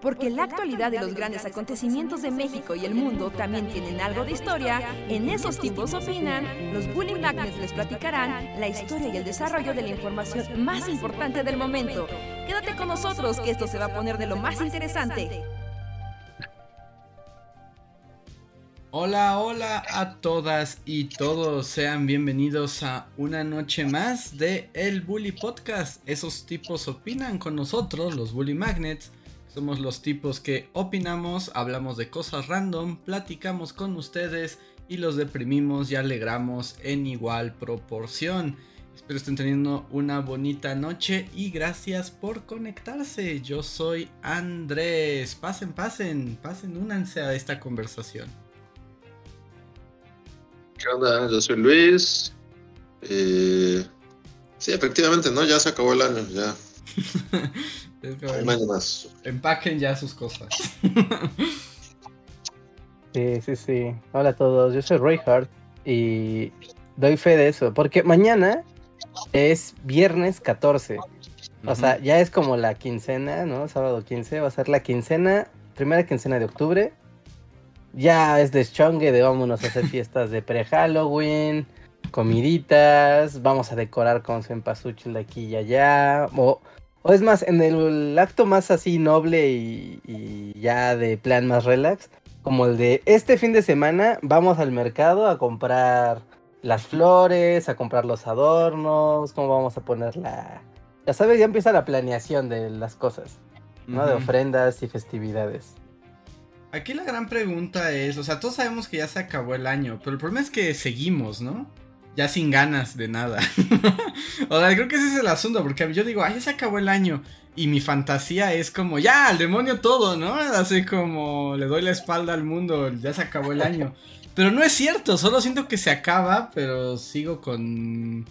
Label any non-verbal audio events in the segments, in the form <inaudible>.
Porque la actualidad de los grandes acontecimientos de México y el mundo también tienen algo de historia, en esos tipos opinan, los Bully Magnets les platicarán la historia y el desarrollo de la información más importante del momento. Quédate con nosotros que esto se va a poner de lo más interesante. Hola, hola a todas y todos, sean bienvenidos a una noche más de El Bully Podcast. Esos tipos opinan con nosotros, los Bully Magnets. Somos los tipos que opinamos, hablamos de cosas random, platicamos con ustedes y los deprimimos y alegramos en igual proporción. Espero estén teniendo una bonita noche y gracias por conectarse. Yo soy Andrés. Pasen, pasen, pasen, únanse a esta conversación. ¿Qué onda? Yo soy Luis. Eh, sí, efectivamente, ¿no? Ya se acabó el año, ya. <laughs> Empaquen ya sus cosas. sí, sí, sí. Hola a todos, yo soy Roy Hart y doy fe de eso, porque mañana es viernes 14. O sea, ya es como la quincena, ¿no? Sábado 15, va a ser la quincena, primera quincena de octubre. Ya es de chongue de vámonos a hacer fiestas de pre-Halloween, comiditas, vamos a decorar con cempasúchil de aquí y allá. O o es más, en el acto más así noble y, ya de plan más relax, como el de este fin de semana vamos al mercado a comprar las flores, a comprar los adornos, cómo vamos a poner la... Ya sabes, ya empieza la planeación de las cosas, ¿no? De ofrendas y festividades. Aquí la gran pregunta es, o sea, todos sabemos que ya se acabó el año, pero el problema es que seguimos, ¿no? Ya sin ganas de nada. <laughs> o sea, creo que ese es el asunto, porque yo digo, ay, ya se acabó el año. Y mi fantasía es como, ya, al demonio todo, ¿no? Así como le doy la espalda al mundo, ya se acabó el año. Pero no es cierto, solo siento que se acaba, pero sigo con.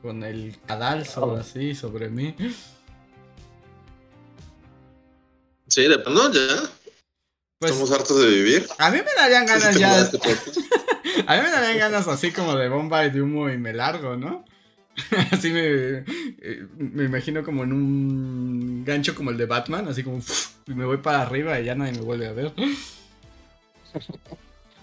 con el cadalso oh. así sobre mí. Sí, de no, ya. Pues, Estamos hartos de vivir. A mí me darían ganas ya. Este <laughs> a mí me darían ganas así como de bomba y de humo y me largo, ¿no? <laughs> así me, eh, me imagino como en un gancho como el de Batman, así como y me voy para arriba y ya nadie me vuelve a ver. <laughs>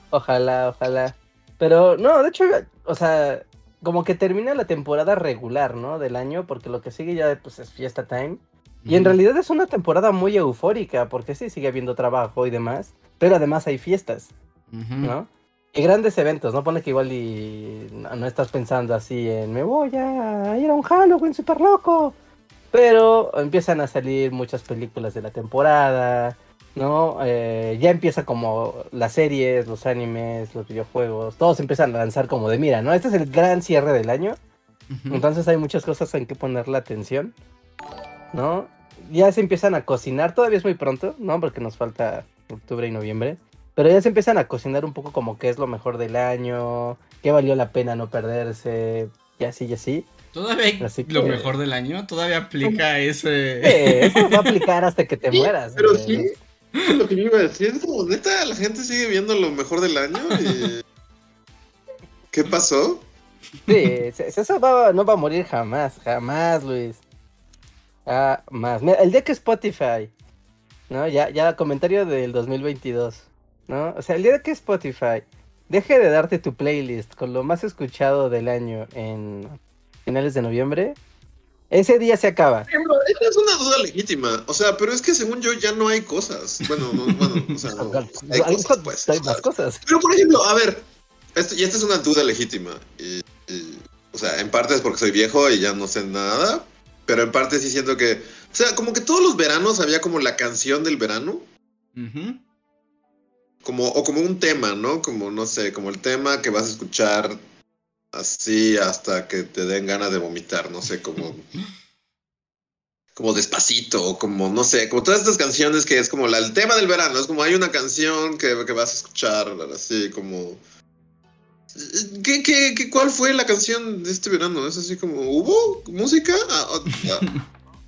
Ojalá, ojalá. Pero no, de hecho, o sea, como que termina la temporada regular, ¿no? Del año, porque lo que sigue ya pues es fiesta time. Y en realidad es una temporada muy eufórica, porque sí sigue habiendo trabajo y demás, pero además hay fiestas, ¿no? Y grandes eventos, ¿no? Pone que igual y no, estás pensando así en me voy a ir a un Halloween super loco. Pero empiezan a salir muchas películas de la temporada, ¿no? Eh, ya empieza como las series, los animes, los videojuegos, todos empiezan a lanzar como de mira, ¿no? Este es el gran cierre del año. Entonces hay muchas cosas en que poner la atención, ¿no? Ya se empiezan a cocinar, todavía es muy pronto, ¿no? Porque nos falta octubre y noviembre. Pero ya se empiezan a cocinar un poco como qué es lo mejor del año, qué valió la pena no perderse, y así y así. Todavía lo mejor del año, todavía aplica ese. eso va a aplicar hasta que te mueras. Pero sí, lo que yo iba a decir es como, neta, la gente sigue viendo lo mejor del año. ¿Qué pasó? Sí, eso no va a morir jamás, jamás, Luis. Jamás. Mira, el día que Spotify, ¿no? Ya, ya comentario del 2022. ¿no? O sea, el día que Spotify deje de darte tu playlist con lo más escuchado del año en finales de noviembre, ese día se acaba. Esa es una duda legítima. O sea, pero es que según yo ya no hay cosas. Bueno, bueno, o sea, <laughs> hay, cosas, pues. Hay más cosas. Pero por ejemplo, a ver, esto, y esta es una duda legítima. o sea, en parte es porque soy viejo y ya no sé nada, pero en parte sí siento que, o sea, como que todos los veranos había como la canción del verano como, o como un tema, ¿no? Como, no sé, como el tema que vas a escuchar así hasta que te den ganas de vomitar, no sé, como... <laughs> como despacito, o como, no sé, como todas estas canciones que es como la, el tema del verano, es como hay una canción que, que vas a escuchar, así como... ¿Qué, qué, qué, cuál fue la canción de este verano? Es así como, ¿hubo música? Ah, ah.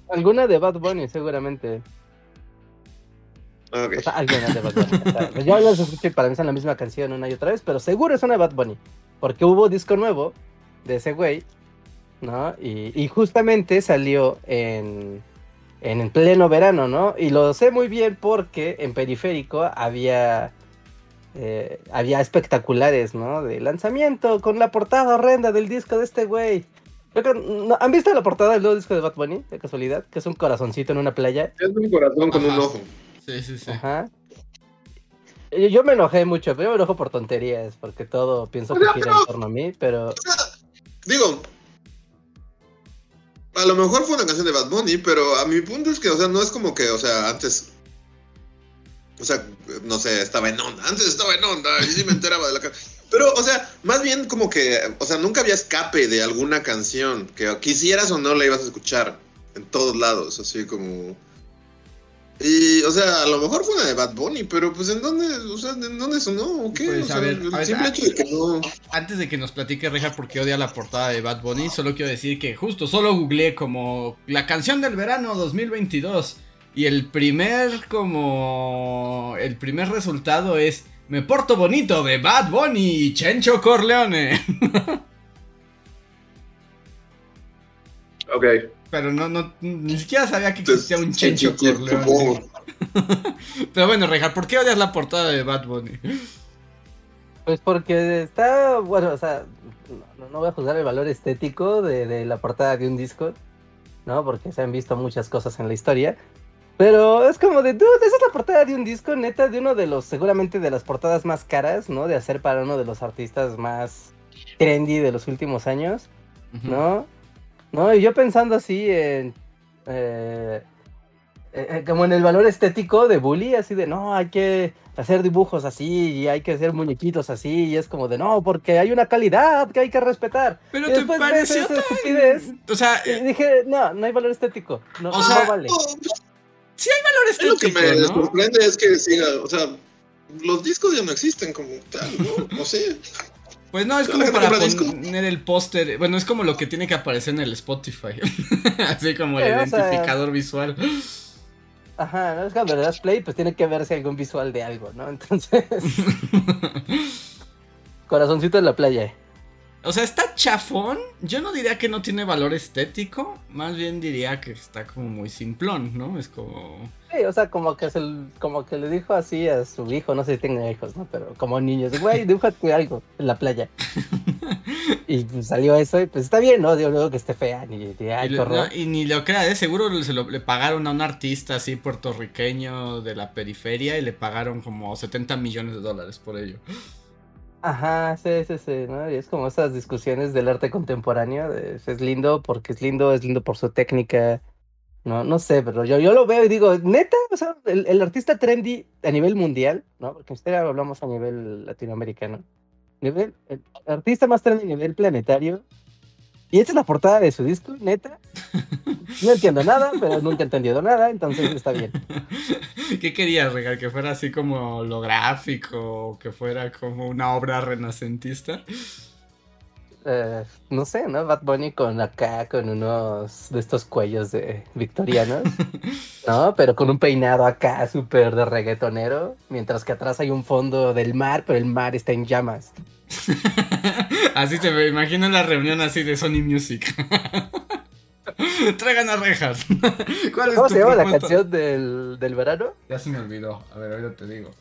Alguna de Bad Bunny, seguramente. Okay. O sea, alguien de Bad Bunny. yo los escuché para mí son la misma canción una y otra vez, pero seguro es una de Bad Bunny. Porque hubo disco nuevo de ese güey, ¿no? Y, y justamente salió en, en pleno verano, ¿no? Y lo sé muy bien porque en Periférico había eh, había espectaculares, ¿no? De lanzamiento con la portada horrenda del disco de este güey. ¿Han visto la portada del nuevo disco de Bad Bunny, de casualidad? Que es un corazoncito en una playa. Es un corazón con un ojo. Sí, sí, sí. Ajá. Yo me enojé mucho, pero yo me enojo por tonterías, porque todo pienso que gira en torno a mí, pero... digo, a lo mejor fue una canción de Bad Bunny, pero a mi punto es que, o sea, no es como que, o sea, antes o sea, no sé, estaba en onda. Antes estaba en onda y sí me enteraba de la canción. Pero, o sea, más bien como que, o sea, nunca había escape de alguna canción que quisieras o no la ibas a escuchar en todos lados, así como... Y, o sea, a lo mejor fue una de Bad Bunny, pero pues ¿en dónde, o sea, ¿en dónde sonó o qué? Pues, o sea, a ver, el ver, simple hecho de que no... Antes de que nos platique Reja porque odia la portada de Bad Bunny, solo quiero decir que justo solo googleé como la canción del verano 2022 y el primer como el primer resultado es Me porto bonito de Bad Bunny y Chencho Corleone. <laughs> Ok. Pero no, no, ni siquiera sabía que existía un Chencho Corleone. <laughs> Pero bueno, Reja, ¿por qué odias la portada de Bad Bunny? Pues porque está, bueno, o sea, no, no voy a juzgar el valor estético de, de, la portada de un disco, ¿no? Porque se han visto muchas cosas en la historia. Pero es como de, dude, esa es la portada de un disco, neta, de uno de los, seguramente de las portadas más caras, ¿no? De hacer para uno de los artistas más trendy de los últimos años, ¿no? ¿No? Y yo pensando así en... Eh, eh, como en el valor estético de Bully, así de, no, hay que hacer dibujos así y hay que hacer muñequitos así y es como de, no, porque hay una calidad que hay que respetar. Pero y te pareció tan... O sea, y dije, no, no hay valor estético. No, o sea, no vale. Sí hay valor estético, Lo que me ¿no? sorprende es que siga, o sea, los discos ya no existen como tal, ¿no? No sé. Pues no, es como <laughs> para poner el póster. Bueno, es como lo que tiene que aparecer en el Spotify. <laughs> Así como el Sí, o sea- identificador visual. Ajá, ¿no? es cuando le das play, pues tiene que verse algún visual de algo, ¿no? Entonces, <laughs> corazoncito en la playa. O sea, está chafón. Yo no diría que no tiene valor estético. Más bien diría que está como muy simplón, ¿no? Es como. Sí, o sea, como que, es el, como que le dijo así a su hijo, no sé si tenga hijos, ¿no? Pero como niños, güey, dibújate algo en la playa. <laughs> Y pues, salió eso y pues está bien, ¿no? Digo, luego que esté fea, ni de Y, ay, horror. no, y ni lo crea, de seguro se lo, le pagaron a un artista así puertorriqueño de la periferia y le pagaron como 70 millones de dólares por ello. Ajá, sí, sí, sí, ¿no? Es como esas discusiones del arte contemporáneo, de, es lindo porque es lindo, es lindo por su técnica, no, no sé, pero yo, yo lo veo y digo, neta, o sea, el, el artista trendy a nivel mundial, ¿no? Porque usted hablamos a nivel latinoamericano, nivel, el artista más trendy a nivel planetario, y esta es la portada de su disco, neta, no entiendo nada, pero nunca he entendido nada, entonces está bien. <laughs> ¿Qué querías, Regal? ¿Que fuera así como holográfico? ¿O que fuera como una obra renacentista? Eh, no sé, ¿no? Bad Bunny con acá, con unos de estos cuellos de victorianos, <laughs> ¿no? Pero con un peinado acá súper de reggaetonero, mientras que atrás hay un fondo del mar, pero el mar está en llamas. <laughs> así te me imagino la reunión así de Sony Music. <laughs> Traigan a rejas. <laughs> ¿Cuál es ¿Cómo tu se llama la canción del, del verano? Ya se me olvidó. A ver, ahorita te digo.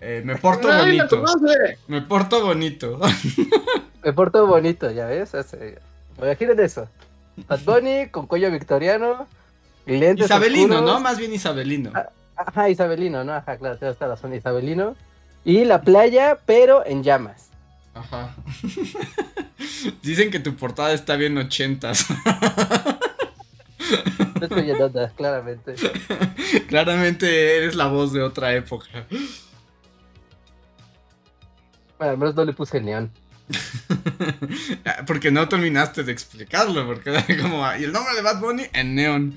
Eh, me porto ¡Ay, la bonito. Me porto bonito. Me porto bonito, ya ves. Imaginen eso. Bad Bunny con cuello victoriano lentes Isabelino, oscuros. ¿no? Más bien Isabelino. Ah. Ajá, Isabelino, ¿no? Ajá, claro, tienes toda la razón, Isabelino. Y la playa, pero en llamas. Ajá. <laughs> Dicen que tu portada está bien ochentas. No estoy en onda, claramente. <laughs> Claramente eres la voz de otra época. Bueno, al menos no le puse neón. <laughs> porque no terminaste de explicarlo, porque como, y el nombre de Bad Bunny en neón.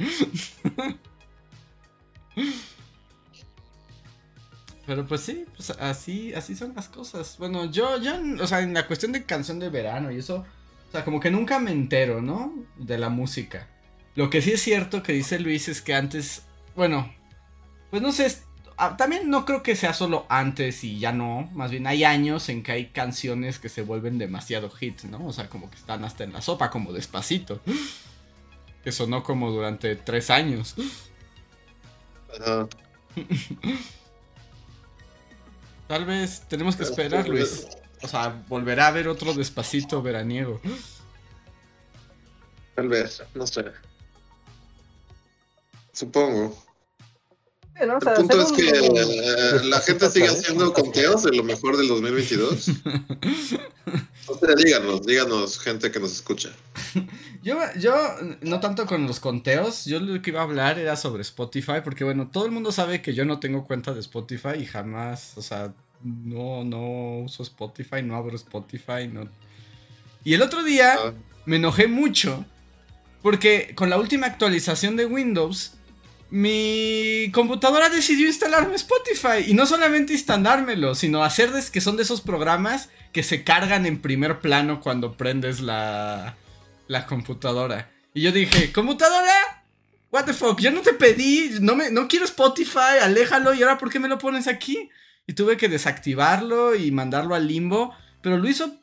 Pero pues sí, pues así, así son las cosas. Bueno, yo, yo, o sea, en la cuestión de canción de verano y eso, o sea, como que nunca me entero, ¿no? De la música. Lo que sí es cierto que dice Luis es que antes, bueno, pues no sé, ah, también no creo que sea solo antes y ya no, más bien hay años en que hay canciones que se vuelven demasiado hit, ¿no? O sea, como que están hasta en la sopa, como despacito. Que sonó como durante tres años. Tal vez tenemos que esperar, Luis. O sea, volverá a haber otro despacito veraniego. Tal vez, no sé. Supongo. Sí, ¿no? O sea, El punto es que un- eh, la gente sigue haciendo conteos de lo mejor del 2022. <laughs> O sea, díganos, díganos, gente que nos escucha. Yo, yo, no tanto con los conteos, yo lo que iba a hablar era sobre Spotify, porque bueno, todo el mundo sabe que yo no tengo cuenta de Spotify y jamás, o sea, no, no uso Spotify, no abro Spotify, no. Y el otro día Ah, me enojé mucho porque con la última actualización de Windows, mi computadora decidió instalarme Spotify y no solamente instalármelo, sino hacer que son de esos programas que se cargan en primer plano cuando prendes la, la computadora. Y yo dije, computadora, what the fuck, yo no te pedí, no, me, no quiero Spotify, aléjalo y ahora ¿por qué me lo pones aquí? Y tuve que desactivarlo y mandarlo al limbo, pero lo hizo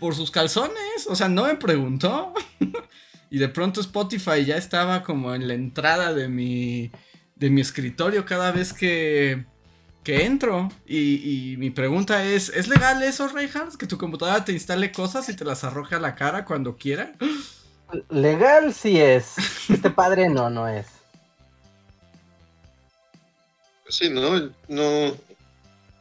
por sus calzones, o sea, no me preguntó. <laughs> y de pronto Spotify ya estaba como en la entrada de mi, de mi escritorio cada vez que, que entro. Y, y mi pregunta es, ¿es legal eso, Reinhardt? Que tu computadora te instale cosas y te las arroje a la cara cuando quiera. Legal sí es. Este padre no, no es. pues sí, ¿no? No.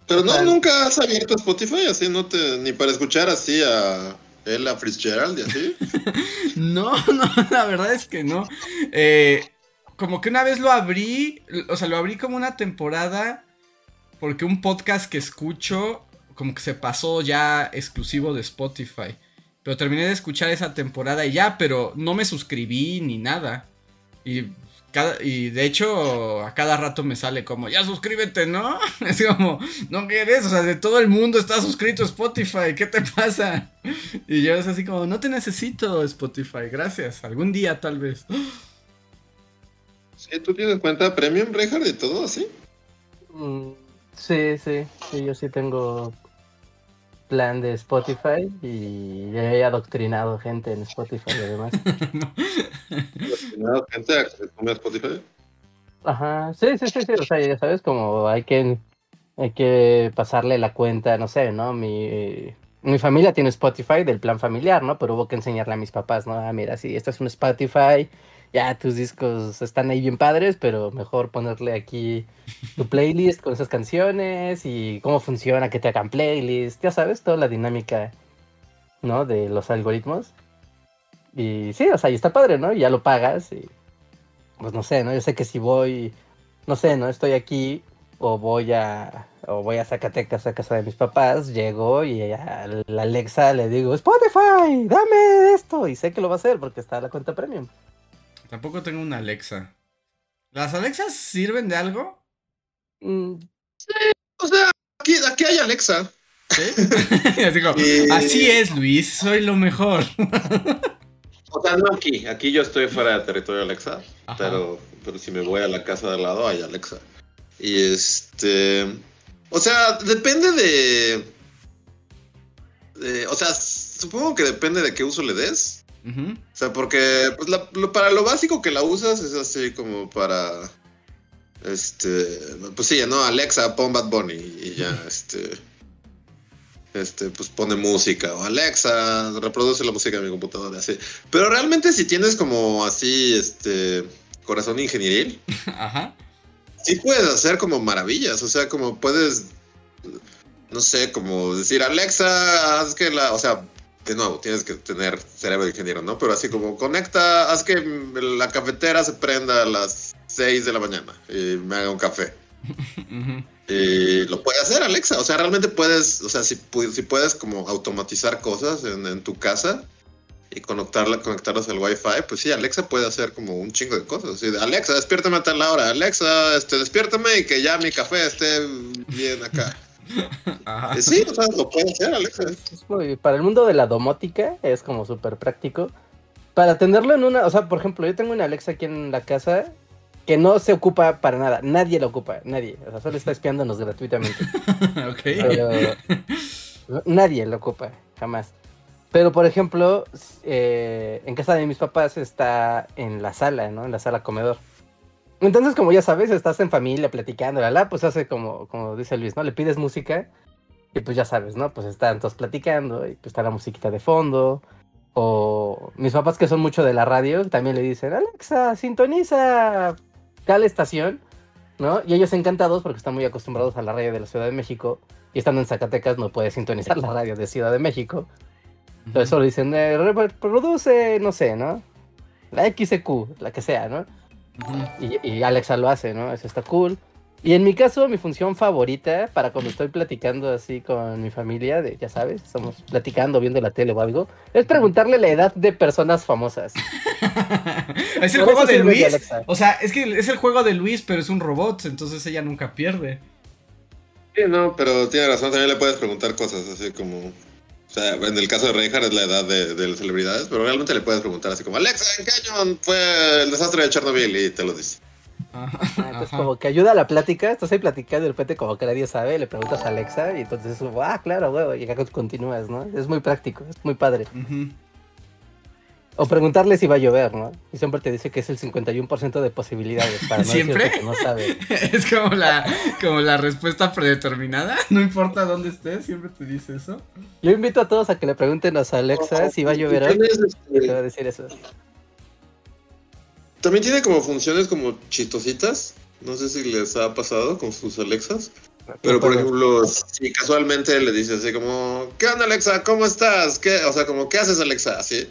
Pero no, nunca has abierto Spotify así, no te. Ni para escuchar así a Ella Fitzgerald y así. <laughs> No, no, la verdad es que no. Eh, como que una vez lo abrí, o sea, lo abrí como una temporada porque un podcast que escucho como que se pasó ya exclusivo de Spotify. Pero terminé de escuchar esa temporada y ya, pero no me suscribí ni nada. Y, cada, y de hecho, a cada rato me sale como, ya suscríbete, ¿no? <laughs> Es como, no quieres, o sea, de todo el mundo está suscrito a Spotify, ¿qué te pasa? Y yo es así como, no te necesito Spotify, gracias, algún día tal vez. Sí, ¿tú tienes cuenta premium, Reinhardt, y todo así? Mm, Sí, sí, sí, yo sí tengo plan de Spotify y he adoctrinado gente en Spotify además. <laughs> ¿No? gente a que Spotify? Ajá, sí, sí, sí, sí, o sea, ya sabes, como hay que, hay que pasarle la cuenta, no sé, ¿no? Mi, mi familia tiene Spotify del plan familiar, ¿no? Pero hubo que enseñarle a mis papás, ¿no? Ah, mira, sí, esto es un Spotify, ya tus discos están ahí bien padres, pero mejor ponerle aquí tu playlist con esas canciones y cómo funciona que te hagan playlist, ya sabes, toda la dinámica, ¿no? De los algoritmos. Y sí, o sea, y está padre, ¿no? Y ya lo pagas y pues no sé, ¿no? Yo sé que si voy, no sé, ¿no? Estoy aquí o voy a o voy a Zacatecas a casa de mis papás, llego y a la Alexa le digo, Spotify, dame esto. Y sé que lo va a hacer porque está la cuenta premium. Tampoco tengo una Alexa. ¿Las Alexas sirven de algo? Mm, O sea, aquí, aquí hay Alexa. ¿Sí? <laughs> <laughs> así, como, Y- así es, Luis, soy lo mejor. <laughs> O sea, no aquí. Aquí yo estoy fuera de territorio Alexa. Ajá. Pero, pero si me voy a la casa de al lado, hay Alexa. Y este. O sea, depende de. de- o sea, supongo que depende de qué uso le des. O sea, porque pues, la- lo- para lo básico que la usas es así como para. Este. Pues sí, ¿no? Alexa, pon Bad Bunny. Y ya, este. Este, pues pone música. O Alexa, reproduce la música de mi computadora. Así. Pero realmente, si tienes como así, este. Corazón ingenieril, <laughs> Ajá. sí puedes hacer como maravillas. O sea, como puedes. No sé, como decir, Alexa, haz que la. O sea, de nuevo, tienes que tener cerebro de ingeniero, ¿no? Pero así como conecta, haz que la cafetera se prenda a las 6 de la mañana y me haga un café. Y lo puede hacer Alexa. O sea, realmente puedes, o sea, si, si puedes como automatizar cosas en, en tu casa y conectarla, conectarlas al Wi-Fi, pues sí, Alexa puede hacer como un chingo de cosas. Así de, Alexa, despiértame a tal hora. Alexa, este, despiértame y que ya mi café esté bien acá. Ajá. Y sí, o sea, lo puede hacer Alexa. es muy- para el mundo de la domótica es como súper práctico. Para tenerlo en una, o sea, por ejemplo, yo tengo una Alexa aquí en la casa que no se ocupa para nada. Nadie la ocupa, nadie. O sea, solo está espiándonos gratuitamente. <laughs> ok. Pero nadie lo ocupa, jamás. Pero, por ejemplo, eh, en casa de mis papás está en la sala, ¿no? En la sala comedor. Entonces, como ya sabes, estás en familia platicando, la, la, pues hace como, como dice Luis, ¿no? Le pides música y pues ya sabes, ¿no? Pues están todos platicando y pues está la musiquita de fondo. O mis papás que son mucho de la radio también le dicen, Alexa, sintoniza tal estación, ¿no? Y ellos encantados porque están muy acostumbrados a la radio de la Ciudad de México y estando en Zacatecas no puede sintonizar la radio de Ciudad de México. Entonces solo dicen, eh, produce, no sé, ¿no? La XQ, la que sea, ¿no? Y, y, Alexa lo hace, ¿no? Eso está cool. Y en mi caso, mi función favorita para cuando estoy platicando así con mi familia, de, ya sabes, estamos platicando, viendo la tele o algo, es preguntarle la edad de personas famosas. <laughs> es el juego de Luis. O sea, es que es el juego de Luis, pero es un robot, entonces ella nunca pierde. Sí, no, pero tiene razón, también le puedes preguntar cosas así como, o sea, en el caso de Reinhardt es la edad de, las celebridades, pero realmente le puedes preguntar así como, Alexa, ¿en qué año fue el desastre de Chernobyl? Y te lo dice. Ah, entonces como que ayuda a la plática, estás ahí platicando y de repente como que nadie sabe, le preguntas a Alexa y entonces, ah, claro, huevo, y acá continúas, ¿no? Es muy práctico, es muy padre. O preguntarle si va a llover, ¿no? Y siempre te dice que es el 51% de posibilidades para no ¿Siempre? que no sabe. <laughs> es como la, como la respuesta predeterminada. No importa dónde estés, siempre te dice eso. Yo invito a todos a que le pregunten a Alexa si va a llover hoy. Te va a decir eso. También tiene como funciones como chistositas. No sé si les ha pasado con sus Alexas. Pero por ejemplo, si casualmente le dices así como, ¿qué onda Alexa? ¿Cómo estás? ¿Qué? O sea, como, ¿qué haces Alexa? Así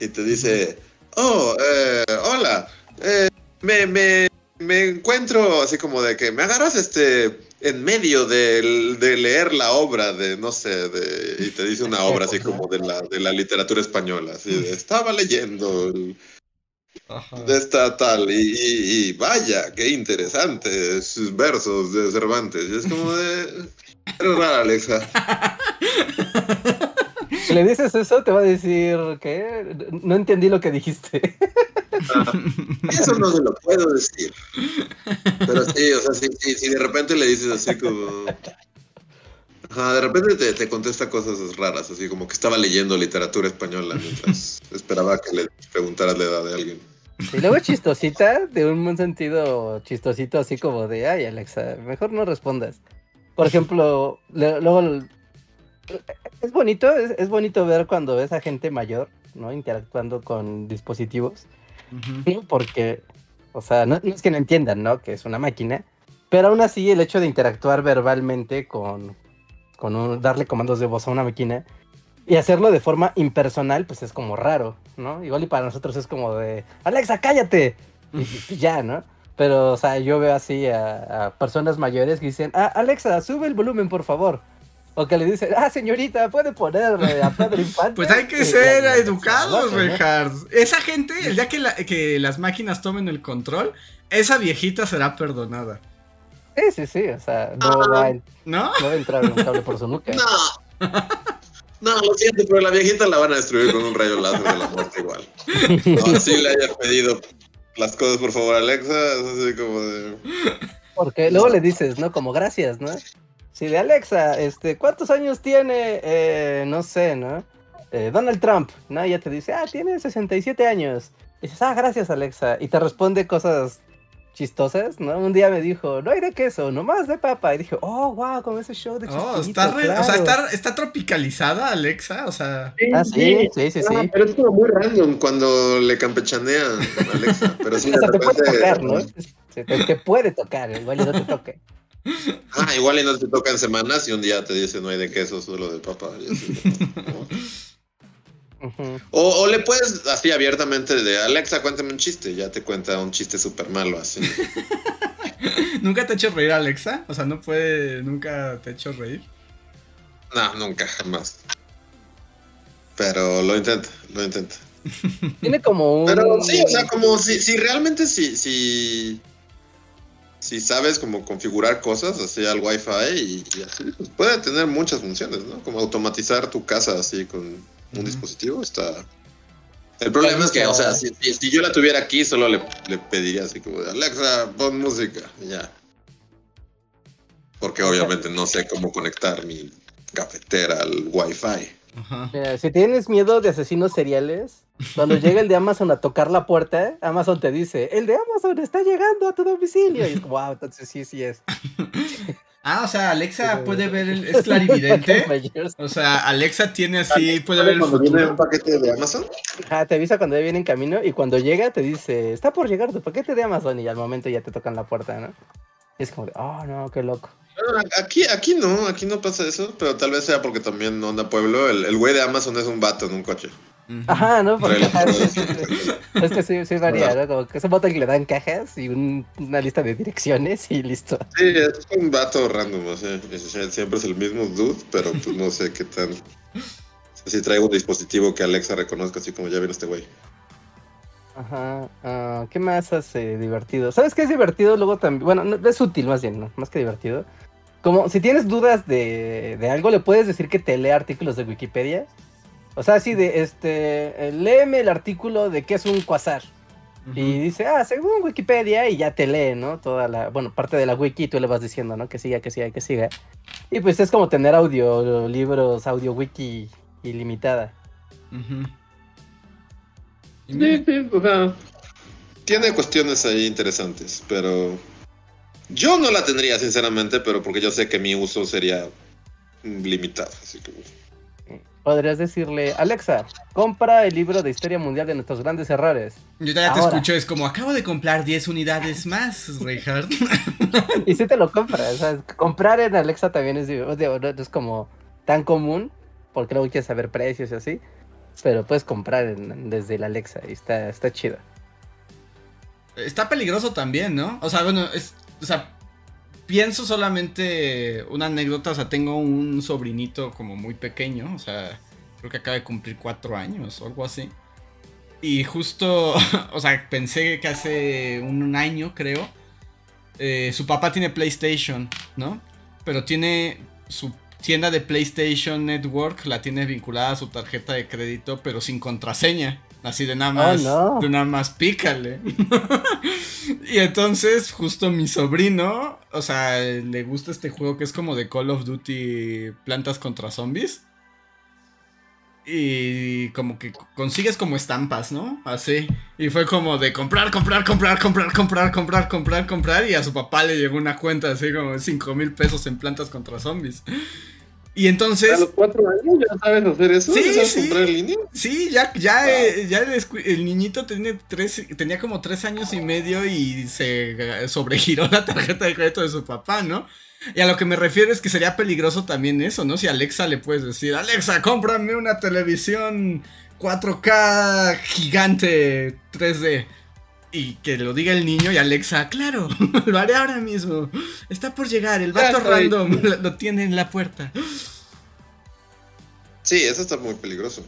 y te dice, oh, eh, hola, eh, me, me, me, encuentro así como de que me agarras este en medio de, leer la obra de, no sé, de, y te dice una obra así como de la, de la literatura española, así estaba leyendo de esta tal, y, vaya, qué interesante sus versos de Cervantes, y es como de... Eres rara, Alexa. <laughs> Si le dices eso, te va a decir que no entendí lo que dijiste. Ah, eso no se lo puedo decir. Pero sí, o sea, si, de repente le dices así como. Ajá, de repente te, te, contesta cosas raras, así como que estaba leyendo literatura española mientras esperaba que le preguntaras la edad de alguien. Y luego chistosita, de un buen sentido chistosito, así como de, ay Alexa, mejor no respondas. Por ejemplo, luego es bonito, es, bonito ver cuando ves a gente mayor, ¿no? Interactuando con dispositivos. Porque, o sea, no, es que no entiendan, ¿no? Que es una máquina. Pero aún así, el hecho de interactuar verbalmente con, con darle comandos de voz a una máquina y hacerlo de forma impersonal, pues es como raro, ¿no? Igual y para nosotros es como de, Alexa, cállate. Y, ya, ¿no? Pero, o sea, yo veo así a, a personas mayores que dicen, ah, Alexa, sube el volumen, por favor. O que le dicen, ah, señorita, puede ponerle a Pedro Infante. Pues hay que ser educados, Richard. Esa gente, el día que, que las máquinas tomen el control, esa viejita será perdonada. Sí, sí, sí, o sea, no, va, a, ¿No? va a entrar un cable por su nuca. No. No, lo siento, pero la viejita la van a destruir con un rayo láser de la muerte igual. <laughs> No, así le haya pedido las cosas, por favor, Alexa, es así como de... Porque luego le dices, ¿no? Como gracias, ¿no? Sí, de Alexa, este, ¿cuántos años tiene, eh, no sé, ¿no? Eh, Donald Trump, ¿no? Y ya te dice, ah, tiene 67 años. Y dices, ah, gracias Alexa. Y te responde cosas chistosas, ¿no? Un día me dijo, no hay de queso, nomás de papa. Y dije, oh, wow, como ese show de Oh, está O sea, está, está, tropicalizada Alexa, o sea. Sí, ah, sí, sí, sí, sí. pero es como muy random cuando le campechanean a Alexa. Pero sí, o <laughs> sea, te puede tocar, ¿no? te, puede tocar, igual y no te toque. Ah, igual y no te tocan semanas y un día te dice no hay de queso, solo de papa. o, le puedes así abiertamente de Alexa, cuéntame un chiste. Ya te cuenta un chiste súper malo así. <laughs> ¿Nunca te ha hecho reír Alexa? O sea, no puede, nunca te ha hecho reír. No, nunca, jamás. Pero lo intenta, lo intenta. Tiene como un. Pero sí, o sea, como si, si realmente si, si si sabes cómo configurar cosas así al wifi y, y así, pues puede tener muchas funciones, ¿no? Como automatizar tu casa así con un dispositivo está... El problema es que, o sea, si, si, yo la tuviera aquí, solo le, le pediría así como, Alexa, pon música, ya. Porque obviamente no sé cómo conectar mi cafetera al wifi. Ajá. Mira, si tienes miedo de asesinos seriales, cuando llega el de Amazon a tocar la puerta, Amazon te dice, el de Amazon está llegando a tu domicilio. Y es como, wow, entonces sí, sí es. <laughs> Ah, o sea, Alexa puede ver, el, es clarividente. <laughs> O sea, Alexa tiene así, puede ver el cuando viene un futuro. paquete de Amazon? Ajá, te avisa cuando ya viene en camino y cuando llega te dice, está por llegar tu paquete de Amazon y al momento ya te tocan la puerta, ¿no? Y es como de, oh, no, qué loco. Ah, Aquí, aquí no, aquí no pasa eso, pero tal vez sea porque también no anda pueblo. El, el güey de Amazon es un vato en un coche. Ajá, ¿no? Porque <laughs> es que sí, sí varía, ¿no? Como que ese bota que le dan cajas y un- una lista de direcciones y listo. Sí, es un vato random, o sea, es- siempre es el mismo dude, pero pues no sé qué tan... <laughs> Si traigo un dispositivo que Alexa reconozca, así como ya viene este güey. Ajá. ah, ¿Qué más hace divertido? ¿Sabes qué es divertido? Luego también. Bueno, no, es útil más bien, ¿no? Más que divertido. Como si tienes dudas de, de algo, le puedes decir que te lea artículos de Wikipedia. O sea, así de, este, eh, léeme el artículo de qué es un quasar. Y dice, ah, según Wikipedia, y ya te lee, ¿no? Toda la, bueno, parte de la wiki, tú le vas diciendo, ¿no? Que siga, que siga, que siga. Y pues es como tener audio, libros, audio wiki ilimitada. Mira, Sí, sí, o sea, tiene cuestiones ahí interesantes, pero yo no la tendría, sinceramente, pero porque yo sé que mi uso sería limitado, así que... Podrías decirle, Alexa, compra el libro de historia mundial de nuestros grandes errores. Yo ya te escucho, es como acabo de comprar 10 unidades más, Reinhardt. <laughs> Y si te lo compras, o sea, comprar en Alexa también es, es como tan común, porque luego quieres saber precios y así, pero puedes comprar desde el Alexa y está, está chido. Está peligroso también, ¿no? O sea, bueno, es, o sea, pienso solamente una anécdota, o sea, tengo un sobrinito como muy pequeño, o sea, creo que acaba de cumplir cuatro años o algo así. Y justo, <laughs> o sea, pensé que hace un año, creo, eh, su papá tiene PlayStation, ¿no? Pero tiene su tienda de PlayStation Network, la tiene vinculada a su tarjeta de crédito, pero sin contraseña. Así de nada Oh, más, no. de nada más pícale. <laughs> y entonces, justo mi sobrino, o sea, le gusta este juego que es como de Call of Duty Plantas contra Zombies. Y como que consigues como estampas, ¿no? Así. Y fue como de comprar, comprar, comprar, comprar, comprar, comprar, comprar, comprar. Y a su papá le llegó una cuenta así como de 5 mil pesos en plantas contra zombies. Y ¿A entonces, los cuatro años ya sabes hacer eso? Sí, ¿Ya sabes sí. comprar en línea? sí, ya, ya, Wow. eh, ya el, niñito tiene tres, tenía como tres años y medio y se eh, sobregiró la tarjeta de crédito de su papá, ¿no? Y a lo que me refiero es que sería peligroso también eso, ¿no? Si a Alexa le puedes decir, Alexa, cómprame una televisión 4K gigante 3D. Y que lo diga el niño y Alexa, claro, <laughs> lo haré ahora mismo. Está por llegar, el vato random lo, <laughs> lo tiene en la puerta. Sí, eso está muy peligroso.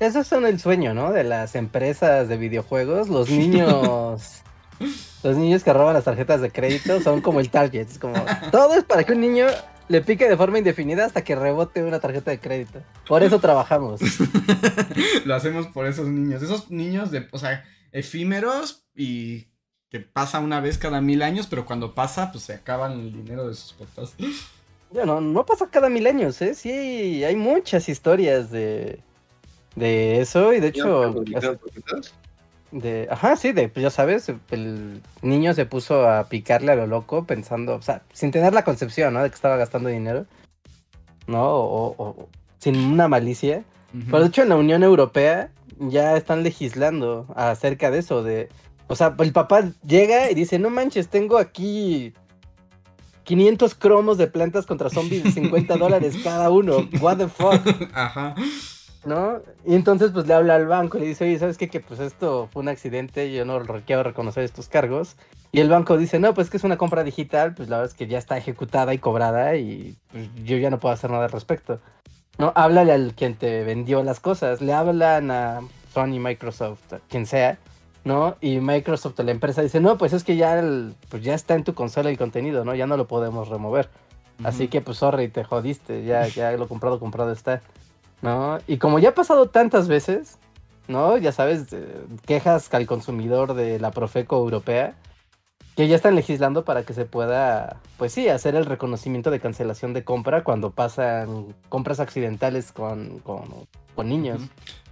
Esos son el sueño, ¿no? De las empresas de videojuegos. Los niños. <laughs> los niños que roban las tarjetas de crédito son como el target. Es como. Todo es para que un niño le pique de forma indefinida hasta que rebote una tarjeta de crédito. Por eso trabajamos. Lo hacemos por esos niños. Esos niños de, o sea, efímeros y que pasa una vez cada mil años, pero cuando pasa, pues se acaban el dinero de sus papás. Bueno, no pasa cada mil años, ¿eh? Sí, hay muchas historias de. De eso, y de hecho. De, ajá, sí, de, pues ya sabes, el niño se puso a picarle a lo loco pensando, o sea, sin tener la concepción, ¿no? De que estaba gastando dinero, ¿no? O, o- o sin una malicia. Pero de hecho en la Unión Europea ya están legislando acerca de eso, de... O sea, el papá llega y dice, no manches, tengo aquí 500 cromos de plantas contra zombies de 50 dólares cada uno. What the fuck, <laughs> Ajá. ¿no? Y entonces pues le habla al banco y le dice, oye, ¿sabes qué? Que pues esto fue un accidente, yo no quiero reconocer estos cargos. Y el banco dice, no, pues que es una compra digital, pues la verdad es que ya está ejecutada y cobrada y pues, yo ya no puedo hacer nada al respecto. No, háblale al quien te vendió las cosas, le hablan a Sony, Microsoft, a quien sea, ¿no? Y Microsoft, la empresa, dice, no, pues es que ya, el- pues ya está en tu consola el contenido, ¿no? Ya no lo podemos remover. Así que pues sorry, te jodiste, ya, ya lo comprado, comprado está. ¿No? Y como ya ha pasado tantas veces, ¿no? Ya sabes, eh, quejas al consumidor de la Profeco europea, que ya están legislando para que se pueda, pues sí, hacer el reconocimiento de cancelación de compra cuando pasan compras accidentales con, con, con niños.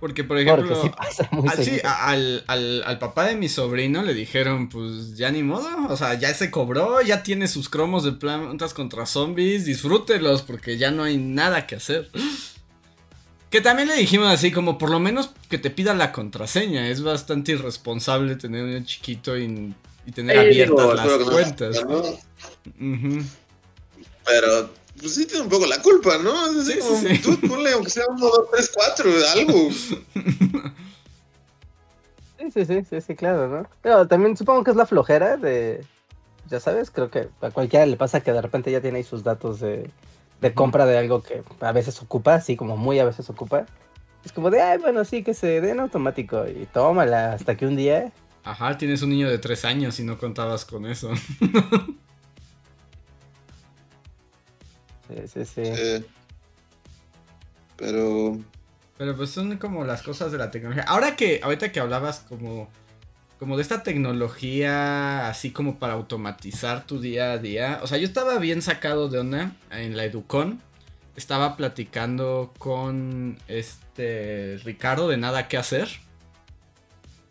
Porque, por ejemplo, Porque sí pasa muy sí, seguido. a- al, al- al papá de mi sobrino le dijeron, pues ya ni modo, o sea, ya se cobró, ya tiene sus cromos de plantas contra zombies, disfrútelos porque ya no hay nada que hacer. Que también le dijimos así, como por lo menos que te pida la contraseña, es bastante irresponsable tener un chiquito y, y tener Sí, abiertas digo, las no cuentas. sea, ¿no? Pero, pues sí tiene un poco la culpa, ¿no? Es Sí, sí, como, sí. tú ponle aunque sea uno, dos, tres, cuatro, algo. Sí, sí, sí, sí, sí, claro, ¿no? Pero también supongo que es la flojera de, ya sabes, creo que a cualquiera le pasa que de repente ya tiene ahí sus datos de, de compra de algo que a veces ocupa, así como muy a veces ocupa. Es como de, ay, bueno, sí, que se den automático y tómala hasta que un día... Ajá, tienes un niño de tres años y no contabas con eso. Sí, sí, sí. Eh, pero, Pero pues son como las cosas de la tecnología. Ahora que, ahorita que hablabas como, como de esta tecnología así como para automatizar tu día a día. O sea, yo estaba bien sacado de onda en la Educon. Estaba platicando con este Ricardo de Nada que hacer.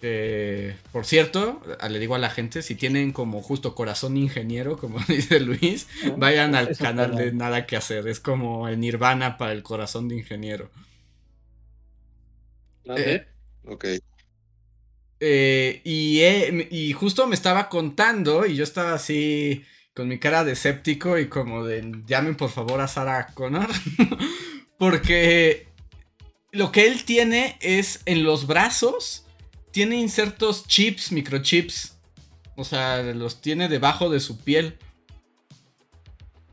Que, por cierto, le digo a la gente, si tienen como justo corazón ingeniero, como <laughs> dice Luis, vayan al Eso canal de. Nada que hacer. Es como el nirvana para el corazón de ingeniero. Eh, ok. Eh, y, eh, y justo me estaba contando y yo estaba así con mi cara de escéptico y como de llamen por favor a Sarah Connor <laughs> porque lo que él tiene es en los brazos tiene insertos chips, microchips, o sea, los tiene debajo de su piel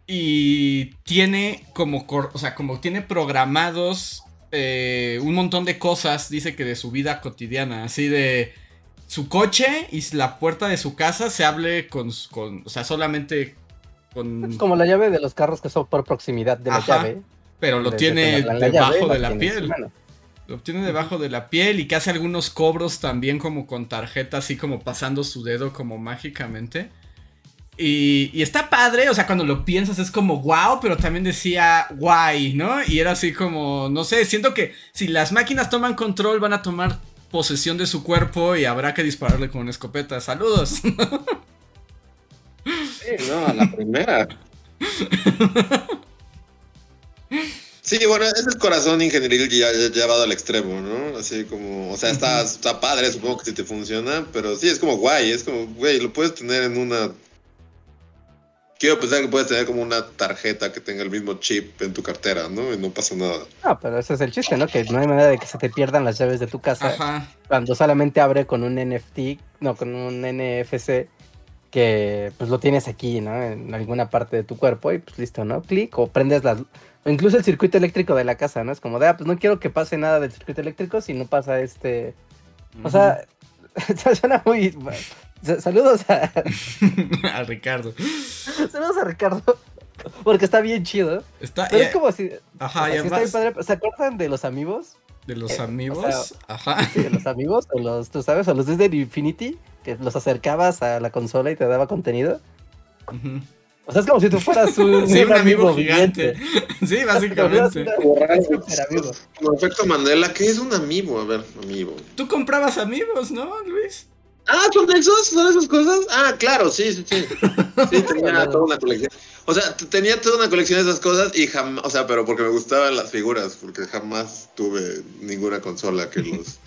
y tiene como, o sea, como tiene programados eh, un montón de cosas, dice que de su vida cotidiana, así de su coche y la puerta de su casa se hable con, o sea, solamente con... Es como la llave de los carros que son por proximidad de la Ajá, llave. pero lo Desde tiene la debajo la de la piel. mano. Lo tiene debajo de la piel y que hace algunos cobros también como con tarjeta, así como pasando su dedo como mágicamente. Y, y está padre, o sea, cuando lo piensas es como wow, pero también decía guay, ¿no? Y era así como, no sé, siento que si las máquinas toman control van a tomar posesión de su cuerpo y habrá que dispararle con una escopeta. Saludos. <laughs> Sí, no, a la primera. <laughs> Sí, bueno, es el corazón ingenieril ya, ya llevado al extremo, ¿no? Así como, o sea, está, está padre, supongo que sí te funciona, pero sí, es como guay, es como, güey, lo puedes tener en una... Quiero pensar que puedes tener como una tarjeta que tenga el mismo chip en tu cartera, ¿no? Y no pasa nada. Ah, pero ese es el chiste, ¿no? Que no hay manera de que se te pierdan las llaves de tu casa Ajá. cuando solamente abre con un NFT, no, con un NFC que pues lo tienes aquí, ¿no? En alguna parte de tu cuerpo y pues listo, ¿no? Clic o prendes las... O incluso el circuito eléctrico de la casa, ¿no? Es como de, ah, pues no quiero que pase nada del circuito eléctrico si no pasa este... O sea, <laughs> suena muy... Sa- Saludos a, <laughs> a Ricardo. saludos a Ricardo, porque está bien chido. Está, Pero eh, es como si... ajá, o sea, y sí está bien además padre, ¿Se acuerdan de los amigos? de los eh, o amigos. ajá. Sí, de los amigos, o los, tú sabes, o los desde Infinity, que los acercabas a la consola y te daba contenido. Ujú. O sea, es como si tú fueras un, <laughs> Sí, un amigo gigante. Sí, básicamente. Efecto Mandela, ¿qué es un amigo? A ver, amigo. Tú comprabas amigos, ¿no, Luis? Ah, ¿son esos? ¿Son esas cosas? Ah, claro, sí, sí, sí. Sí, <laughs> tenía toda una colección. O sea, tenía toda una colección de esas cosas y jamás, o sea, pero porque me gustaban las figuras, porque jamás tuve ninguna consola que los...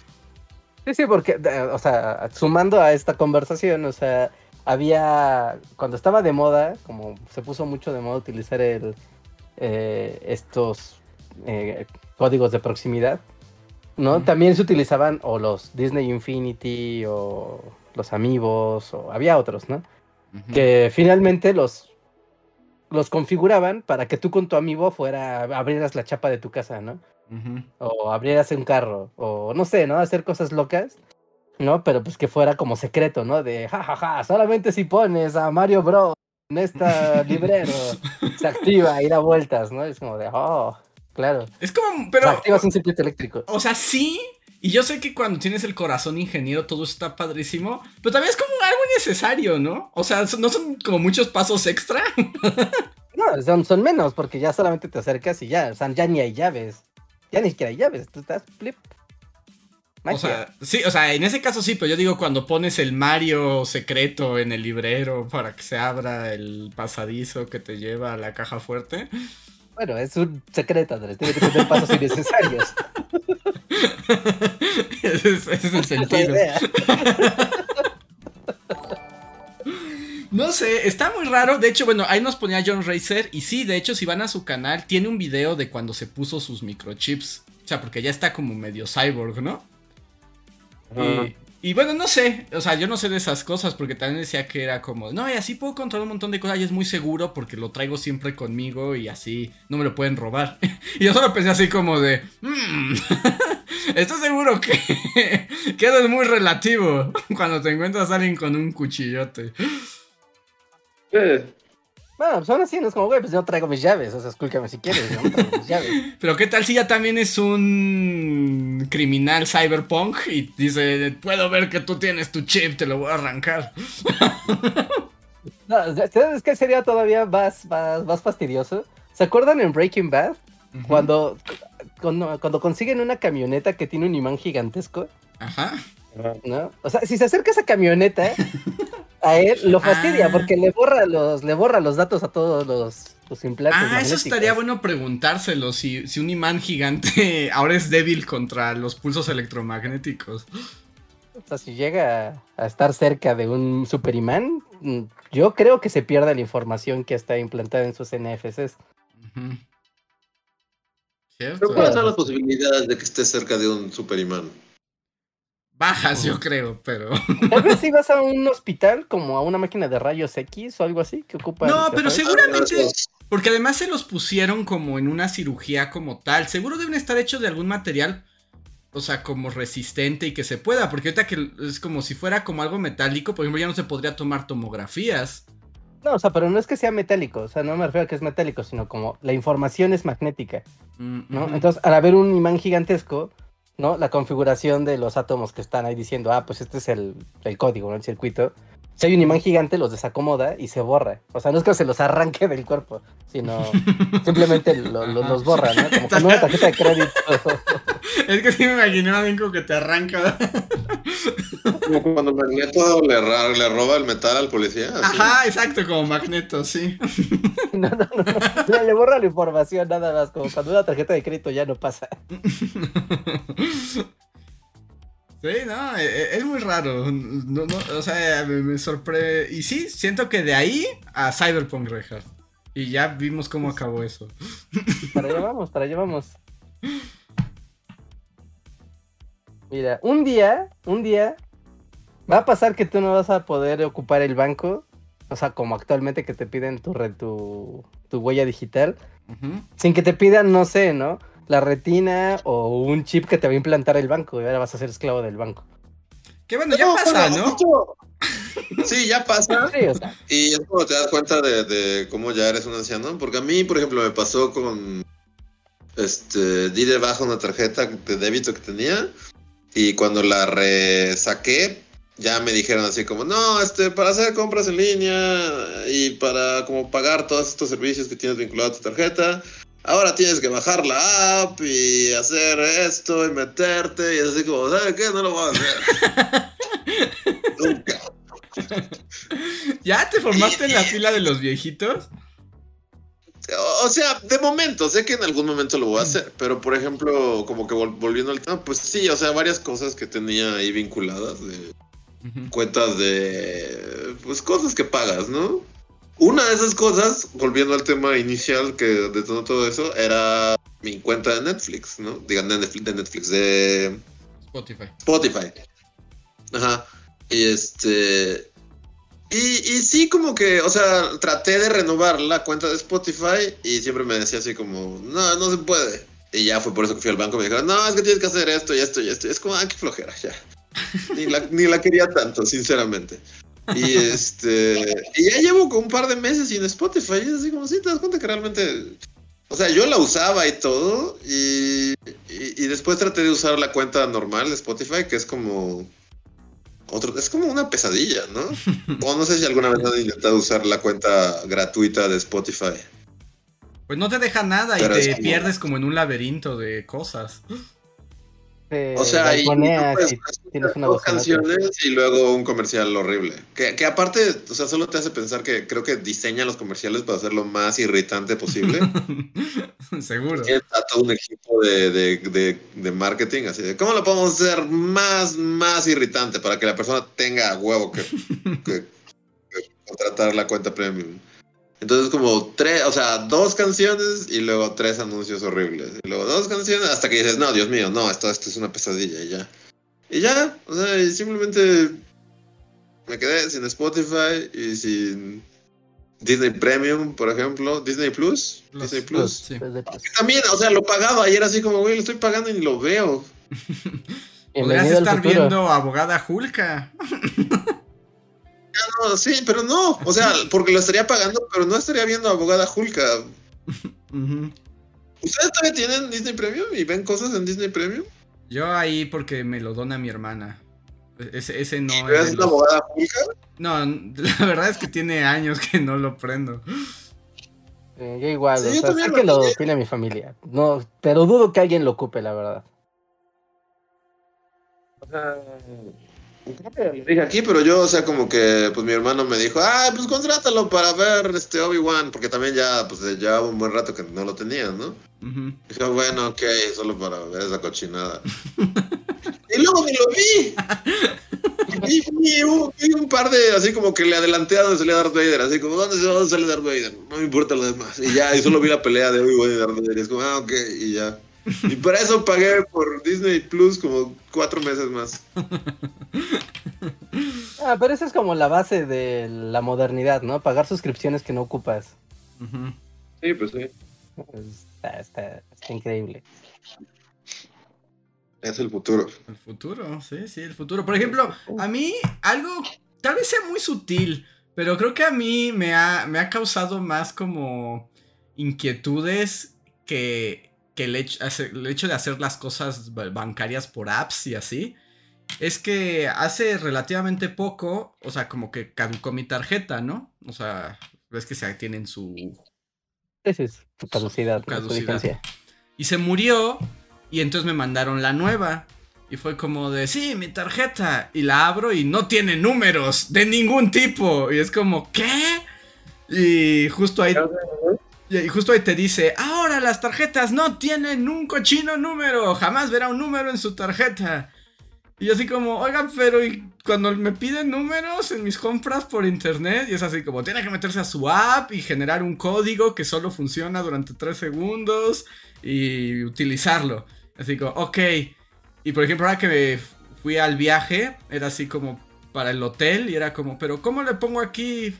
Sí, sí, porque, de- o sea, sumando a esta conversación, o sea, había, cuando estaba de moda, como se puso mucho de moda utilizar el, eh, estos eh, códigos de proximidad, ¿no? También se utilizaban o los Disney Infinity o los Amigos, o había otros, ¿no? que finalmente los los configuraban para que tú con tu amigo fuera abrieras la chapa de tu casa, ¿no? O abrieras un carro o no sé, ¿no? Hacer cosas locas, ¿no? Pero pues que fuera como secreto, ¿no? De jajaja, solamente si pones a Mario Bros en esta <laughs> librero se activa y da vueltas, ¿no? Es como de, oh, claro. Es como, pero, activas un circuito eléctrico. o sea, sí, Y yo sé que cuando tienes el corazón ingeniero todo está padrísimo, pero también es como algo necesario, ¿no? O sea, no son como muchos pasos extra. <laughs> no, son, son menos, porque ya solamente te acercas y ya, o sea, ya ni hay llaves. Ya ni siquiera hay llaves, tú estás flip. O sea, sí, o sea, en ese caso sí, pero yo digo cuando pones el Mario secreto en el librero para que se abra el pasadizo que te lleva a la caja fuerte. Bueno, es un secreto, Andrés. Tiene que tener pasos innecesarios. <laughs> ese, es, ese es el sentido. <laughs> No sé, está muy raro. De hecho, bueno, ahí nos ponía John Racer. Y sí, de hecho, si van a su canal, tiene un video de cuando se puso sus microchips. O sea, porque ya está como medio cyborg, ¿no? Y, bueno, no sé, o sea, yo no sé de esas cosas porque también decía que era como, no, y así puedo controlar un montón de cosas y es muy seguro porque lo traigo siempre conmigo y así no me lo pueden robar. <laughs> y yo solo pensé así como de, <laughs> mmm, estoy seguro que, <laughs> que eso es muy relativo cuando te encuentras a alguien con un cuchillote. Eh, bueno, pues aún así no es como, güey, pues yo traigo mis llaves, o sea, escúchame si quieres, yo no traigo mis llaves. <laughs> Pero qué tal si ya también es un criminal cyberpunk y dice, puedo ver que tú tienes tu chip, te lo voy a arrancar. <laughs> No, ¿sabes qué sería todavía más, más, fastidioso? ¿Se acuerdan en Breaking Bad? cuando, cuando, cuando consiguen una camioneta que tiene un imán gigantesco. Ajá. ¿No? O sea, si se acerca esa camioneta, <laughs> a él lo fastidia ah. porque le borra los, le borra los datos a todos los, los implantes. Ah, eso estaría bueno preguntárselo, si, si un imán gigante <laughs> ahora es débil contra los pulsos electromagnéticos. O sea, si llega a estar cerca de un superimán, yo creo que se pierda la información que está implantada en sus NFCs. ¿Cierto? ¿Cuáles son las posibilidades de que esté cerca de un superimán? Bajas, yo creo, pero. <laughs> Tal vez si vas a un hospital, como a una máquina de rayos X o algo así, que ocupa. No, pero seguramente. Porque además se los pusieron como en una cirugía como tal. Seguro deben estar hechos de algún material. O sea, como resistente y que se pueda. Porque ahorita que es como si fuera como algo metálico, por ejemplo, ya no se podría tomar tomografías. No, o sea, pero no es que sea metálico, o sea, no me refiero a que es metálico, sino como la información es magnética, mm, ¿no? Entonces, al haber un imán gigantesco, ¿no? La configuración de los átomos que están ahí diciendo, ah, pues este es el, código, ¿no? El circuito. Si hay un imán gigante, los desacomoda y se borra. O sea, no es que se los arranque del cuerpo, sino <laughs> simplemente los borra, ¿no? Como con una tarjeta de crédito. <laughs> es que sí me imaginé a como que te arranca. Como cuando Magneto le, le, roba el metal al policía. Ajá, exacto, como Magneto, sí. <laughs> no, no, no, Le borra la información nada más, como cuando una tarjeta de crédito ya no pasa. Sí, no, e, e, es muy raro. o sea, me, sorprende. Y sí, siento que de ahí a Cyberpunk Reinhardt. Y ya vimos cómo acabó eso. <laughs> Para allá vamos, para allá vamos. Mira, un día, un día, va a pasar que tú no vas a poder ocupar el banco. O sea, como actualmente que te piden tu, tu, tu huella digital. Sin que te pidan, no sé, ¿no? La retina o un chip que te va a implantar el banco y ahora vas a ser esclavo del banco. Qué bueno, ya pasa, ¿no? <laughs> Sí, ya pasa. Y es cuando te das cuenta de, cómo ya eres un anciano. Porque a mí, por ejemplo, me pasó con. Este. Di debajo una tarjeta de débito que tenía. Y cuando la resaqué, ya me dijeron así como, no, este, para hacer compras en línea y para como pagar todos estos servicios que tienes vinculados a tu tarjeta, ahora tienes que bajar la app y hacer esto y meterte y así como, ¿sabes qué? No lo voy a hacer. <laughs> Nunca. ¿Ya te formaste en la fila de los viejitos? O sea, de momento, sé que en algún momento lo voy a hacer, pero por ejemplo, como que volviendo al tema, pues sí, o sea, varias cosas que tenía ahí vinculadas de cuentas de, pues cosas que pagas, ¿no? Una de esas cosas, volviendo al tema inicial que detonó todo eso, era mi cuenta de Netflix, ¿no? Digan, de Netflix, de Spotify. Spotify. Ajá. Y este. Y, y sí, como que, o sea, traté de renovar la cuenta de Spotify y siempre me decía así como, no, no se puede. Y ya fue por eso que fui al banco y me dijeron, no, es que tienes que hacer esto y esto y esto. Y es como, ah, qué flojera, ya. <laughs> ni, la, ni la quería tanto, sinceramente. Y este. Y ya llevo un par de meses sin Spotify. Y es así como, sí, te das cuenta que realmente. O sea, yo la usaba y todo. Y, y, y después traté de usar la cuenta normal de Spotify, que es como otro, es como una pesadilla, ¿no? <laughs> o no sé si alguna vez han intentado usar la cuenta gratuita de Spotify. Pues no te deja nada Pero y te como- pierdes como en un laberinto de cosas. Te O sea, y balconeas y tienes una dos canciones y luego un comercial horrible. Que, que aparte, o sea, solo te hace pensar que creo que diseñan los comerciales para hacer lo más irritante posible. <laughs> Seguro. Tiene a todo un equipo de, de, de, de marketing, así de cómo lo podemos hacer más, más irritante para que la persona tenga huevo que, que- que contratar la cuenta premium. Entonces como tres, o sea, dos canciones y luego tres anuncios horribles. Y luego dos canciones hasta que dices, no, Dios mío, no, esto, esto es una pesadilla y ya. Y ya, o sea, y simplemente me quedé sin Spotify y sin Disney Premium, por ejemplo, Disney Plus, Plus, Disney Plus. Sí. Pues También, o sea, lo pagaba y era así como, güey, lo estoy pagando y ni lo veo. <laughs> Podrías estar viendo abogada Julka. <laughs> Sí, pero no, o sea, <laughs> porque lo estaría pagando, pero no estaría viendo a abogada Julka. ¿Ustedes todavía tienen Disney Premium y ven cosas en Disney Premium? Yo ahí porque me lo dona mi hermana. Ese, ese no ¿Y es la los- abogada Julka? No, <laughs> la verdad es que tiene años que no lo prendo. Eh, yo igual, Sí, o yo sea, sé lo que lo tiene mi familia. No, pero dudo que alguien lo ocupe, la verdad. O sea, creo que lo dije aquí, pero yo, o sea, como que, pues mi hermano me dijo, ah, pues contrátalo para ver este Obi-Wan, porque también ya, pues llevaba un buen rato que no lo tenía, ¿no? Ujú. Dije, bueno, ok, solo para ver esa cochinada. <laughs> y luego me lo vi. Y vi un, vi un par de, así como que le adelanté a donde salía Darth Vader, así como, ¿dónde, dónde sale Darth Vader? No me importa lo demás. Y ya, y solo vi la pelea de Obi-Wan y Darth Vader, y es como, ah, ok, y ya. Y por eso pagué por Disney Plus como cuatro meses más. Ah, pero esa es como la base de la modernidad, ¿no? Pagar suscripciones que no ocupas. Sí, pues sí. Está, está, está increíble. Es el futuro. El futuro, sí, sí, el futuro. Por ejemplo, a mí algo tal vez sea muy sutil, pero creo que a mí me ha, me ha causado más como inquietudes que, que el, hecho, el hecho de hacer las cosas ba- bancarias por apps y así. Es que hace relativamente poco, o sea, como que caducó mi tarjeta, ¿no? O sea, ves que se tienen su Esa es tu caducidad, Su ¿no? Su caducidad. y se murió y entonces me mandaron la nueva y fue como de sí mi tarjeta y la abro y no tiene números de ningún tipo y es como qué y justo ahí y justo ahí te dice ahora las tarjetas no tienen un cochino número jamás verá un número en su tarjeta y así como oigan pero y cuando me piden números en mis compras por internet y es así como tiene que meterse a su app y generar un código que solo funciona durante 3 segundos y utilizarlo. Así como, ok. Y por ejemplo, ahora que me fui al viaje, era así como para el hotel y era como, pero ¿cómo le pongo aquí?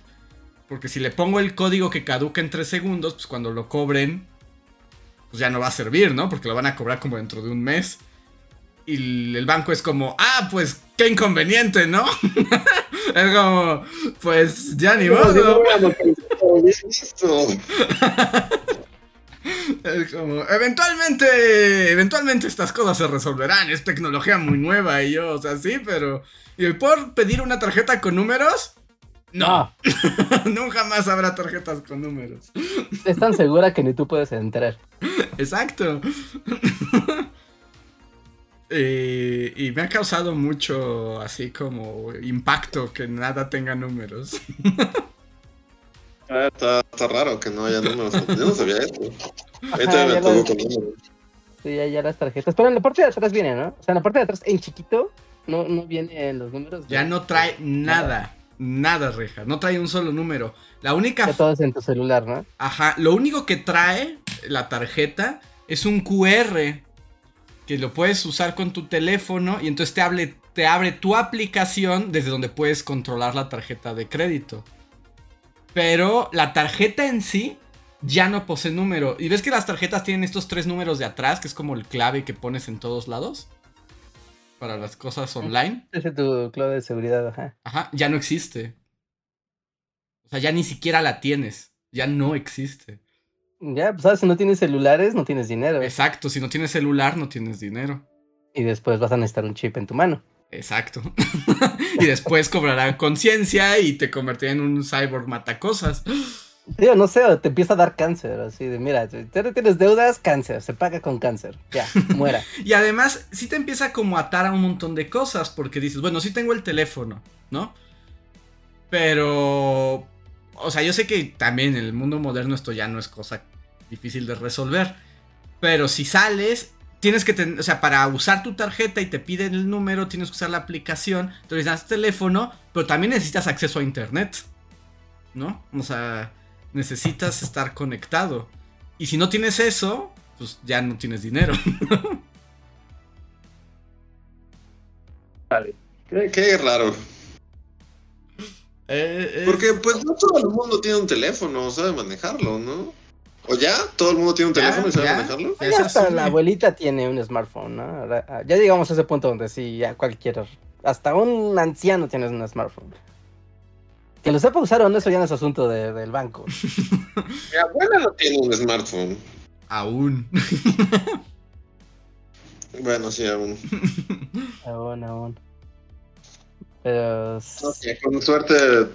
Porque si le pongo el código que caduca en 3 segundos, pues cuando lo cobren, pues ya no va a servir, ¿no? Porque lo van a cobrar como dentro de un mes. Y el banco es como, ah, pues qué inconveniente, ¿no? <laughs> es como, pues ya ni modo. <laughs> Es como, eventualmente, eventualmente estas cosas se resolverán, es tecnología muy nueva y yo, o sea, sí, pero... ¿Y por pedir una tarjeta con números? No, <laughs> nunca más habrá tarjetas con números. Es tan segura que ni tú puedes entrar. Exacto. <laughs> Eh, y me ha causado mucho, así como, impacto que nada tenga números. Ah, está, está raro que no haya números. Yo no sabía eso. Ajá, Ahorita <laughs> me ya pongo lo- con números. Sí, ya, ya las tarjetas. Pero en la parte de atrás viene, ¿no? O sea, en la parte de atrás, en chiquito, no, no vienen los números. de- Ya no trae nada, nada, reja, no trae un solo número. La única Ya todo es en tu celular, ¿no? Ajá, lo único que trae la tarjeta es un QR que lo puedes usar con tu teléfono y entonces te, hable- te abre tu aplicación desde donde puedes controlar la tarjeta de crédito. Pero la tarjeta en sí ya no posee número. Y ves que las tarjetas tienen estos tres números de atrás, que es como el clave que pones en todos lados para las cosas online. Ese es tu clave de seguridad, ajá. Ajá, ya no existe. O sea, ya ni siquiera la tienes. Ya no existe. Ya, pues sabes, si no tienes celulares, no tienes dinero. Exacto, si no tienes celular, no tienes dinero. Y después vas a necesitar un chip en tu mano. Exacto. <laughs> y después cobrará conciencia y te convertirá en un cyborg matacosas. Tío, no sé, te empieza a dar cáncer, así de, mira, si tienes deudas, cáncer, se paga con cáncer, ya, <laughs> muera. y además, sí te empieza como a atar a un montón de cosas, porque dices, bueno, sí tengo el teléfono, ¿no? Pero, o sea, yo sé que también en el mundo moderno esto ya no es cosa difícil de resolver, pero si sales, tienes que tener, o sea, para usar tu tarjeta y te piden el número, tienes que usar la aplicación, entonces das teléfono, pero también necesitas acceso a internet, ¿no? O sea necesitas estar conectado. Y si no tienes eso, pues ya no tienes dinero. <laughs> vale. Qué, raro. Eh, Porque pues no todo el mundo tiene un teléfono, sabe manejarlo, ¿no? ¿O ya? ¿Todo el mundo tiene un teléfono y sabe manejarlo? Ya hasta la abuelita tiene un smartphone, ¿no? Ya llegamos a ese punto donde sí, ya cualquiera, hasta un anciano tiene un smartphone. Que lo sepa usar o no, eso ya no es asunto del banco. <laughs> Mi abuela no tiene un smartphone. Aún. <laughs> bueno, sí, aún. <laughs> Aún, aún. Pero... con suerte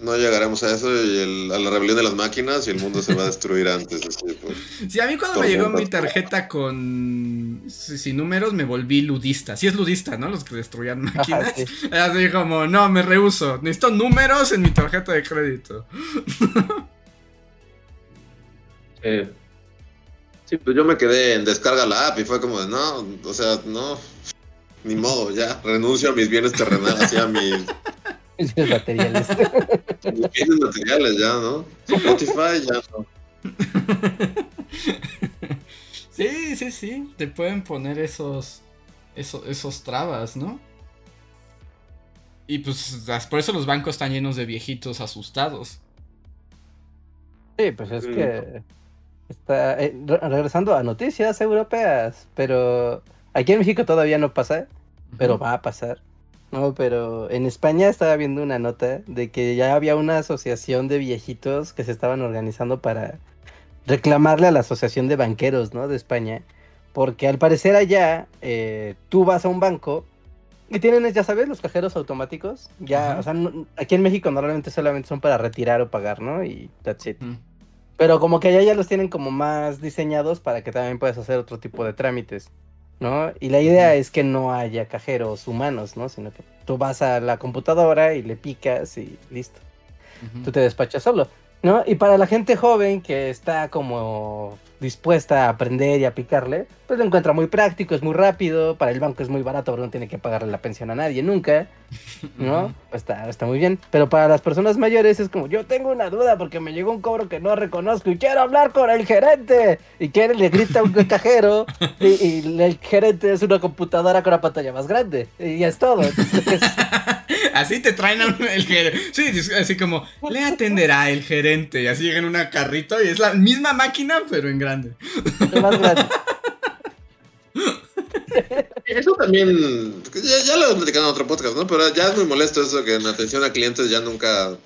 no llegaremos a eso y a la rebelión de las máquinas y el mundo se va a destruir antes. Pues. sí, a mí cuando me llegó mi tarjeta con sin números me volví ludista. Sí es ludista, ¿no? Los que destruían máquinas. Así como, no, me rehuso. Necesito números en mi tarjeta de crédito. <laughs> Sí, pues yo me quedé en descarga la app y fue como de, no, o sea, no, ni modo, ya, renuncio a mis bienes terrenales, a mis Bienes materiales. <laughs> Materiales ya, ¿no? Spotify ya no. <laughs> Sí, sí, sí. Te pueden poner esos, esos, esos trabas, ¿no? Y pues por eso los bancos están llenos de viejitos asustados. Sí, pues es que está eh, regresando a noticias europeas, pero aquí en México todavía no pasa, pero va a pasar. No, pero en España estaba viendo una nota de que ya había una asociación de viejitos que se estaban organizando para reclamarle a la asociación de banqueros, ¿no? De España. Porque al parecer allá eh, tú vas a un banco y tienen, ya sabes, los cajeros automáticos. Ya, o sea, aquí en México normalmente solamente son para retirar o pagar, ¿no? Y that's it. Pero como que allá ya los tienen como más diseñados para que también puedas hacer otro tipo de trámites. ¿No? Y la idea es que no haya cajeros humanos, ¿no? Sino que tú vas a la computadora y le picas y listo. Tú te despachas solo, ¿no? Y para la gente joven que está como dispuesta a aprender y a picarle, pues lo encuentra muy práctico, es muy rápido, para el banco es muy barato porque no tiene que pagarle la pensión a nadie nunca, ¿no? está, está muy bien. Pero para las personas mayores es como, yo tengo una duda porque me llegó un cobro que no reconozco y quiero hablar con el gerente. Y quiere, le grita a un cajero <laughs> y, el gerente es una computadora con una pantalla más grande. Y es todo. <laughs> así te traen el gerente. Sí, así como, le atenderá el gerente. Y así llega en una carrito y es la misma máquina, pero en grande. Más grande. <laughs> Eso también, ya, lo he platicado en otro podcast, ¿no? Pero ya es muy molesto eso que en atención a clientes ya nunca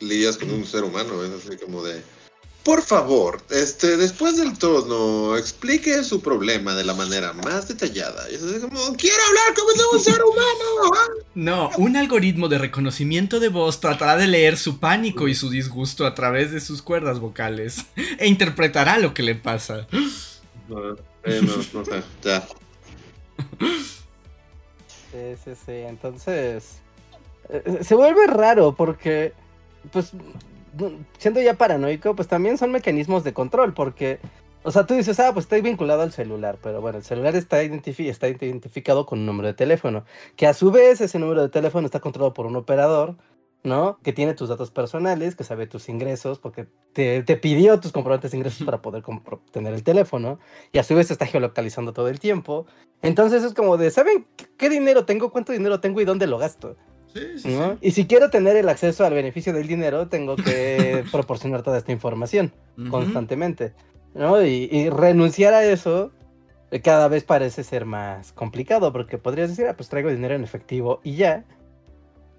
lidias con un ser humano, es así como de... Por favor, este, después del tono, explique su problema de la manera más detallada. Y es como, quiero hablar como un ser <laughs> humano. No, un algoritmo de reconocimiento de voz tratará de leer su pánico y su disgusto a través de sus cuerdas vocales e interpretará lo que le pasa. No, eh, no, no sé, ya. Sí, sí, sí. Entonces, eh, se vuelve raro porque, pues, siendo ya paranoico, pues también son mecanismos de control, porque, o sea, tú dices, ah, pues estoy vinculado al celular, pero bueno, el celular está, está identificado con un número de teléfono, que a su vez ese número de teléfono está controlado por un operador, ¿no? Que tiene tus datos personales, que sabe tus ingresos, porque te, pidió tus comprobantes de ingresos para poder tener el teléfono, y a su vez está geolocalizando todo el tiempo. Entonces es como de, ¿saben qué dinero tengo? ¿Cuánto dinero tengo y dónde lo gasto? Y si quiero tener el acceso al beneficio del dinero, tengo que <laughs> proporcionar toda esta información constantemente. ¿no? Y, renunciar a eso eh, cada vez parece ser más complicado, porque podrías decir, ah, pues traigo dinero en efectivo y ya.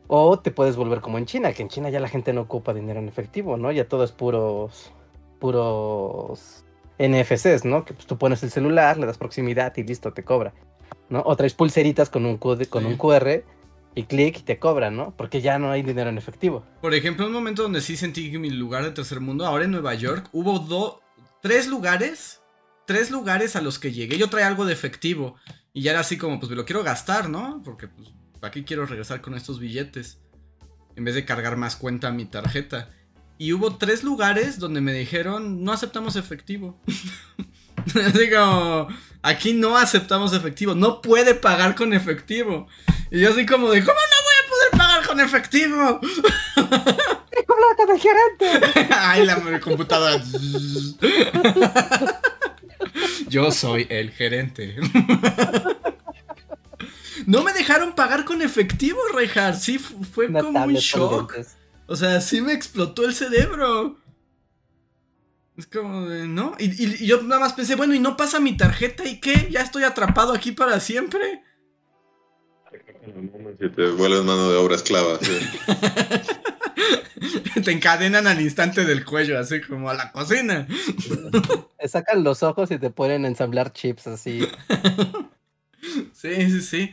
O te puedes volver como en China, que en China ya la gente no ocupa dinero en efectivo, ¿no? Ya todo es puros puros NFCs, ¿no? Que pues, tú pones el celular, le das proximidad y listo, te cobra. ¿no? O traes pulseritas con un, con Sí. un QR y clic y te cobran, ¿no? Porque ya no hay dinero en efectivo. Por ejemplo, un momento donde sí sentí que mi lugar de tercer mundo, ahora en Nueva York, hubo dos, tres lugares, tres lugares a los que llegué. Yo traía algo de efectivo y ya era así como, pues me lo quiero gastar, ¿no? Porque, pues, ¿para qué quiero regresar con estos billetes? En vez de cargar más cuenta a mi tarjeta. Y hubo tres lugares donde me dijeron, no aceptamos efectivo. <laughs> como, aquí no aceptamos efectivo, no puede pagar con efectivo. Y yo así como de, ¿cómo no voy a poder pagar con efectivo? hablar con el gerente! <laughs> Ay, la computadora. Yo soy el gerente. No me dejaron pagar con efectivo, Rejar. Sí, fu- fue Una como un shock. O sea, sí me explotó el cerebro. Es como de, ¿no? Y, y- y yo nada más pensé, bueno, ¿y no pasa mi tarjeta? ¿Y qué? ¿Ya estoy atrapado aquí para siempre? Si te vuelves mano de obra esclava. sí. <laughs> Te encadenan al instante del cuello, así como a la cocina. Te sacan los ojos y te ponen a ensamblar chips así. <laughs> Sí, sí, sí.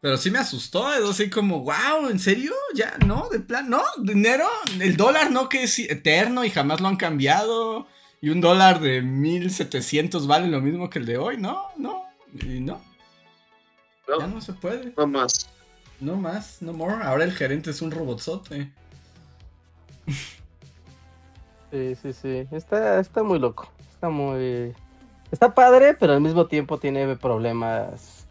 Pero sí me asustó, es así como, wow, ¿en serio? Ya, no, de plan, no, dinero, el dólar no que es eterno y jamás lo han cambiado. Y un dólar de 1700 vale lo mismo que el de hoy, no, no, y no, ya No, no se puede. no más. No más, no more. Ahora el gerente es un robotzote. Sí, sí, sí. Está, está muy loco. Está muy. Está padre, pero al mismo tiempo tiene problemas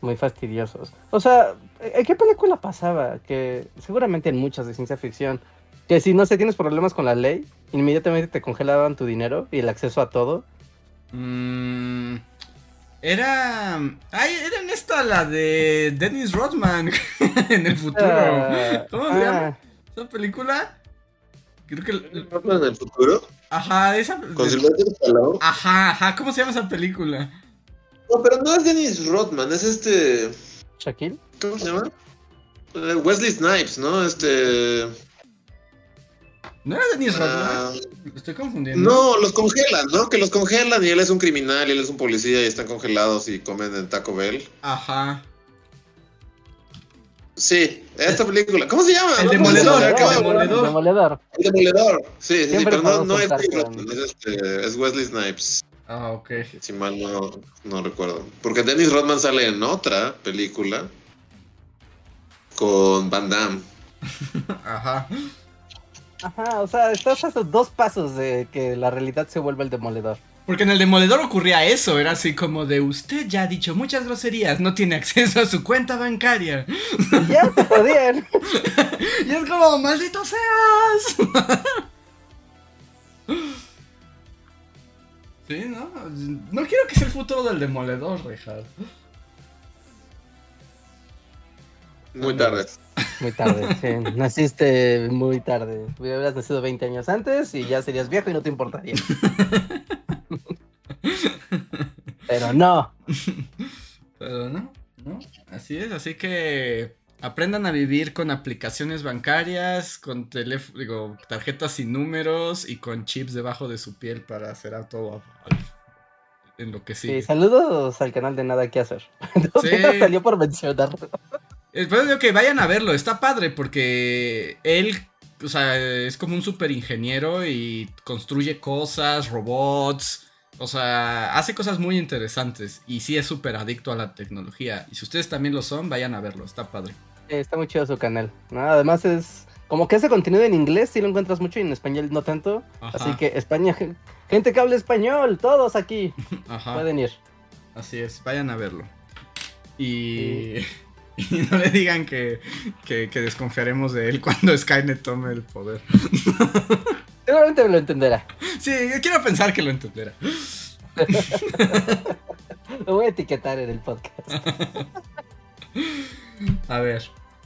muy fastidiosos. O sea, ¿en qué película pasaba? Que seguramente en muchas de ciencia ficción. Que si no sé, tienes problemas con la ley, inmediatamente te congelaban tu dinero y el acceso a todo. Mm, era. Ay, era en esta la de Dennis Rodman <laughs> en el futuro. Ah, ¿Cómo se llama? ah, ¿Esa película? Creo que. en el futuro? Ajá, esa. Con. Ajá, ajá, ¿cómo se llama esa película? No, pero no es Dennis Rodman, es este. Shaquille. ¿Cómo se llama? Eh, Wesley Snipes, ¿no? Este. ¿No era Dennis ah, Rodman? Estoy confundiendo. no, los congelan, ¿no? Que los congelan y él es un criminal y él es un policía y están congelados y comen en Taco Bell. Ajá. Sí, esta película. ¿Cómo se llama? El No, Demoledor, el Demoledor. Demoledor. El Demoledor. Sí, sí, sí, pero no, no es con- es, este, es Wesley Snipes. Ah, ok. Si mal no, no recuerdo. Porque Dennis Rodman sale en otra película con Van Damme. <laughs> Ajá. Ajá, o sea, estás a esos dos pasos de que la realidad se vuelva el demoledor. Porque en el demoledor ocurría eso, era así como de usted ya ha dicho muchas groserías, no tiene acceso a su cuenta bancaria. Ya te jodían. <laughs> Y es como, maldito seas. <laughs> Sí, ¿no? No quiero que sea el futuro del demoledor, Richard. Muy tarde. Muy tarde, sí. Naciste muy tarde. Hubieras nacido 20 años antes y ya serías viejo y no te importaría. Pero no. Pero no, no, así es, así que aprendan a vivir con aplicaciones bancarias, con teléfono, digo, tarjetas sin números y con chips debajo de su piel para hacer a todo en lo que Sí, sigue. saludos al canal de Nada que hacer. <laughs> Sí. Sí. salió por mencionarlo. Digo que vayan a verlo, está padre porque él, o sea, es como un super ingeniero y construye cosas, robots, o sea, hace cosas muy interesantes y sí es súper adicto a la tecnología. Y si ustedes también lo son, vayan a verlo, está padre. Está muy chido su canal. ¿no? Además es como que ese contenido en inglés sí lo encuentras mucho y en español no tanto. Ajá. Así que España, gen- gente que habla español, todos aquí <laughs> Ajá. pueden ir. Así es, vayan a verlo. Y, <laughs> y no le digan que, que, que desconfiaremos de él cuando Skynet tome el poder. <laughs> Seguramente lo entenderá. Sí, quiero pensar que lo entenderá. <laughs> Lo voy a etiquetar en el podcast. A ver.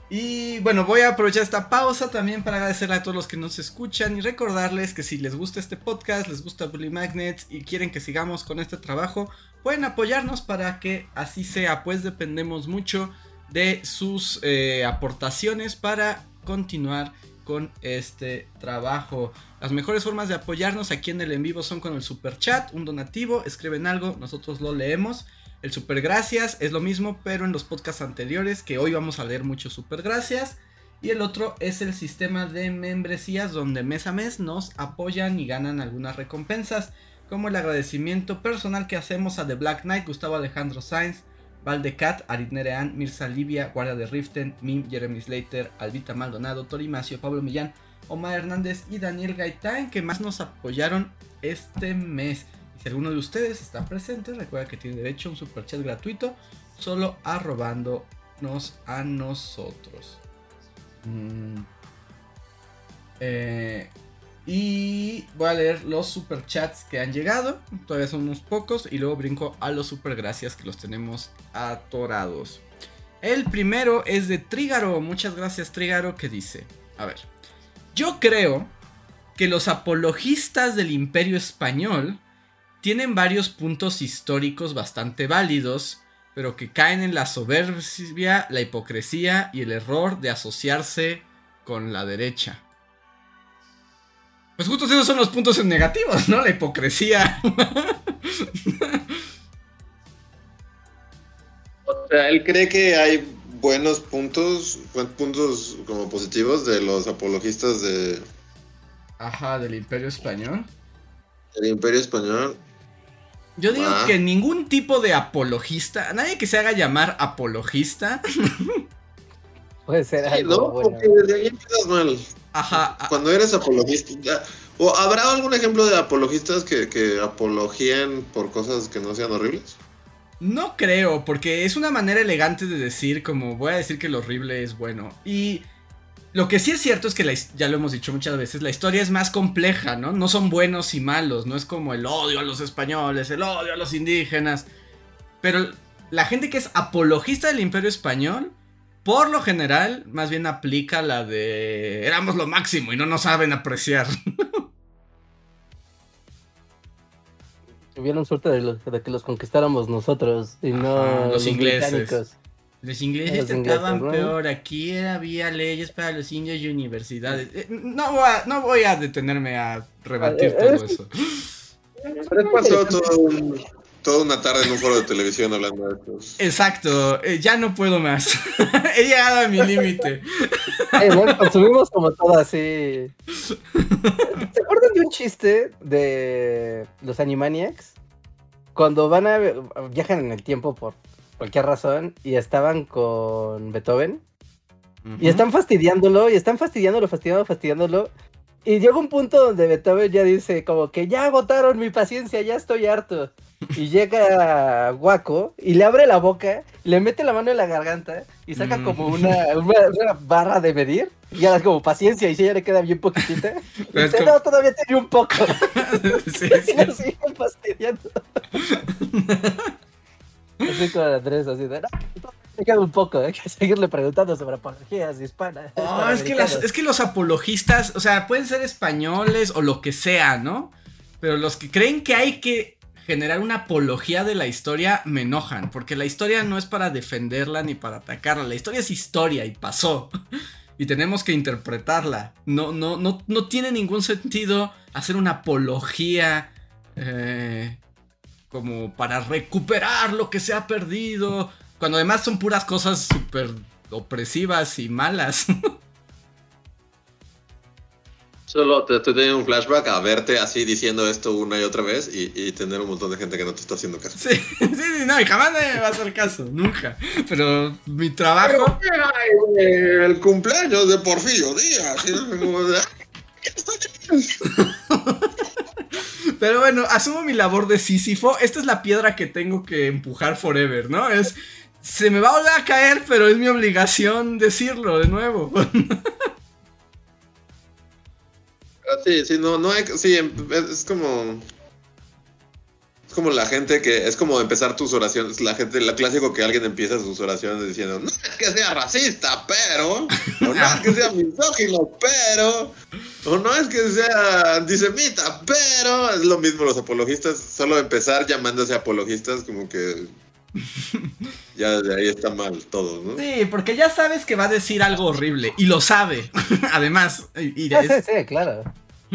Y bueno, voy a aprovechar esta pausa también para agradecerle a todos los que nos escuchan y recordarles que si les gusta este podcast, les gusta Bully Magnets y quieren que sigamos con este trabajo, pueden apoyarnos para que así sea, pues dependemos mucho de sus eh, aportaciones para continuar con este trabajo. Las mejores formas de apoyarnos aquí en el en vivo son con el super chat, un donativo, escriben algo, nosotros lo leemos. El super gracias es lo mismo, pero en los podcasts anteriores, que hoy vamos a leer muchos super gracias. Y el otro es el sistema de membresías donde mes a mes nos apoyan y ganan algunas recompensas, como el agradecimiento personal que hacemos a The Black Knight, Gustavo Alejandro Sainz, Valdecat, Aritnerean, Mirza Livia, Guardia de Riften, Mim, Jeremy Slater, Albita Maldonado, Torimacio, Pablo Millán, Omar Hernández y Daniel Gaitán, que más nos apoyaron este mes. si alguno de ustedes está presente, recuerda que tiene derecho a un super chat gratuito, solo arrobándonos a nosotros. Mm. Eh, y voy a leer los super chats que han llegado. Todavía son unos pocos. Y luego brinco a los super gracias que los tenemos atorados. El primero es de Trígaro. Muchas gracias, Trígaro. Que dice: A ver, yo creo que los apologistas del Imperio Español tienen varios puntos históricos bastante válidos pero que caen en la soberbia, la hipocresía y el error de asociarse con la derecha. Pues justo esos son los puntos negativos, ¿no? La hipocresía. o sea, él cree que hay buenos puntos, puntos como positivos de los apologistas de... Ajá, del Imperio Español. El Imperio Español. Yo digo ah. que ningún tipo de apologista, nadie que se haga llamar apologista. <laughs> Puede ser algo. No, porque desde ahí empiezas mal. Ajá. Cuando eres apologista. ¿O habrá algún ejemplo de apologistas que, que apologían por cosas que no sean horribles? No creo, porque es una manera elegante de decir, como voy a decir que lo horrible es bueno. Y lo que sí es cierto es que ya lo hemos dicho muchas veces, la historia es más compleja, ¿no? No son buenos y malos, no es como el odio a los españoles, el odio a los indígenas. Pero la gente que es apologista del imperio español, por lo general, más bien aplica la de éramos lo máximo y no nos saben apreciar. <laughs> Tuvieron suerte de, que los conquistáramos nosotros y no los, ingleses. Los ingleses trataban peor, aquí había leyes para los indios y universidades. Eh, no, voy a, no voy a detenerme a rebatir todo eso. Pero pasó todo toda una tarde en un foro de televisión hablando de esto. Exacto, eh, ya no puedo más. <laughs> He llegado a mi límite. Eh, bueno, consumimos como todo así. ¿Se acuerdan de un chiste de los Animaniacs? Cuando van a viajan en el tiempo por cualquier razón, y estaban con Beethoven. Y están fastidiándolo, y están fastidiándolo, fastidiándolo, fastidiándolo. Y llega un punto donde Beethoven ya dice como que ya agotaron mi paciencia, ya estoy harto. Y llega Guaco y le abre la boca, le mete la mano en la garganta y saca como una, barra de medir. Y ya es como paciencia y si ya le queda bien poquitita. <laughs> Y dice, no, todavía tiene un poco. <laughs> sí, sí. <laughs> Y lo siguen fastidiando. Así con Andrés, así de. Me queda un poco, hay que seguirle preguntando sobre apologías hispanas. No, es que, es que los apologistas, o sea, pueden ser españoles o lo que sea, ¿no? Pero los que creen que hay que generar una apología de la historia me enojan, porque la historia no es para defenderla ni para atacarla, la historia es historia y pasó. <laughs> Y tenemos que interpretarla. No, no, no, no tiene ningún sentido hacer una apología eh, como para recuperar lo que se ha perdido. Cuando además son puras cosas súper opresivas y malas. <laughs> Solo te estoy teniendo un flashback a verte así diciendo esto una y otra vez y, tener un montón de gente que no te está haciendo caso. Sí, <laughs> sí, sí, no, y jamás me va a hacer caso, nunca. Pero mi trabajo. el cumpleaños de Porfirio Díaz. Pero bueno, asumo mi labor de Sísifo. Esta es la piedra que tengo que empujar forever, ¿no? Es. Se me va a volver a caer, pero es mi obligación decirlo de nuevo. <laughs> sí, sí, no, no hay. Sí, es como es como la gente que es como empezar tus oraciones, la gente, la clásico que alguien empieza sus oraciones diciendo, no es que sea racista, pero, o no es que sea misógino, pero, o no es que sea antisemita, pero, es lo mismo los apologistas, solo empezar llamándose apologistas como que <laughs> ya de ahí está mal todo, ¿no? Sí, porque ya sabes que va a decir algo horrible y lo sabe, <laughs> además. Y, Ah, sí, es- sí, claro. <laughs>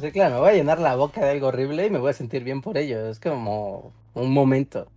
Sí, claro, me voy a llenar la boca de algo horrible y me voy a sentir bien por ello. Es como un momento.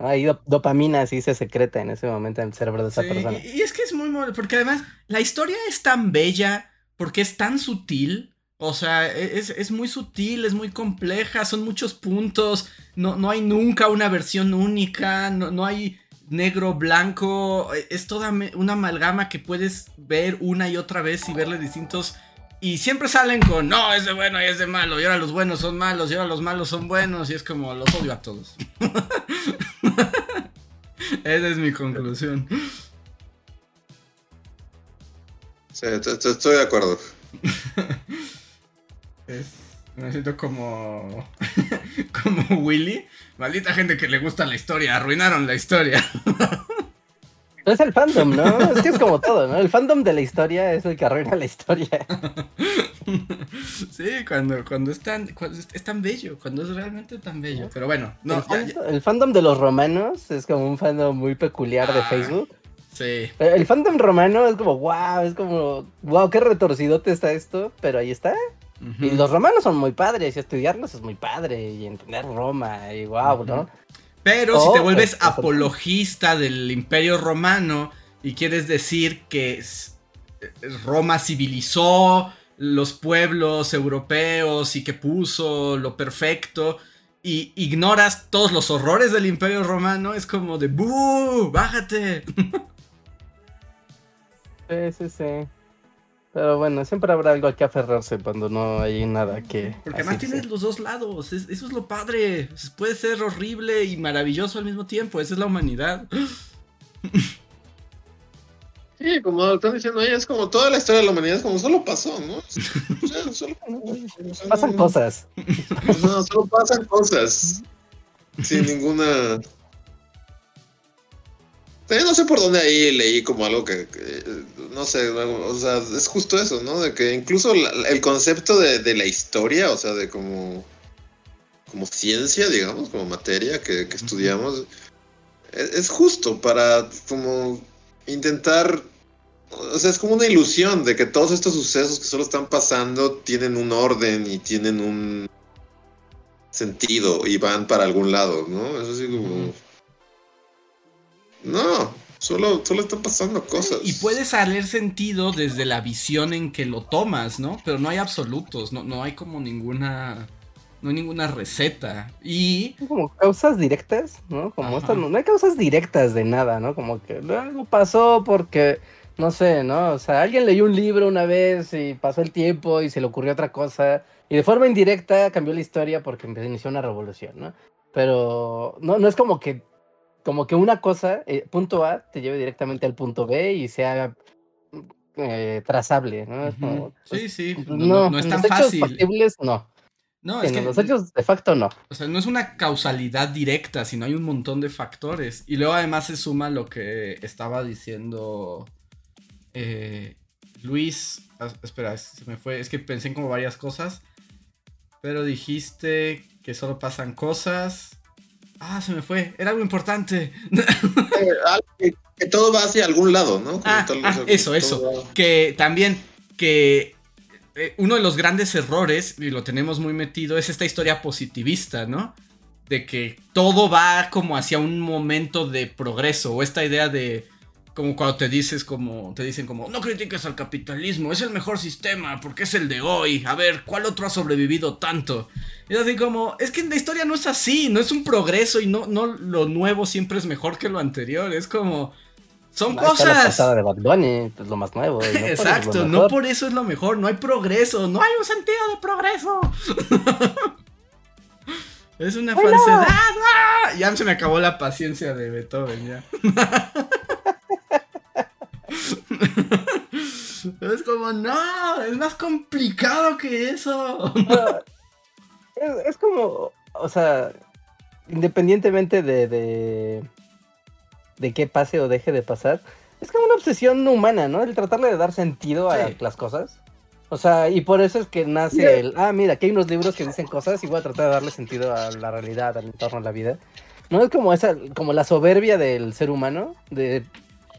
Hay do- dopamina así se secreta en ese momento en el cerebro de esa Sí, persona. y y es que es muy porque además la historia es tan bella, porque es tan sutil, o sea, e, es, es muy sutil, es muy compleja, son muchos puntos, no, no hay nunca una versión única, no, no hay negro, blanco, e- es toda una amalgama que puedes ver una y otra vez y verle distintos... Y siempre salen con, no, es de bueno y es de malo, y ahora los buenos son malos, y ahora los malos son buenos, y es como, los odio a todos. <laughs> Esa es mi conclusión. Sí, estoy de acuerdo. Me siento como. <laughs> como Willy. Maldita gente que le gusta la historia. Arruinaron la historia. Es el fandom, ¿no? Es que es como todo, ¿no? El fandom de la historia es el que arruina la historia. <laughs> sí, cuando, cuando, es tan, cuando es, tan bello. Cuando es realmente tan bello. Pero bueno, no. el, fandom, ya- el fandom de los romanos es como un fandom muy peculiar de Ah. Facebook. sí. El fandom romano es como, wow, es como, wow, qué retorcidote está esto, pero ahí está. Y los romanos son muy padres, y estudiarlos es muy padre, y entender Roma, y wow, ¿no? Pero si te vuelves es- es- apologista del Imperio Romano y quieres decir que Roma civilizó los pueblos europeos y que puso lo perfecto y ignoras todos los horrores del Imperio Romano, es como de ¡Bú! ¡Bájate! <laughs> Sí, sí, sí. Pero bueno, siempre habrá algo a que aferrarse cuando no hay nada que. Porque además tienes los dos lados, es- eso es lo padre. Puede ser horrible y maravilloso al mismo tiempo, esa es la humanidad. Sí, como están diciendo ahí, es como toda la historia de la humanidad, es como solo pasó, ¿no? <laughs> O sea, solo- o sea, Pasan no- cosas. No, solo pasan cosas. Sin ninguna. También no sé por dónde ahí leí como algo que, que, no sé, o sea, es justo eso, ¿no? De que incluso la- el concepto de, de la historia, o sea, de como, como ciencia, digamos, como materia que, que estudiamos, es, es justo para como intentar, o sea, es como una ilusión de que todos estos sucesos que solo están pasando tienen un orden y tienen un sentido y van para algún lado, ¿no? Es así como... No, solo, solo están pasando cosas. Y puede salir sentido desde la visión en que lo tomas, ¿no? Pero no hay absolutos, no, no hay como ninguna. No hay ninguna receta. Y. Son como causas directas, ¿no? Como estas, no, no hay causas directas de nada, ¿no? Como que algo pasó porque, no sé, ¿no? O sea, alguien leyó un libro una vez y pasó el tiempo y se le ocurrió otra cosa. Y de forma indirecta cambió la historia porque inició una revolución, ¿no? Pero no, no es como que, como que una cosa, eh, punto A, te lleve directamente al punto B y sea eh, trazable, ¿no? Es como, Ujú. pues, Sí, sí. No, no, no- es tan los hechos fácil. factibles, no. No, es no, que. los hechos de facto, no. O sea, no es una causalidad directa, sino hay un montón de factores. Y luego además se suma lo que estaba diciendo eh, Luis. Ah, espera, se me fue. Es que pensé en como varias cosas. Pero dijiste que solo pasan cosas. Ah, se me fue. Era algo importante. Eh, algo que, que todo va hacia algún lado, ¿no? Ah, tal, o ah, sea, eso, eso. va- que también que eh, uno de los grandes errores, y lo tenemos muy metido, es esta historia positivista, ¿no? De que todo va como hacia un momento de progreso, o esta idea de como cuando te dices como te dicen como no critiques al capitalismo, es el mejor sistema porque es el de hoy. A ver, ¿cuál otro ha sobrevivido tanto? Y es así como, es que en la historia no es así, no es un progreso y no no lo nuevo siempre es mejor que lo anterior, es como son cosas. de Bunny, pues lo más nuevo. no es Exacto, no por eso es lo mejor, no hay progreso, no hay un sentido de progreso. <laughs> es una ¡Hola! falsedad. ¡ah! Ya se me acabó la paciencia de Beethoven, ya. <laughs> es como, no, es más complicado que eso. <laughs> Es, es como, o sea, independientemente de, de, de qué pase o deje de pasar, es como una obsesión humana, ¿no? El tratarle de dar sentido a Sí. las cosas. O sea, y por eso es que nace el, ah, mira, aquí hay unos libros que dicen cosas y voy a tratar de darle sentido a la realidad, al entorno, a la vida. ¿No es como esa, como la soberbia del ser humano? De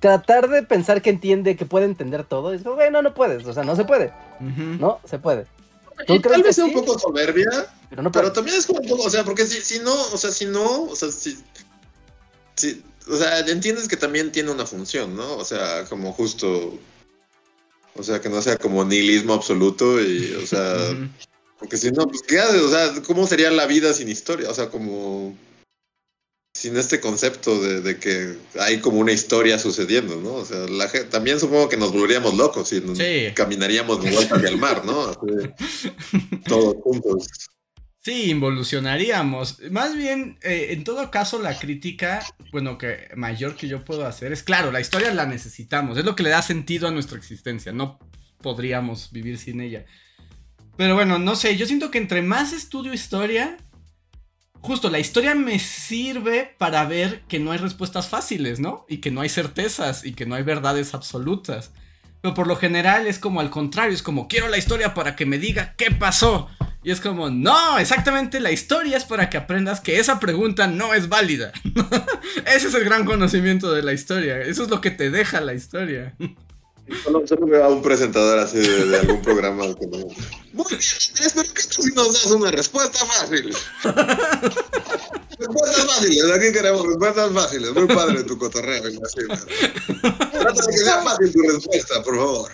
tratar de pensar que entiende, que puede entender todo. Y es como, bueno, no puedes, o sea, no se puede. No, se puede. Y ¿Tú crees tal que vez sea un poco soberbia, Pero no pero también es como un poco, o sea, porque si, si no, o sea, si no, o sea, si, si, o sea, entiendes que también tiene una función, ¿no? O sea, como justo, o sea, que no sea como nihilismo absoluto y, o sea, porque si no, pues, ¿qué haces? O sea, ¿cómo sería la vida sin historia? O sea, como sin este concepto de, de que hay como una historia sucediendo, ¿no? O sea, la también supongo que nos volveríamos locos y nos- Sí. caminaríamos de vuelta hacia el mar, ¿no? Así, <laughs> todos juntos. Sí, involucionaríamos. Más bien, eh, en todo caso, la crítica, bueno, que mayor que yo puedo hacer es, claro, la historia la necesitamos, es lo que le da sentido a nuestra existencia, no podríamos vivir sin ella. Pero bueno, no sé, yo siento que entre más estudio historia, justo la historia me sirve para ver que no hay respuestas fáciles, ¿no? Y que no hay certezas y que no hay verdades absolutas. Pero por lo general es como al contrario, es como quiero la historia para que me diga qué pasó. Y es como, no, exactamente la historia es para que aprendas que esa pregunta no es válida. <laughs> Ese es el gran conocimiento de la historia. Eso es lo que te deja la historia. Solo, solo veo a un presentador así de, de algún programa. que no- Muy bien, Andrés, pero ¿qué tal si nos das una respuesta fácil? <laughs> respuestas fáciles, aquí queremos respuestas fáciles. Muy padre tu cotorreo. y así, ¿no? Trata de que sea fácil tu respuesta, por favor.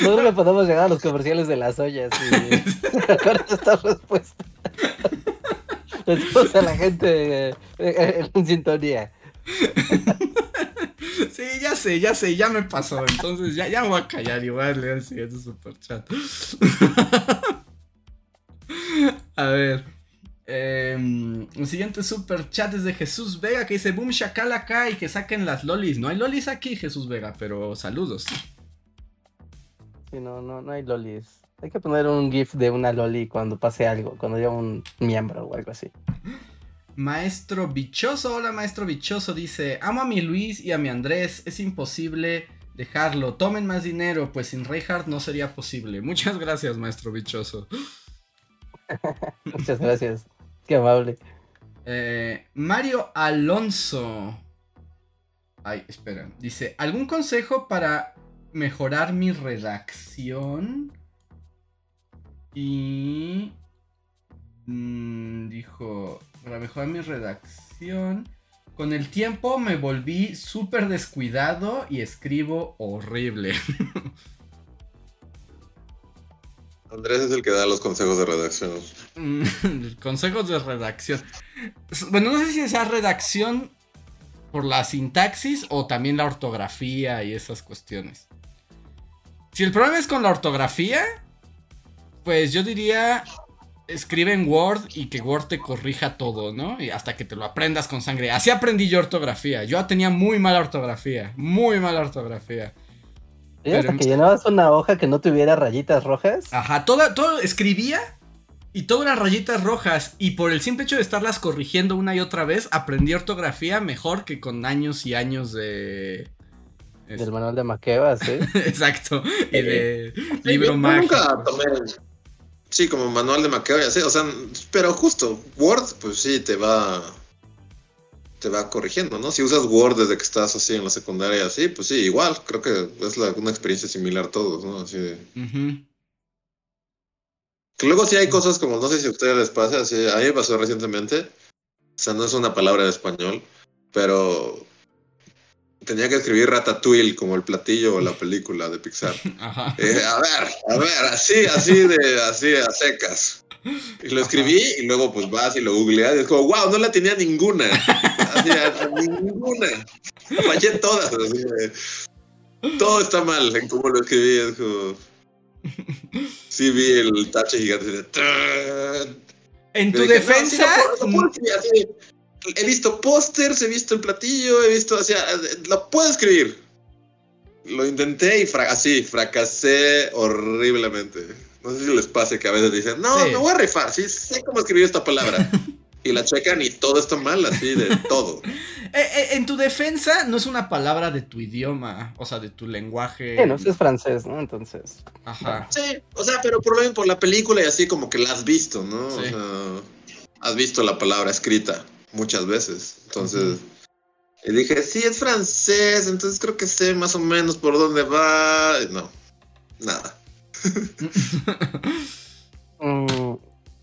Nosotros le podemos llegar a los comerciales de las ollas y <laughs> con esta respuesta. Después a la gente eh, en sintonía. Sí, ya sé, ya sé, ya me pasó. Entonces ya, ya me voy a callar y voy a leer el siguiente superchat. <laughs> a ver. em, el siguiente superchat es de Jesús Vega que dice Boom Shakalaka y que saquen las lolis. No hay lolis aquí, Jesús Vega, pero saludos. Sí, no, no, no hay lolis. Hay que poner un GIF de una loli cuando pase algo, cuando haya un miembro o algo así. Maestro Bichoso, hola Maestro Bichoso, dice, amo a mi Luis y a mi Andrés, es imposible dejarlo, tomen más dinero, pues sin Reinhardt no sería posible. Muchas gracias Maestro Bichoso. Muchas gracias. Qué amable. Eh, Mario Alonso. Ay, espera. Dice, ¿algún consejo para mejorar mi redacción? Y... mm, dijo, para mejorar mi redacción... Con el tiempo me volví súper descuidado y escribo horrible. <laughs> Andrés es el que da los consejos de redacción. Mm, <laughs> Consejos de redacción. Bueno, no sé si sea redacción por la sintaxis o también la ortografía y esas cuestiones. Si el problema es con la ortografía, pues yo diría escribe en Word y que Word te corrija todo, ¿no? Y hasta que te lo aprendas con sangre. Así aprendí yo ortografía. Yo tenía muy mala ortografía, muy mala ortografía. Sí, hasta que llenabas una hoja que no tuviera rayitas rojas. Ajá, todo, todo escribía y todas las rayitas rojas. Y por el simple hecho de estarlas corrigiendo una y otra vez, aprendí ortografía mejor que con años y años de. es- Del manual de Maqueva, sí. <laughs> Exacto. Y de Sí, libro yo mágico. Nunca tomé. Sí, como manual de maqueo y así. O sea, pero justo, Word, pues sí, te va. Te va corrigiendo, ¿no? Si usas Word desde que estás así en la secundaria y así, pues sí, igual. Creo que es la- una experiencia similar todos, ¿no? Así de. Que luego sí hay cosas como, no sé si a ustedes les pasa, así, a mí me pasó recientemente, o sea, no es una palabra en español, pero tenía que escribir Ratatouille como el platillo o la <laughs> película de Pixar. Ajá. Eh, a ver, a ver, así, así de, así a secas. Y lo escribí y luego pues vas y lo googleas y es como, wow, no la tenía ninguna. Así, ninguna. Fallé todas. así todo está mal en cómo lo escribí. Es como... Sí vi el tache gigante de... En tu dije, "No, sí defensa. puedo- puedo así. He visto pósters, he visto el platillo, he visto, o sea, lo puedo escribir. Lo intenté y fra- así, fracasé horriblemente. No sé si les pase que a veces dicen, no, Sí. me voy a rifar, sí sé cómo escribir esta palabra. y la checan y todo está mal, así de todo. <laughs> Eh, eh, en tu defensa no es una palabra de tu idioma, o sea, de tu lenguaje. Bueno, es francés, ¿no? Entonces. Ajá. Sí, o sea, pero por lo menos por la película y así como que la has visto, ¿no? Sí. O sea, has visto la palabra escrita muchas veces. Entonces, y dije, sí, es francés, entonces creo que sé más o menos por dónde va. No, nada. <laughs> Mm,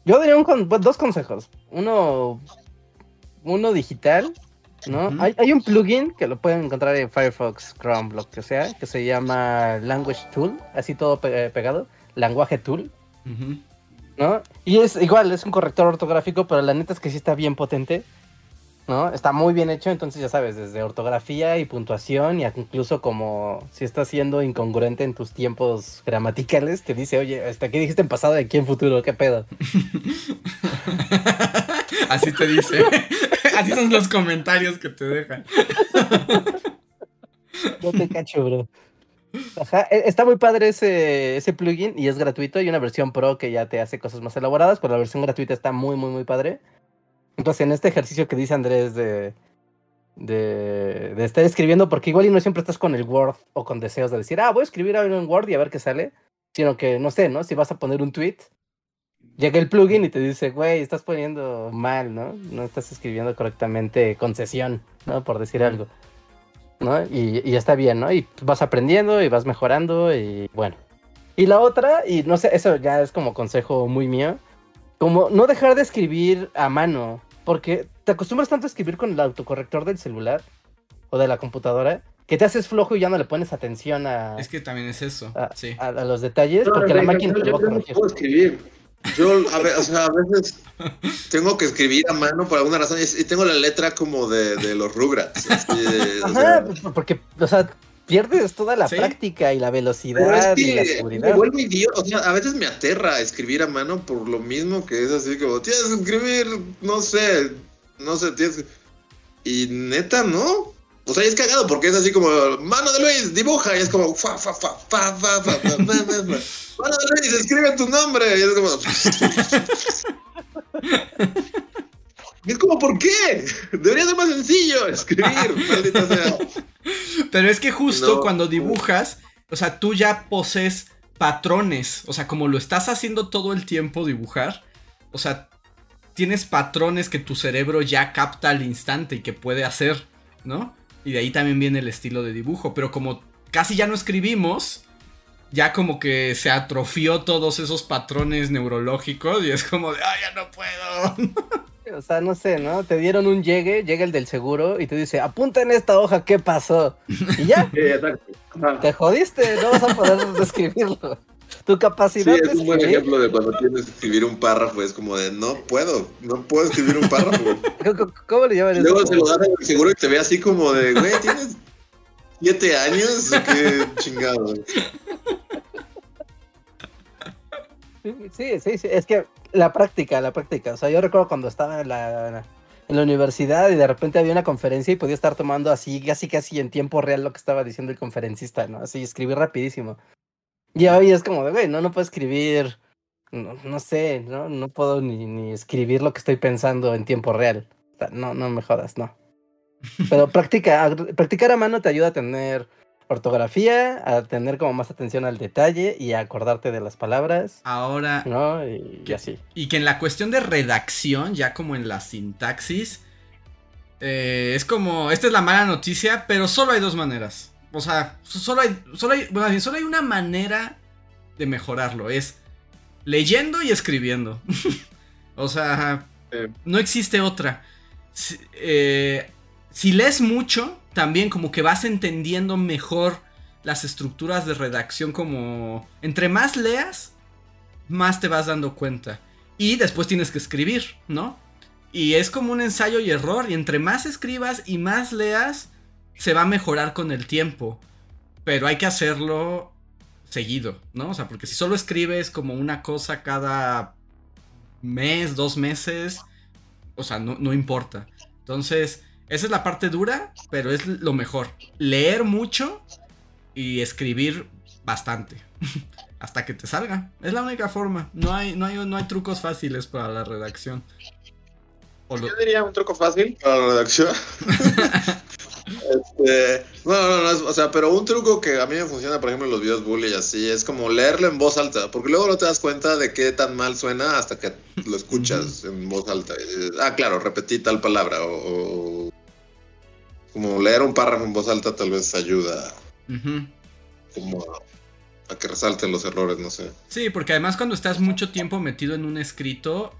yo diría un con- dos consejos. Uno, uno digital, ¿no? Hay, hay un plugin que lo pueden encontrar en Firefox, Chrome, lo que sea, que se llama Language Tool, así todo pe- pegado, lenguaje tool. ¿no? Y es igual, es un corrector ortográfico, pero la neta es que sí está bien potente, ¿no? Está muy bien hecho, entonces ya sabes, desde ortografía y puntuación, y incluso como si estás siendo incongruente en tus tiempos gramaticales, te dice, oye, hasta aquí dijiste en pasado y aquí en futuro, ¿qué pedo? <laughs> Así te dice. <laughs> Así son los comentarios que te dejan. No te cacho, bro. Ajá, e- está muy padre ese, ese plugin y es gratuito. Hay una versión pro que ya te hace cosas más elaboradas, pero la versión gratuita está muy, muy, muy padre. Entonces, en este ejercicio que dice Andrés de, de, de estar escribiendo, porque igual y no siempre estás con el Word o con deseos de decir, ah, voy a escribir algo en Word y a ver qué sale, sino que, no sé, ¿no? Si vas a poner un tweet, llega el plugin y te dice, güey, estás poniendo mal, ¿no? No estás escribiendo correctamente concesión, ¿no? Por decir algo. ¿no? Y, y está bien, ¿no? Y vas aprendiendo y vas mejorando y bueno. Y la otra, y no sé, eso ya es como consejo muy mío, como no dejar de escribir a mano, porque te acostumbras tanto a escribir con el autocorrector del celular o de la computadora, que te haces flojo y ya no le pones atención a, Es que también es eso. a, Sí. a- a los detalles, No, porque la máquina te lo va a yo no corregir. puedo escribir. Yo, a, ve- o sea, a veces tengo que escribir a mano por alguna razón y tengo la letra como de, de los Rugrats. así de- o Ajá, sea, pues, porque, o sea, pierdes toda la ¿Sí? práctica y la velocidad Pero es que y la seguridad. Me idiota. O sea, a veces me aterra escribir a mano por lo mismo que es así como, tienes que escribir, no sé, no sé, tienes que... Y neta, ¿no? O sea, es cagado porque es así como, mano de Luis, dibuja, y es como, fa, fa, fa, fa, fa, fa, fa, <laughs> mano de Luis, escribe tu nombre, y es como... <laughs> <laughs> Y es como, ¿por qué? Debería ser más sencillo escribir, <laughs> maldita sea. Pero es que justo No. cuando dibujas, o sea, tú ya poses patrones. O sea, como lo estás haciendo todo el tiempo dibujar, o sea, tienes patrones que tu cerebro ya capta al instante y que puede hacer, ¿no? Y de ahí también viene el estilo de dibujo. Pero como casi ya no escribimos, ya como que se atrofió todos esos patrones neurológicos y es como de, ah, ya no puedo. <laughs> O sea, no sé, ¿no? Te dieron un llegue, llega el del seguro y te dice, apunta en esta hoja qué pasó. Y ya, <laughs> Sí, exacto. Te jodiste, no vas a poder <laughs> describirlo. Tu Sí, capacidad es de un buen escribir- ejemplo de cuando tienes que escribir un párrafo, es como de, no puedo, no puedo escribir un párrafo. <laughs> ¿Cómo- ¿Cómo, cómo le llaman eso? Luego se lo das al seguro y te ve así como de, güey, ¿tienes siete años? ¿Qué chingado? Sí, sí, sí, es que la práctica, la práctica. O sea, yo recuerdo cuando estaba en la, universidad y de repente había una conferencia y podía estar tomando así, casi casi en tiempo real lo que estaba diciendo el conferencista, ¿no? Así, escribir rapidísimo. Y hoy es como güey, no, no puedo escribir, no, no sé, ¿no? No puedo ni, escribir lo que estoy pensando en tiempo real. O no, no me jodas, no. Pero <laughs> practica, practicar a mano te ayuda a tener ortografía, a tener como más atención al detalle y a acordarte de las palabras. Ahora, ¿no? Y, así. Y que en la cuestión de redacción, ya como en la sintaxis, eh, es como, esta es la mala noticia, pero solo hay dos maneras. O sea, solo hay, solo hay, bueno, solo hay una manera de mejorarlo, es leyendo y escribiendo. <laughs> o sea, no existe otra. Si, eh, si lees mucho, también como que vas entendiendo mejor las estructuras de redacción como... Entre más leas, más te vas dando cuenta. Y después tienes que escribir, ¿no? Y es como un ensayo y error. Y entre más escribas y más leas, se va a mejorar con el tiempo. Pero hay que hacerlo seguido, ¿no? O sea, porque si solo escribes como una cosa cada mes, dos meses, o sea, no, no importa. Entonces, esa es la parte dura, pero es lo mejor. Leer mucho y escribir bastante. <laughs> Hasta que te salga. Es la única forma. No hay, no hay, no hay trucos fáciles para la redacción. O lo- Yo diría un truco fácil para la redacción. <laughs> Este, no, no, no, o sea, pero un truco que a mí me funciona, por ejemplo, en los videos bully y así, es como leerlo en voz alta, porque luego no te das cuenta de qué tan mal suena hasta que lo escuchas en voz alta. Y dices, ah, claro, repetí tal palabra, o, o como leer un párrafo en voz alta tal vez ayuda Ujú. como a, a que resalten los errores, no sé. Sí, porque además cuando estás mucho tiempo metido en un escrito,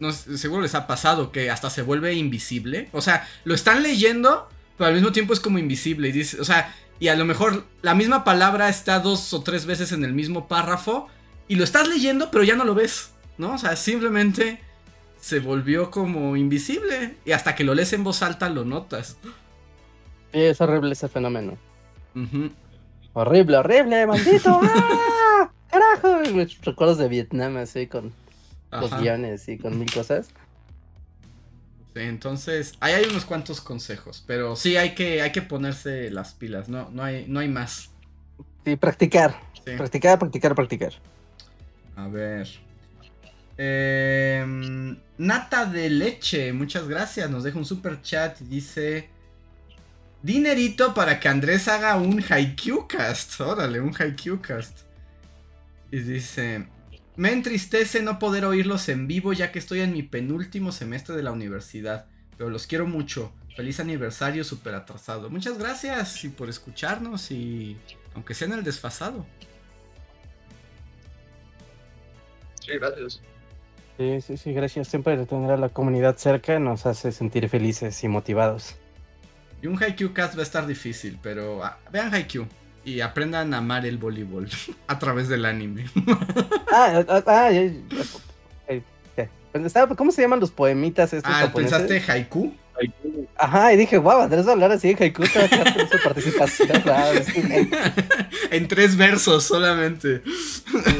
no seguro les ha pasado que hasta se vuelve invisible. O sea, lo están leyendo, pero al mismo tiempo es como invisible. Y dice, o sea, y a lo mejor la misma palabra está dos o tres veces en el mismo párrafo y lo estás leyendo, pero ya no lo ves, ¿no? O sea, simplemente se volvió como invisible y hasta que lo lees en voz alta lo notas. Sí, es horrible ese fenómeno. Horrible, horrible, maldito. <laughs> ¡Ah! ¡Carajo! Me- Recuerdos de Vietnam así con los guiones y con mil cosas. Entonces, ahí hay unos cuantos consejos, pero sí hay que, hay que ponerse las pilas, no, no, hay, no hay más. Sí, practicar. Sí. Practicar, practicar, practicar. A ver. Em, Nata de leche, muchas gracias. Nos deja un super chat y dice: Dinerito para que Andrés haga un Haikyuu cast. Órale, un Haikyuu cast. Y dice: Me entristece no poder oírlos en vivo ya que estoy en mi penúltimo semestre de la universidad. Pero los quiero mucho. Feliz aniversario super atrasado. Muchas gracias y por escucharnos y aunque sea en el desfasado. Sí, gracias. Sí, sí, sí, gracias. Siempre tener a la comunidad cerca nos hace sentir felices y motivados. Y un Haikyuu cast va a estar difícil, pero ah, vean Haikyuu y aprendan a amar el voleibol <laughs> a través del anime. <laughs> Ah, ah, ah, eh, ¿Cómo se llaman los poemitas estos ah, japoneses? ¿pensaste Haiku? Ajá, y dije, wow, Andrés va a hablar así en haiku, te va a echar por su participación. <laughs> Sí, en tres versos solamente. sí,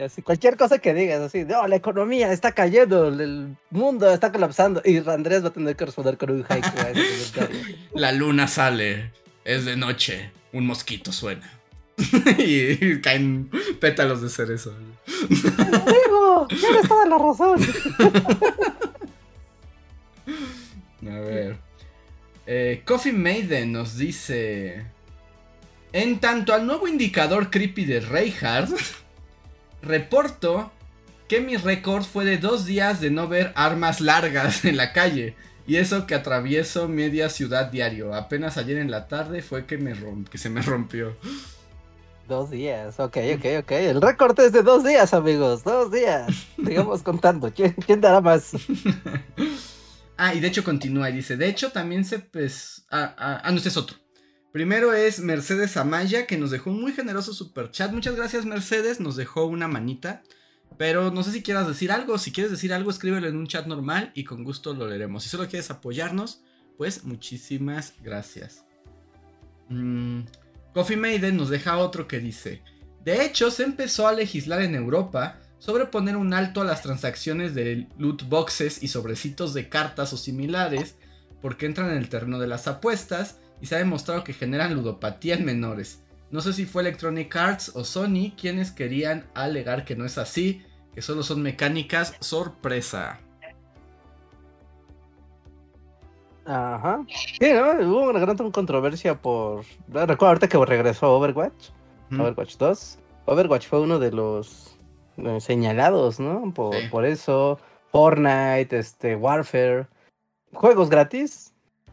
así, cualquier cosa que digas, así, no, la economía está cayendo, el mundo está colapsando, y Andrés va a tener que responder con un haiku a ese comentario. La luna sale, es de noche, un mosquito suena. <laughs> y caen pétalos de cerezo. Digo, tienes toda la razón. <laughs> A ver. Eh, Coffee Maiden nos dice. En tanto al nuevo indicador creepy de Reinhardt, reporto que mi récord fue de dos días de no ver armas largas en la calle. Y eso que atravieso media ciudad diario. Apenas ayer en la tarde fue que, me romp- que se me rompió. Dos días, ok, ok, ok. El récord es de dos días, amigos, dos días. Sigamos <laughs> contando, ¿quién, quién dará más? Ah, y de hecho continúa y dice, de hecho también se... Pues, ah, ah, ah, no, este es otro. Primero es Mercedes Amaya, que nos dejó un muy generoso super chat. Muchas gracias Mercedes, nos dejó una manita. Pero no sé si quieras decir algo. Si quieres decir algo, escríbelo en un chat normal y con gusto lo leeremos. Si solo quieres apoyarnos, pues muchísimas gracias. Mm, Coffee Maiden nos deja otro que dice: De hecho, se empezó a legislar en Europa sobre poner un alto a las transacciones de loot boxes y sobrecitos de cartas o similares, porque entran en el terreno de las apuestas y se ha demostrado que generan ludopatía en menores. No sé si fue Electronic Arts o Sony quienes querían alegar que no es así, que solo son mecánicas sorpresa. Ajá. Sí, ¿no? Hubo una gran controversia por... Recuerdo ahorita que regresó Overwatch, Mm. Overwatch 2. Overwatch fue uno de los eh, señalados, ¿no? Por, Sí. por eso, Fortnite, este, Warfare, juegos gratis,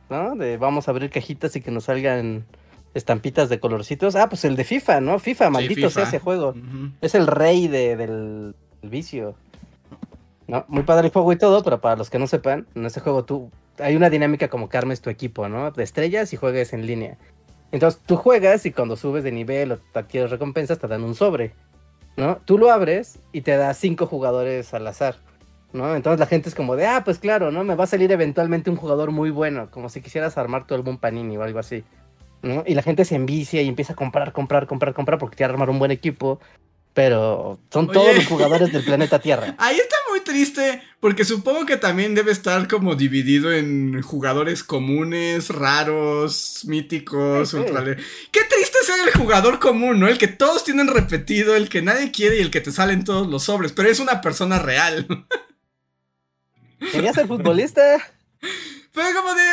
¿no? De vamos a abrir cajitas y que nos salgan estampitas de colorcitos. Ah, pues el de FIFA, ¿no? FIFA, maldito sea FIFA. ese juego. Es el rey de- del, del vicio. No, muy padre el juego y todo, pero para los que no sepan, en ese juego tú hay una dinámica como que armes tu equipo, ¿no? De estrellas y juegues en línea. Entonces tú juegas y cuando subes de nivel o te adquieres recompensas te dan un sobre, ¿no? Tú lo abres y te da cinco jugadores al azar, ¿no? Entonces la gente es como de, ah, pues claro, ¿no? Me va a salir eventualmente un jugador muy bueno, como si quisieras armar tu álbum Panini o algo así, ¿no? Y la gente se envicia y empieza a comprar, comprar, comprar, comprar porque quiere armar un buen equipo, pero son Oye. todos los jugadores del planeta Tierra. <laughs> Ahí está muy triste, porque supongo que también debe estar como dividido en jugadores comunes, raros, míticos, Sí, sí. ultra... Qué triste ser el jugador común, ¿no? El que todos tienen repetido, el que nadie quiere y el que te salen todos los sobres, pero es una persona real. <laughs> ¿Querías ser futbolista? Fue como de,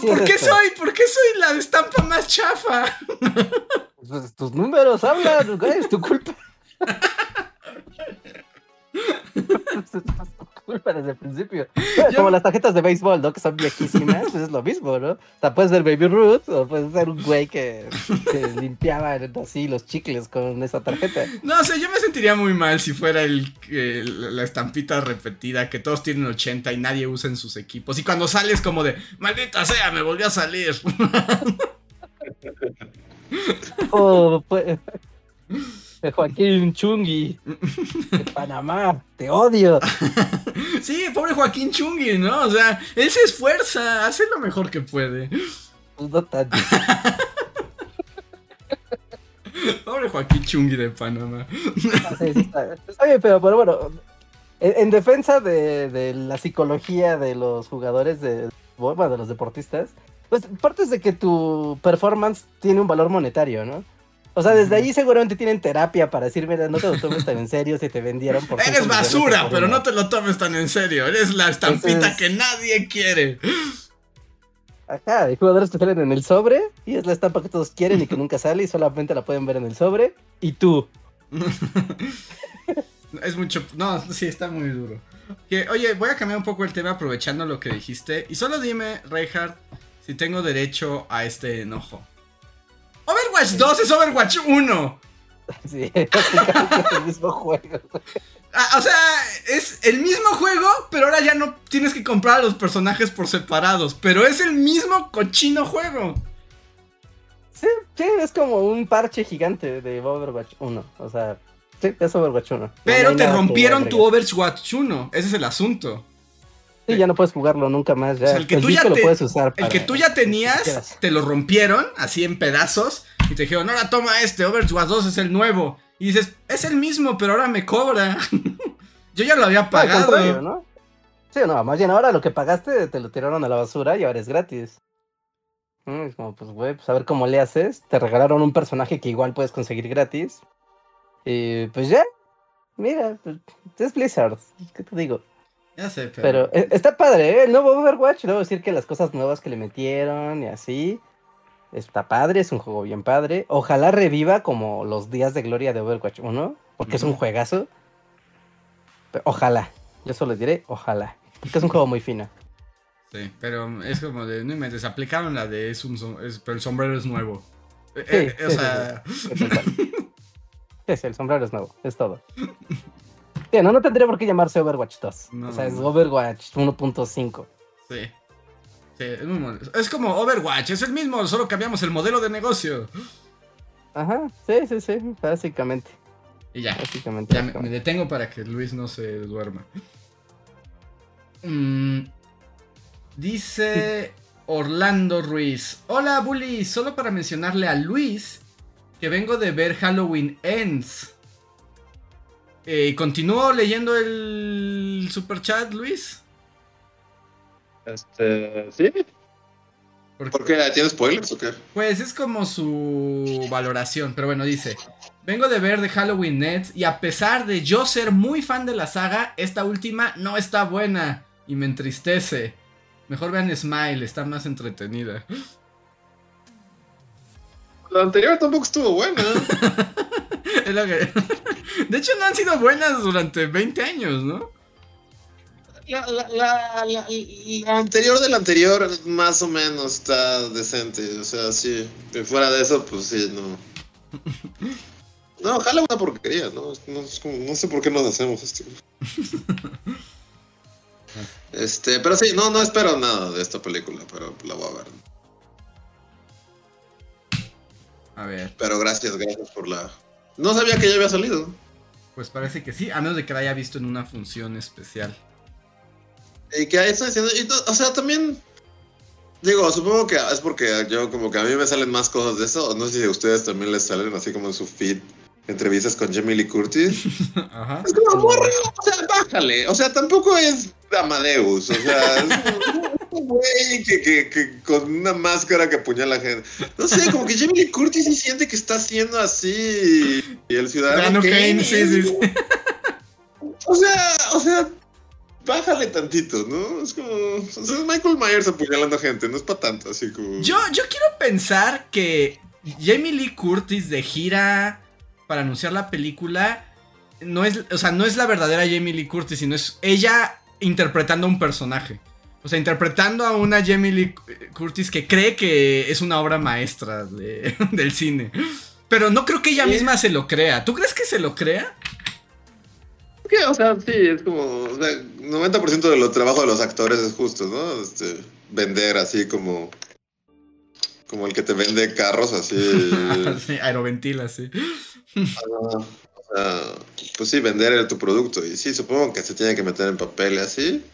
¿por qué soy? ¿Por qué soy la estampa más chafa? Pues, tus números hablan, es tu culpa. <laughs> culpa desde el principio. <laughs> Yo- Como las tarjetas de béisbol, ¿no? Que son viejísimas, pues es lo mismo, ¿no? O sea, puedes ser Baby Ruth o puedes ser un güey que, que limpiaba así los chicles con esa tarjeta. No sé, yo me sentiría muy mal si fuera el, el- la estampita repetida que todos tienen 80 y nadie usa en sus equipos. Y cuando sales como de, maldita sea, me volvió a salir. <laughs> O pues, de Joaquín Chungui <laughs> de Panamá, te odio. <laughs> sí, pobre Joaquín Chungui, ¿no? O sea, él se esfuerza, hace lo mejor que puede. Pues no tanto. <laughs> Pobre Joaquín Chungui de Panamá. Ah, sí, sí está. Está bien, pero, pero bueno, en, en defensa de, de la psicología de los jugadores de, bueno, de los deportistas, pues partes de que tu performance tiene un valor monetario, ¿no? O sea, desde ahí seguramente tienen terapia para decir, mira, no te lo tomes tan en serio si te vendieron por... Eres basura, pero uno". no te lo tomes tan en serio. Eres la estampita Entonces- que nadie quiere. Ajá, hay jugadores que salen en el sobre y es la estampa que todos quieren y que <laughs> nunca sale y solamente la pueden ver en el sobre. Y tú, <laughs> Es mucho. No, sí, está muy duro. Que, oye, voy a cambiar un poco el tema aprovechando lo que dijiste. Y solo dime, Reinhardt, si tengo derecho a este enojo. Overwatch 2 es Overwatch 1. <laughs> sí, <laughs> es el mismo juego. Ah, o sea, es el mismo juego, pero ahora ya no tienes que comprar a los personajes por separados. Pero es el mismo cochino juego. Sí, sí, es como un parche gigante de Overwatch 1. O sea, sí, es Overwatch 1. No, Pero no te rompieron tu. Overwatch 1. Ese es el asunto. Sí, ya no puedes jugarlo nunca más. Ya. O sea, el que tú ya disco lo te- puedes usar. El para- que tú ya tenías, te lo rompieron así en pedazos y te dijeron, ahora toma este, Overwatch 2 es el nuevo. Y dices, es el mismo, pero ahora me cobra. <laughs> Yo ya lo había No, al pagado. contrario, ¿no? Sí, no, más bien ahora lo que pagaste te lo tiraron a la basura y ahora es gratis. Mm, Es como, pues, güey, pues a ver cómo le haces. Te regalaron un personaje que igual puedes conseguir gratis. Y pues ya. Mira, pues, es Blizzard. ¿Qué te digo? Ya sé, pero... Pero eh, está padre, ¿eh? El nuevo Overwatch, debo decir que las cosas nuevas que le metieron y así. Está padre, es un juego bien padre. Ojalá reviva como los días de gloria de Overwatch 1, porque es un juegazo. Pero ojalá, yo solo diré ojalá, porque es un juego muy fino. Sí, pero es como de, no inventes, aplicaron la de, es un, es- pero el sombrero es nuevo. Eh, Sí, eh, o sí, sí, sea, Sí. <laughs> Sí, sí, el sombrero es nuevo, es todo. Sí, no, no tendría por qué llamarse Overwatch 2. No, o sea, es. Overwatch 1.5. sí. Sí, es, como Overwatch, es el mismo, solo cambiamos el modelo de negocio. Ajá, sí, sí, sí, básicamente. Y ya. Básicamente. Ya me, detengo para que Luis no se duerma. Mm, dice Orlando Ruiz. Hola, Bully. Solo para mencionarle a Luis que vengo de ver Halloween Ends. Eh, ¿Continúo leyendo el super chat, Luis? Este, ¿sí? Porque- ¿Por qué? ¿Tiene spoilers o qué? Pues es como su valoración, pero bueno, dice, vengo de ver de Halloween Nets y a pesar de yo ser muy fan de la saga, esta última no está buena y me entristece. Mejor vean Smile, está más entretenida. La anterior tampoco estuvo buena. <laughs> Es lo que- <laughs> De hecho, no han sido buenas durante 20 años, ¿no? La, la, la, la- la anterior de la anterior más o menos está decente. O sea, sí. Que Fuera de eso, pues sí, no. <laughs> No, ojalá una porquería, ¿no? No, es como- no sé por qué nos hacemos esto. <laughs> Este, pero sí, no, no espero nada de esta película, pero la voy a ver. A ver, Pero gracias, gracias por la. No sabía que ya había salido. Pues parece que sí, a menos de que la haya visto en una función especial. Y que ahí estoy diciendo, y o sea, también, digo, supongo que es porque yo como que a mí me salen más cosas de eso, no sé si a ustedes también les salen así como en su feed, entrevistas con Jamie Lee Curtis. <laughs> Ajá. Es como, o sea, bájale, o sea, tampoco es Amadeus, o sea, es <laughs> güey que, que, que con una máscara que apuñala a gente. No sé, como que Jamie Lee Curtis sí siente que está haciendo así, y el ciudadano Kane, sí, sí, sí. O sea, o sea, bájale tantito, ¿no? Es como. O sea, es Michael Myers apuñalando gente, no es para tanto, así como. Yo, yo quiero pensar que Jamie Lee Curtis de gira para anunciar la película no es, o sea, no es la verdadera Jamie Lee Curtis, sino es ella interpretando a un personaje. O sea, interpretando a una Jamie Lee Curtis que cree que es una obra maestra de- <laughs> del cine. Pero no creo que ella Sí. misma se lo crea. ¿Tú crees que se lo crea? O sea, sí, es como. O sea, 90% de los trabajos de los actores es justo, ¿no? Este, vender así como. Como el que te vende carros, así. <laughs> Sí, aeroventila, sí. Ah, o sea, pues sí, vender tu producto. Y sí, supongo que se tiene que meter en papel así.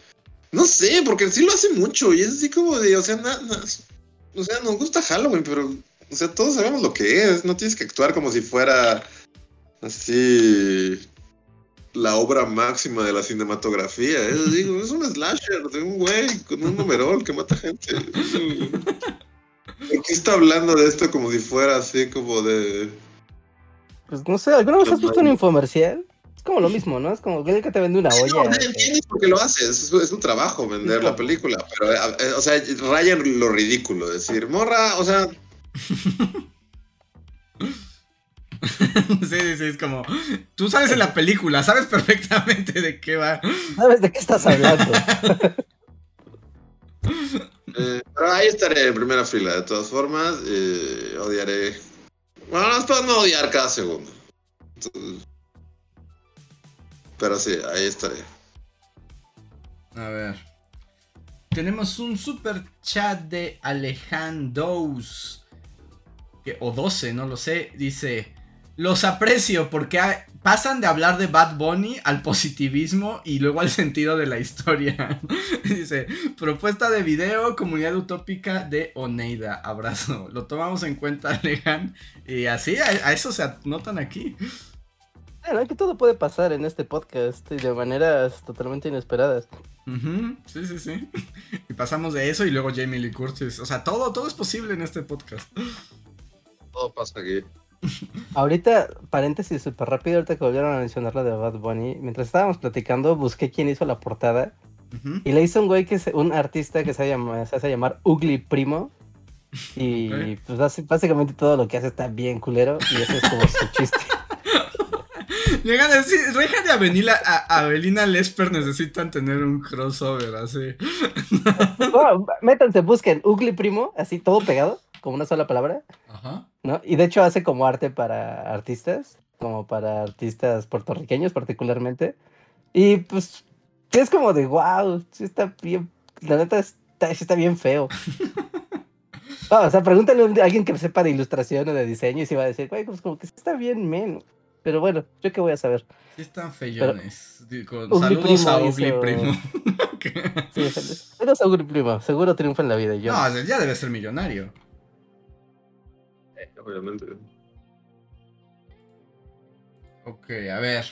No sé, porque sí lo hace mucho. Y es así como de, o sea, na- na- o sea, nos gusta Halloween, pero, o sea, todos sabemos lo que es. No tienes que actuar como si fuera así la obra máxima de la cinematografía. Es, digo, <laughs> es un slasher de un güey con un numerol que mata gente. <laughs> ¿Por qué está hablando de esto como si fuera así como de... Pues no sé, ¿alguna vez has visto un infomercial? Es como lo mismo, ¿no? Es como el que te vende una Sí, olla. no, eh, entiendes por qué lo haces, es, su trabajo vender la película, pero, eh, eh, o sea, raya en lo ridículo, decir, morra, o sea, <laughs> Sí, sí, sí, es como. Tú sabes en la película, sabes perfectamente de qué va. ¿Sabes de qué estás hablando? <laughs> eh, pero ahí estaré en primera fila, de todas formas, eh, odiaré, bueno, no no odiar cada segundo. Entonces, pero sí, ahí estaré. A ver. Tenemos un super chat de Alejandros. que- O 12, no lo sé. Dice. Los aprecio porque pasan de hablar de Bad Bunny al positivismo y luego al sentido de la historia. <laughs> Dice, propuesta de video, comunidad utópica de Oneida. Abrazo. Lo tomamos en cuenta, Alejandro. Y así, a, a eso se anotan aquí. Bueno, que todo puede pasar en este podcast y de maneras totalmente inesperadas. Sí, sí, sí. <laughs> Y pasamos de eso y luego Jamie Lee Curtis. O sea, todo, todo es posible en este podcast. Todo pasa aquí. <laughs> Ahorita, paréntesis súper rápido, ahorita que volvieron a mencionar la de Bad Bunny, mientras estábamos platicando, busqué quién hizo la portada y le hizo un güey que es un artista que se, llama, se hace llamar Ugly Primo. Y Ok. pues básicamente todo lo que hace está bien culero y ese es como su <laughs> chiste. Llegan a decir, Rejan y a, Avelina Lesper necesitan tener un crossover así. <laughs> Bueno, métanse, busquen Ugly Primo, así todo pegado, como una sola palabra, Ajá. ¿no? Y de hecho hace como arte para artistas, como para artistas puertorriqueños particularmente. Y pues es como de wow, sí está bien, la neta está, sí está bien feo. <laughs> O sea, pregúntale a alguien que sepa de ilustración o de diseño y se va a decir, güey, pues como que está bien men. Pero bueno, yo qué voy a saber. Sí están feyones. Ugly saludos a Primo Ugly hizo- Primo. Sí, pero seguro primo, seguro triunfa en la vida. Yo. no, ya debe ser millonario. Obviamente. Ok, a ver.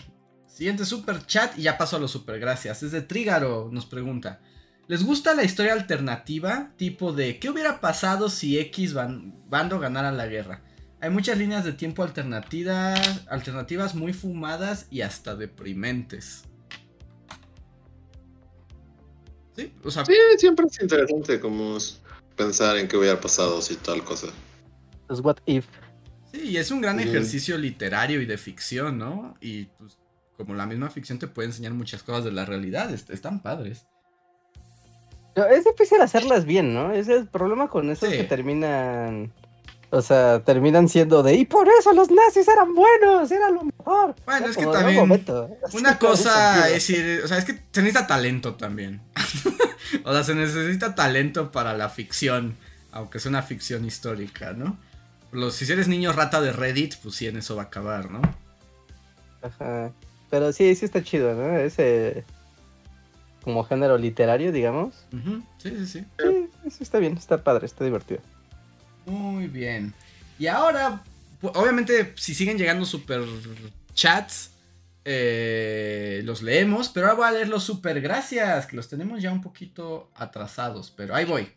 Siguiente super chat y ya paso a los super gracias. Es de Trígaro, nos pregunta. ¿Les gusta la historia alternativa? Tipo de ¿qué hubiera pasado si X ban- bando ganara la guerra? Hay muchas líneas de tiempo alternativas, alternativas muy fumadas y hasta deprimentes. Sí, o sea, Sí, siempre es interesante como es pensar en qué hubiera pasado si tal cosa. Pues what if. sí, y es un gran ejercicio literario y de ficción, ¿no? Y pues, como la misma ficción te puede enseñar muchas cosas de la realidad, est- están padres. Es difícil hacerlas bien, ¿no? Ese es el problema con esos Sí. que terminan. O sea, terminan siendo de. Y por eso los nazis eran buenos, era lo mejor. Bueno, es que como también "Un momento, así Una cosa sentido". es ir, o sea, es que se necesita talento también. <laughs> o sea, se necesita talento para la ficción, aunque sea una ficción histórica, ¿no? Los, si eres niño rata de Reddit, pues sí, en eso va a acabar, ¿no? Ajá. Pero sí, sí está chido, ¿no? Ese. Como género literario, digamos. Sí, sí, sí. Sí, sí está bien, está padre, está divertido. Muy bien. Y ahora, obviamente, si siguen llegando super chats, eh, los leemos, pero ahora voy a leer los super gracias, que los tenemos ya un poquito atrasados, pero ahí voy.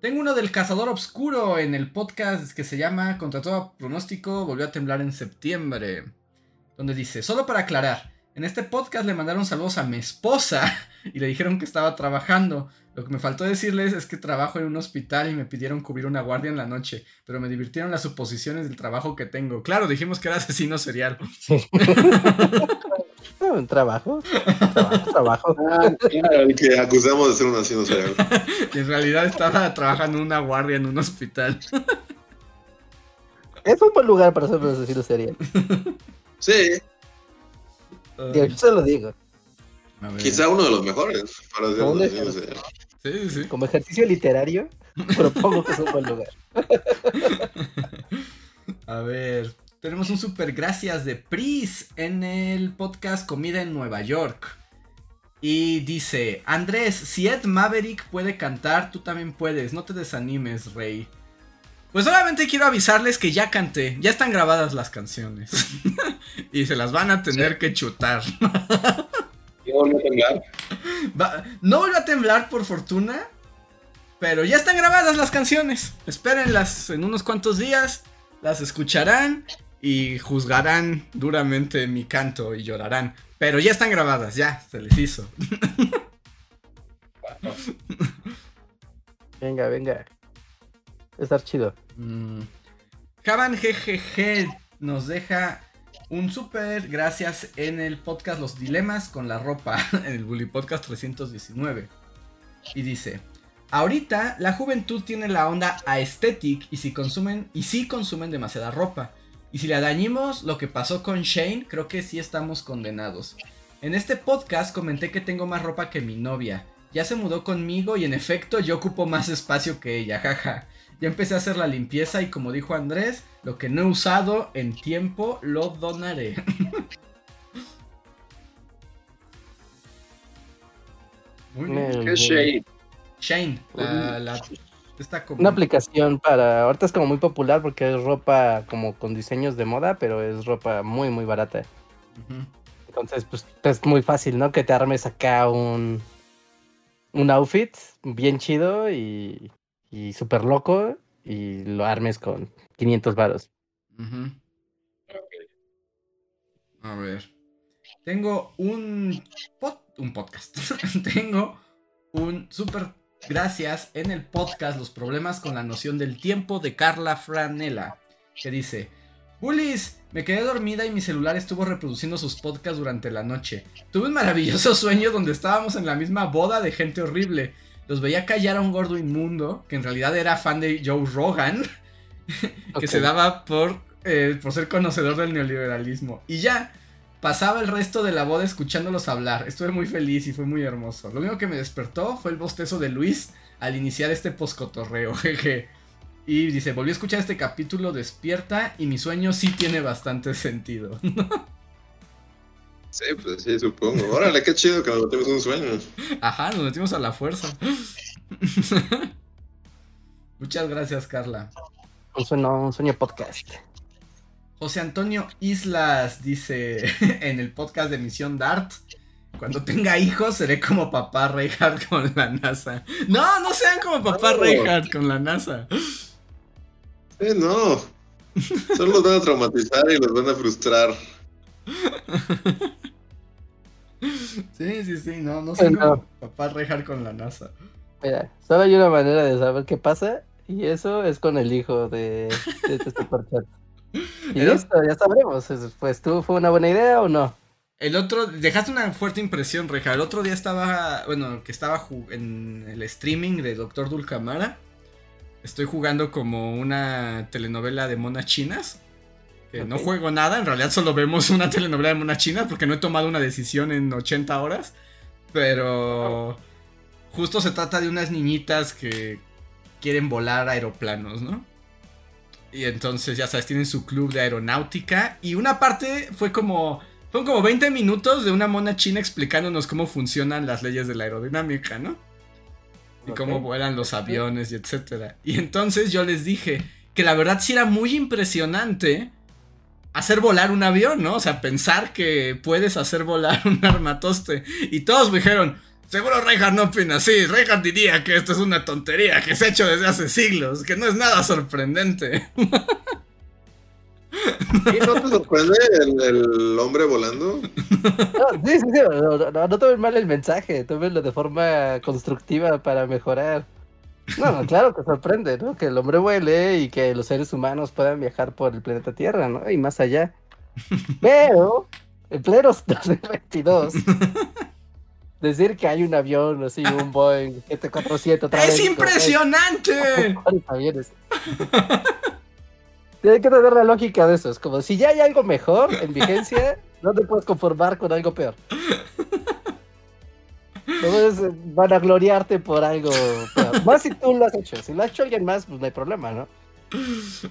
Tengo uno del Cazador Obscuro en el podcast que se llama Contra todo pronóstico, volvió a temblar en septiembre. Donde dice, solo para aclarar, En este podcast le mandaron saludos a mi esposa <laughs> y le dijeron que estaba trabajando. Lo que me faltó decirles es que trabajo en un hospital y me pidieron cubrir una guardia en la noche, pero me divirtieron las suposiciones del trabajo que tengo. Claro, dijimos que era asesino serial. <laughs> un trabajo, trabajo, trabajo. Ah, claro, que acusamos de ser un asesino serial. y <laughs> en realidad estaba trabajando en una guardia en un hospital. Es un buen lugar para ser un asesino serial. Sí, Yo se lo digo. Quizá uno de los mejores para sí. Como ejercicio literario, <laughs> propongo que es un buen lugar. <laughs> A ver, tenemos un super gracias de Pris en el podcast Comida en Nueva York. Y dice, Andrés, si Ed Maverick puede cantar, tú también puedes, no te desanimes, Rey. Pues solamente quiero avisarles que ya canté, ya están grabadas las canciones. <laughs> y se las van a tener que chutar. Yo volví a temblar. Va- no vuelve a temblar por fortuna, pero ya están grabadas las canciones. Espérenlas en unos cuantos días, las escucharán y juzgarán duramente mi canto y llorarán. Pero ya están grabadas, ya, se les hizo. <laughs> Venga, venga. Estar chido. Mm. Javan GGG nos deja un súper gracias en el podcast Los Dilemas con la ropa, en <laughs> el Bully Podcast 319. Y dice, ahorita la juventud tiene la onda aesthetic y si consumen, y si consumen demasiada ropa. Y si le dañimos lo que pasó con Shane, creo que sí estamos condenados. En este podcast comenté que tengo más ropa que mi novia. Ya se mudó conmigo y en efecto yo ocupo más espacio que ella, jaja. Ya empecé a hacer la limpieza y como dijo Andrés, lo que no he usado en tiempo lo donaré. <laughs> Muy bien. ¿Qué shade? Shane, la, la- esta como- Una aplicación para. Ahorita es como muy popular porque es ropa como con diseños de moda, pero es ropa muy, muy barata. Entonces, pues es muy fácil, ¿no? Que te armes acá un. Un outfit bien chido y. Y súper loco. Y lo armes con 500 varos. A ver. Tengo un, un podcast. <laughs> Tengo un super gracias en el podcast Los problemas con la noción del tiempo de Carla Franela. Que dice: Bullies, me quedé dormida y mi celular estuvo reproduciendo sus podcasts durante la noche. Tuve un maravilloso sueño donde estábamos en la misma boda de gente horrible. Los veía callar a un gordo inmundo, que en realidad era fan de Joe Rogan, <laughs> que se daba por, eh, por ser conocedor del neoliberalismo. Y ya, pasaba el resto de la boda escuchándolos hablar. Estuve muy feliz y fue muy hermoso. Lo único que me despertó fue el bostezo de Luis al iniciar este poscotorreo, <laughs> jeje. Y dice, volví a escuchar este capítulo despierta y mi sueño sí tiene bastante sentido. <laughs> Sí, pues sí, supongo. Órale, qué chido que nos metemos un sueño. Ajá, nos metimos a la fuerza. <laughs> Muchas gracias, Carla. Un sueño, un sueño podcast. José Antonio Islas dice <laughs> en el podcast de Misión Dart. Cuando tenga hijos seré como papá Reinhardt con la NASA. No, no sean como papá No. Reinhardt con la NASA. Sí, no. Solo los van a traumatizar y los van a frustrar. <laughs> Sí, sí, sí, no, no Bueno. como papá Reinhardt con la NASA. Mira, solo hay una manera de saber qué pasa. Y eso es con el hijo de, de este superchat. <laughs> Y Pero- listo, ya sabremos. es- Pues tú, ¿fue una buena idea o no? El otro, dejaste una fuerte impresión, Reja. El otro día estaba, bueno, que estaba en el streaming de Doctor Dulcamara. Estoy jugando como una telenovela de monas chinas. Que no juego nada, en realidad solo vemos una telenovela de monas chinas porque no he tomado una decisión en 80 horas. Pero justo se trata de unas niñitas que quieren volar aeroplanos, ¿no? Y entonces, ya sabes, tienen su club de aeronáutica. Y una parte fue como. Fueron como 20 minutos de una mona china explicándonos cómo funcionan las leyes de la aerodinámica, ¿no? Y cómo vuelan los aviones y etcétera. Y entonces yo les dije que la verdad sí era muy impresionante hacer volar un avión, ¿no? O sea, pensar que puedes hacer volar <laughs> un armatoste. Y todos me dijeron, seguro Reinhardt no opina así. Reinhardt diría que esto es una tontería que se ha hecho desde hace siglos, que no es nada sorprendente. <laughs> ¿Y no te sorprende el, el hombre volando? <laughs> No, sí, sí, sí, no, no, no tomen mal el mensaje, tómenlo de forma constructiva para mejorar. No, no, claro que sorprende, ¿no? Que el hombre vuele y que los seres humanos puedan viajar por el planeta Tierra, ¿no? Y más allá. <laughs> Pero, en pleno 2022, <laughs> decir que hay un avión así, un Boeing 747 otra vez. ¡Es impresionante! <laughs> ¿Cuáles aviones? Tiene que tener la lógica de eso. Es como si ya hay algo mejor en vigencia, no te puedes conformar con algo peor. Puedes eh, vanagloriarte por algo. <laughs> Más si tú lo has hecho. Si lo ha hecho alguien más, pues no hay problema, ¿no?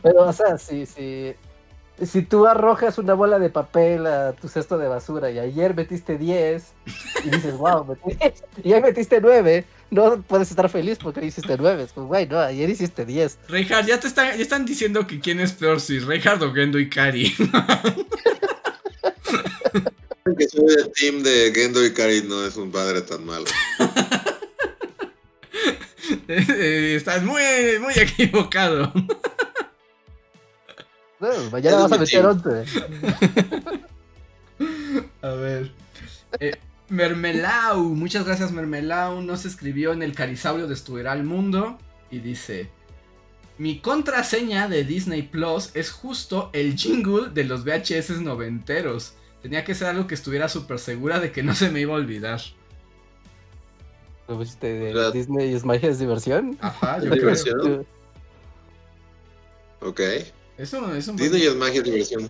Pero, o sea, si, si, si tú arrojas una bola de papel a tu cesto de basura y ayer metiste 10 y dices, wow, metí 10, y hoy metiste 9, no puedes estar feliz porque hoy hiciste 9. Pues, güey, no, ayer hiciste 10. Reinhardt, ya te están, ya están diciendo que quién es peor, si Reinhardt o Gendo y Kari. <laughs> Que soy del team de Gendo y Kari no es un padre tan malo. <laughs> Eh, Estás muy, muy equivocado. No, mañana Es vas a meter team. 11. <laughs> A ver. Eh, Mermelau, muchas gracias Mermelau. Nos escribió en el Carisaurio Destruirá el Mundo. Y dice: Mi contraseña de Disney Plus es justo el jingle de los VHS noventeros. Tenía que ser algo que estuviera súper segura de que no se me iba a olvidar. ¿Lo pusiste de Claro. Disney es magia es diversión? Ajá, yo Es creo. diversión. Ok. Es un, es un buen- Disney es magia y diversión.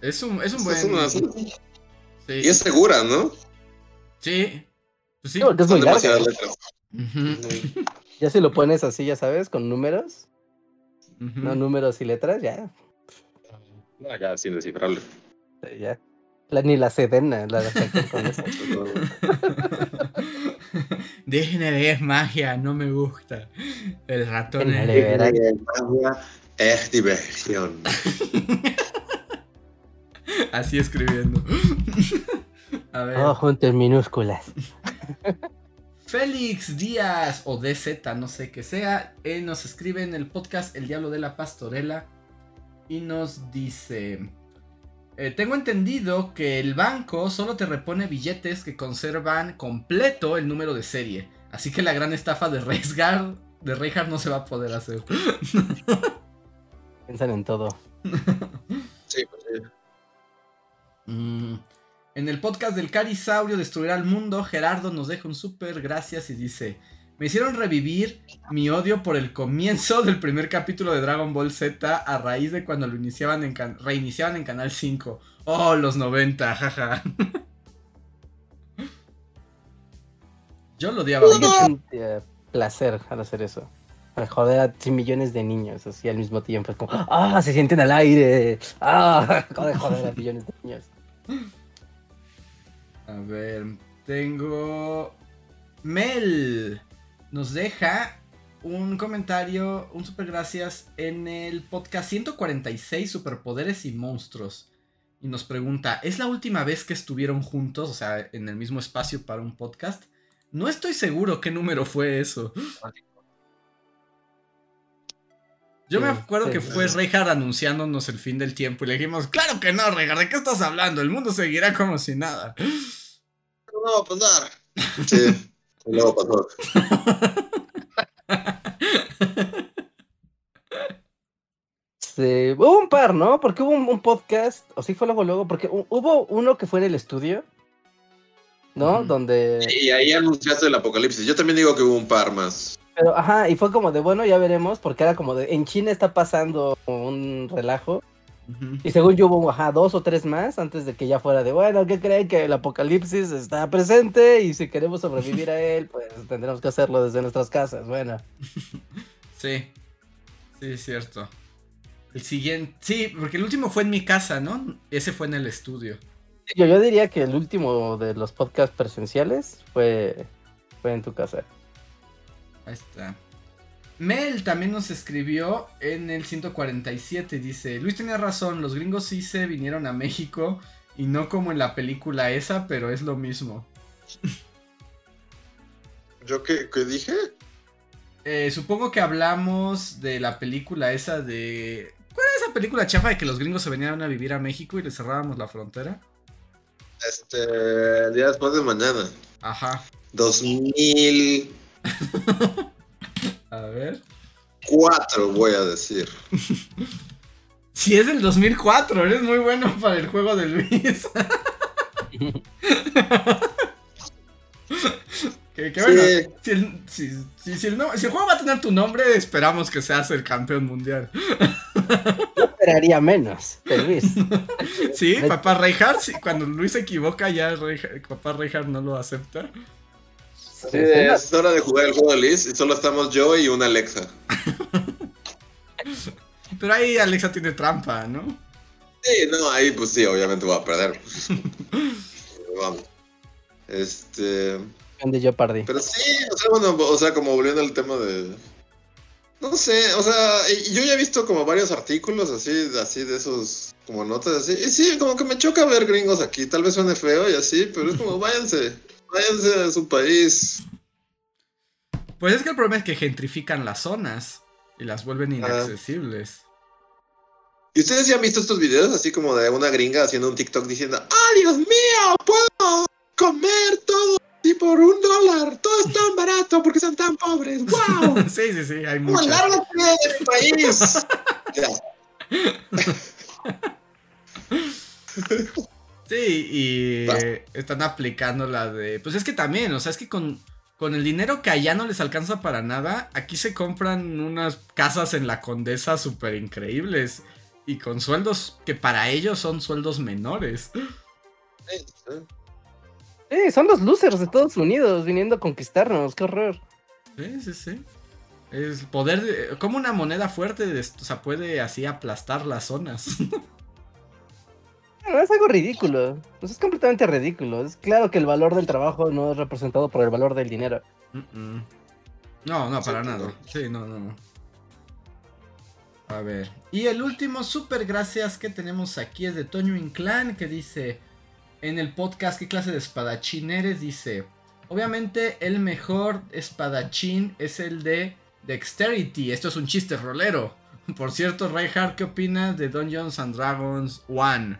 es un, es un Es buen. una- Sí. Y es segura, ¿no? Sí. Pues sí. Es Son muy demasiadas letras. <laughs> Ya si lo pones así, ya sabes, con números, no números y letras, ya, No, ya es indescifrable. ya. La, ni la sedena la con eso. Disney es magia, no me gusta. El ratón es- De magia, es diversión. <laughs> Así escribiendo. <laughs> A ver. Oh, juntos minúsculas. Félix Díaz o DZ, no sé qué sea, él nos escribe en el podcast El Diablo de la Pastorela y nos dice, eh, tengo entendido que el banco solo te repone billetes que conservan completo el número de serie, así que la gran estafa de Reisgard, de Reinhardt no se va a poder hacer. <laughs> Piensan en todo. Sí, pues sí. Mm, En el podcast del Carisaurio Destruirá el Mundo, Gerardo nos deja un súper gracias y dice: Me hicieron revivir mi odio por el comienzo del primer capítulo de Dragon Ball Z a raíz de cuando lo iniciaban en can- reiniciaban en Canal 5. Oh, los 90, jaja. <laughs> Yo lo odiaba Es un eh, placer al hacer eso. Al joder a 100 millones de niños así al mismo tiempo. Es como, ¡ah! Se sienten al aire. ¡ah! <laughs> Joder, joder a millones de niños. A ver, tengo. Mel nos deja un comentario, un super gracias en el podcast 146 Superpoderes y Monstruos. Y nos pregunta: ¿Es la última vez que estuvieron juntos, o sea, en el mismo espacio para un podcast? No estoy seguro qué número fue eso. Yo me acuerdo sí, que fue sí. Reinhardt anunciándonos el fin del tiempo y le dijimos, claro que no, Reinhardt, ¿de qué estás hablando? El mundo seguirá como si nada. No va a pasar. Sí. <laughs> Y luego pasó. Sí, hubo un par, ¿no? Porque hubo un, un podcast, o sí fue luego, luego, porque hu- hubo uno que fue en el estudio, ¿no? Donde... Y ahí anunciaste el apocalipsis. Yo también digo que hubo un par más. Pero, ajá, y fue como de, bueno, ya veremos, porque era como de, en China está pasando un relajo, Y según yo hubo, ajá, dos o tres más antes de que ya fuera de, bueno, ¿qué creen? Que el apocalipsis está presente y si queremos sobrevivir a él, pues tendremos que hacerlo desde nuestras casas, bueno. <laughs> Sí, sí, es cierto. El siguiente, sí, porque el último fue en mi casa, ¿no? Ese fue en el estudio. Yo, yo diría que el último de los podcasts presenciales fue, fue en tu casa. Ahí está. Mel también nos escribió en el 147. Dice: Luis tenía razón, los gringos sí se vinieron a México y no como en la película esa, pero es lo mismo. <laughs> ¿Yo qué, qué dije? Eh, supongo que hablamos de la película esa de. ¿Cuál es esa película chafa de que los gringos se venían a vivir a México y le cerrábamos la frontera? Este, el día después de mañana. Ajá. 2004 <laughs> A ver. voy a decir. <laughs> Si es del 2004, eres muy bueno para el juego de Luis. <laughs> que, que bueno, si el, si, si- si el no- si el juego va a tener tu nombre, esperamos que seas el campeón mundial. <laughs> Yo esperaría menos, Luis. Sí, papá Reinhardt, cuando Luis se equivoca, ya Reinhardt- papá Reinhardt no lo acepta. Sí, es hora de jugar el juego de Liz y solo estamos yo y una Alexa. <laughs> Pero ahí Alexa tiene trampa, ¿no? Sí, no, ahí pues sí, obviamente voy a perder. <laughs> Vamos. Este. Yo perdí. Pero sí, o sea, bueno, o sea, como volviendo al tema de. No sé, o sea, yo ya he visto como varios artículos así, así de esos, como notas así. Y sí, como que me choca ver gringos aquí. Tal vez suene feo y así, pero es como, váyanse, váyanse su país. Pues es que el problema es que gentrifican las zonas y las vuelven Ah. inaccesibles. ¿Y ustedes ya han visto estos videos así como de una gringa haciendo un TikTok diciendo, ¡Ah, Dios mío! ¡Puedo comer todo así por un dólar! Todo es tan barato porque son tan pobres. ¡Wow! <laughs> sí, sí, sí, hay ¡Como muchas. lárgate de mi país! <laughs> Ya. <laughs> Sí, y Va. eh, están aplicando la de... Pues es que también, o sea, es que con, con el dinero que allá no les alcanza para nada, aquí se compran unas casas en la Condesa súper increíbles y con sueldos que para ellos son sueldos menores. Sí, son los losers de Estados Unidos viniendo a conquistarnos, qué horror. Sí, sí, sí. Es poder, de- como una moneda fuerte, de, o sea, puede así aplastar las zonas. <laughs> No, es algo ridículo. Pues es completamente ridículo. Es claro que el valor del trabajo no es representado por el valor del dinero. No, no, para nada. Sí, no, no, no. A ver. Y el último super gracias que tenemos aquí es de Toño Inclán que dice en el podcast qué clase de espadachín eres. Dice, obviamente el mejor espadachín es el de Dexterity. Esto es un chiste rolero. Por cierto, Reinhardt, ¿qué opinas de Dungeons and Dragons 1?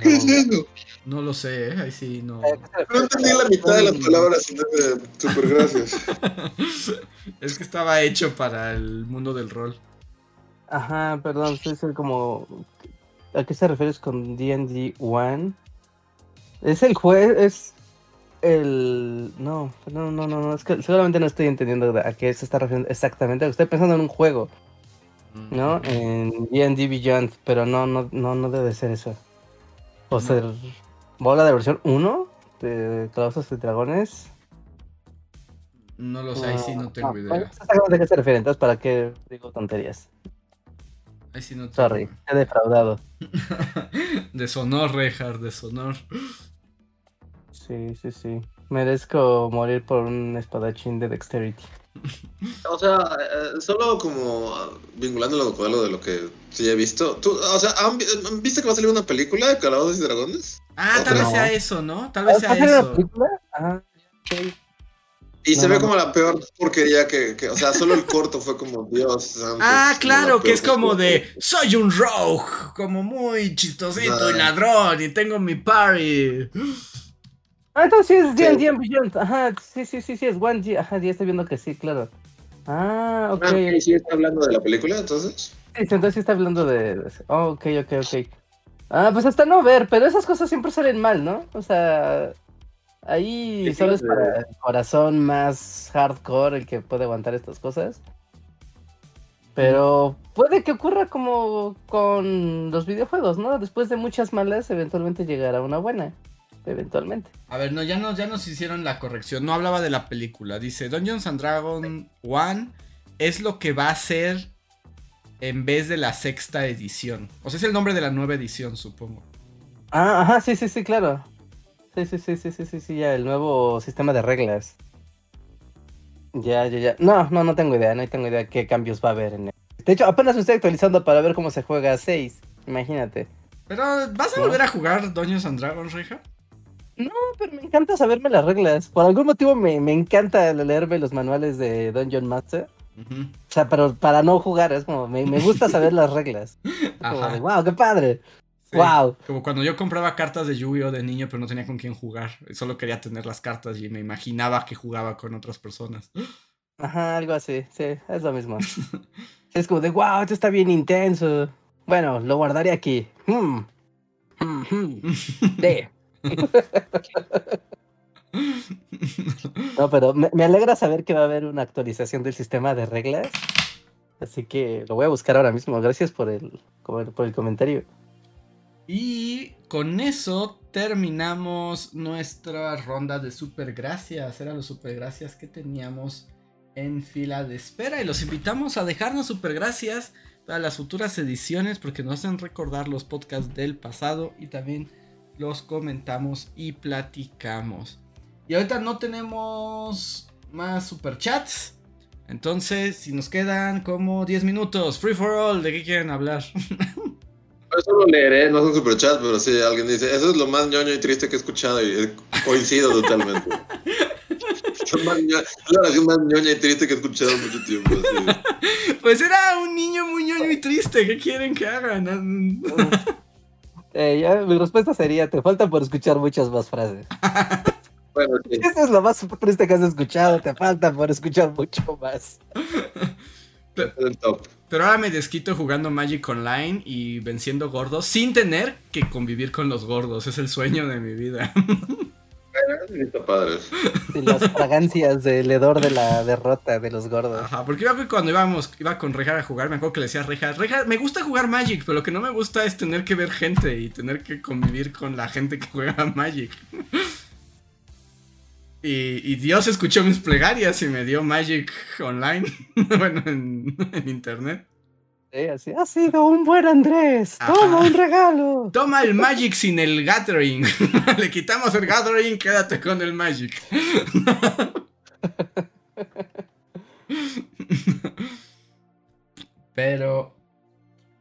¿Qué es eso? No lo sé, ¿eh? ahí sí no. No entendí la mitad de las palabras, super gracias. <laughs> es que estaba hecho para el mundo del rol. Ajá, perdón, es como... ¿A qué se refieres con D&D One? Es el juez, es el... No, no, no, no, no, es que seguramente no estoy entendiendo a qué se está refiriendo exactamente. Estoy pensando en un juego, ¿no? En D&D Beyond, pero no, no, no, no debe ser eso. O No. ser... ¿Bola de versión 1? De Calabozos y Dragones. No lo sé, ahí sí no tengo Ah, idea. exactamente a qué se refiere, entonces para qué digo tonterías. Ahí sí no tengo. Sorry, he defraudado. <laughs> Deshonor, Reinhardt, deshonor. Sí, sí, sí. Merezco morir por un espadachín de Dexterity. O sea, eh, solo como ah, vinculándolo con algo de lo que sí he visto. ¿Tú, o sea, ¿han, vi- han- ¿viste que va a salir una película de Calabozos y Dragones? Ah, tal No. vez sea eso, ¿no? Tal vez ¿Va sea a ser una eso. película? Ah, ok. Y No, se no, ve no. como la peor porquería que, que- o sea, solo el corto fue como Dios. santo, Ah, la claro, que es como de soy un rogue, como muy chistosito y Ah. ladrón y tengo mi party. Ah, entonces sí es Sí. D&D Beyond. Ajá, sí, sí, sí, sí, es One G. Ajá, ya estoy viendo que sí, claro. Ah, ok. Ah, sí está hablando de la película, entonces. Sí, entonces sí está hablando de... Oh, ok, ok, ok. Ah, pues hasta no ver, pero esas cosas siempre salen mal, ¿no? O sea, ahí Sí, solo es para el corazón más hardcore el que puede aguantar estas cosas. Pero puede que ocurra como con los videojuegos, ¿no? Después de muchas malas, eventualmente llegará una buena. Eventualmente. A ver, no, ya, no, ya nos hicieron la corrección. No hablaba de la película. Dice, Dungeons and Dragons 1 es lo que va a ser en vez de la sexta edición. O sea, es el nombre de la nueva edición, supongo. Ah, ajá, sí, sí, sí, claro. Sí, sí, sí, sí, sí, sí, sí, ya, el nuevo sistema de reglas. Ya, ya, ya. No, no, no tengo idea, no tengo idea qué cambios va a haber en él. De hecho, apenas me estoy actualizando para ver cómo se juega a 6. Imagínate. Pero, ¿vas a ¿No? volver a jugar Dungeons and Dragons, Reja? No, pero me encanta saberme las reglas. Por algún motivo me, me encanta leerme los manuales de Dungeon Master. O sea, pero para no jugar, es como, me, me gusta saber las reglas. <laughs> Como Ajá. de, wow, qué padre. Sí, Wow. Como cuando yo compraba cartas de Yu-Gi-Oh de niño, pero no tenía con quién jugar. Solo quería tener las cartas y me imaginaba que jugaba con otras personas. Ajá, algo así, sí, es lo mismo. <laughs> es como de, wow, esto está bien intenso. Bueno, lo guardaré aquí. Hmm. Hmm, hmm. <laughs> Sí. No, pero me, alegra saber que va a haber una actualización del sistema de reglas. Así que lo voy a buscar ahora mismo. Gracias por el, por el comentario. Y con eso terminamos nuestra ronda de super gracias. Eran los super gracias que teníamos en fila de espera. Y los invitamos a dejarnos super gracias para las futuras ediciones porque nos hacen recordar los podcasts del pasado y también los comentamos y platicamos. Y ahorita no tenemos más superchats. Entonces, si nos quedan como 10 minutos, free for all, ¿de qué quieren hablar? <laughs> Eso lo leeré, no son superchats, pero sí, alguien dice, eso es lo más ñoño y triste que he escuchado y coincido totalmente. <laughs> Es la oración más ñoña y triste que he escuchado en mucho tiempo. así. <laughs> Pues era un niño muy ñoño y triste. ¿Qué quieren que hagan? Eh, ya, mi respuesta sería, te falta por escuchar muchas más frases. <laughs> Bueno, sí. Eso es lo más triste que has escuchado, te falta por escuchar mucho más. <laughs> Pero ahora me desquito jugando Magic Online y venciendo gordos sin tener que convivir con los gordos. Es el sueño de mi vida. <laughs> Sí, Está padre. Y las fragancias del hedor de la derrota de los gordos. Ajá, porque iba cuando íbamos, iba con Reja a jugar, me acuerdo que le decía a Reja, Reja, me gusta jugar Magic, pero lo que no me gusta es tener que ver gente y tener que convivir con la gente que juega Magic. Y, y Dios escuchó mis plegarias y me dio Magic Online, <laughs> bueno, en, en internet. Así, ha sido un buen Andrés, toma Ajá. un regalo. Toma el Magic sin el Gathering. <laughs> Le quitamos el Gathering, quédate con el Magic. <laughs> Pero,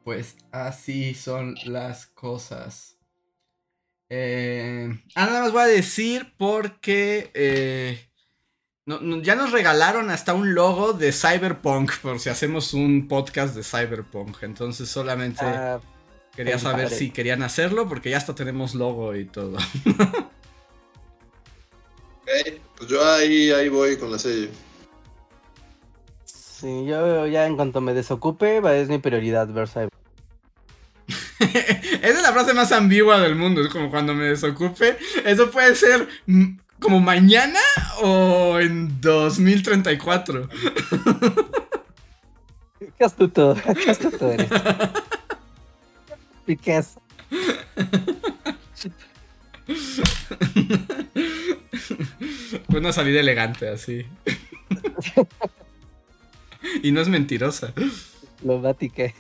pues así son las cosas. Eh, ah, nada más voy a decir porque eh, no- no- ya nos regalaron hasta un logo de Cyberpunk por si hacemos un podcast de Cyberpunk. Entonces solamente... Ah, Quería saber padre. si querían hacerlo porque ya hasta tenemos logo y todo. <laughs> Ok, Pues yo ahí, ahí voy con la serie. sí, yo ya en cuanto me desocupe, es mi prioridad ver Cyber. <laughs> Esa es la frase más ambigua del mundo. Es como cuando me desocupe. Eso puede ser como mañana o en 2034. Qué astuto, <laughs> qué astuto eres. Piques. Fue una salida elegante así. y no es mentirosa. Lo batiqué.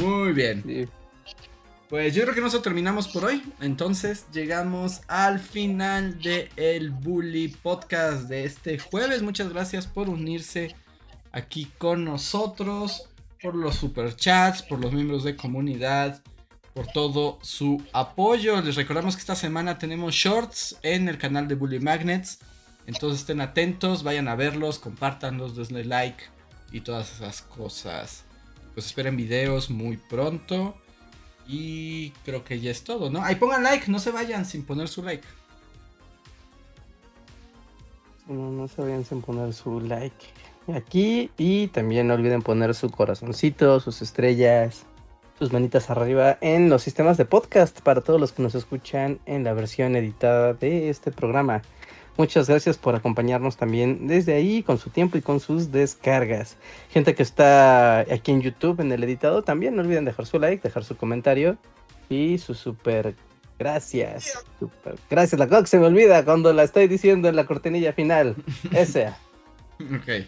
Muy bien. Sí. Pues yo creo que nosotros terminamos por hoy. Entonces llegamos al final de el Bully Podcast de este jueves. Muchas gracias por unirse aquí con nosotros, por los superchats, por los miembros de comunidad, por todo su apoyo. Les recordamos que esta semana tenemos shorts en el canal de Bully Magnets. Entonces estén atentos, vayan a verlos, compártanlos, denle like y todas esas cosas. Pues esperen videos muy pronto. Y creo que ya es todo, ¿no? Ahí pongan like, no se vayan sin poner su like. No, no se vayan sin poner su like aquí y también no olviden poner su corazoncito, sus estrellas, sus manitas arriba en los sistemas de podcast para todos los que nos escuchan en la versión editada de este programa. Muchas gracias por acompañarnos también desde ahí con su tiempo y con sus descargas. Gente que está aquí en YouTube en el editado también no olviden dejar su like, dejar su comentario y su super gracias. Super gracias, la que se me olvida cuando la estoy diciendo en la cortinilla final. <laughs> Esa. Ok.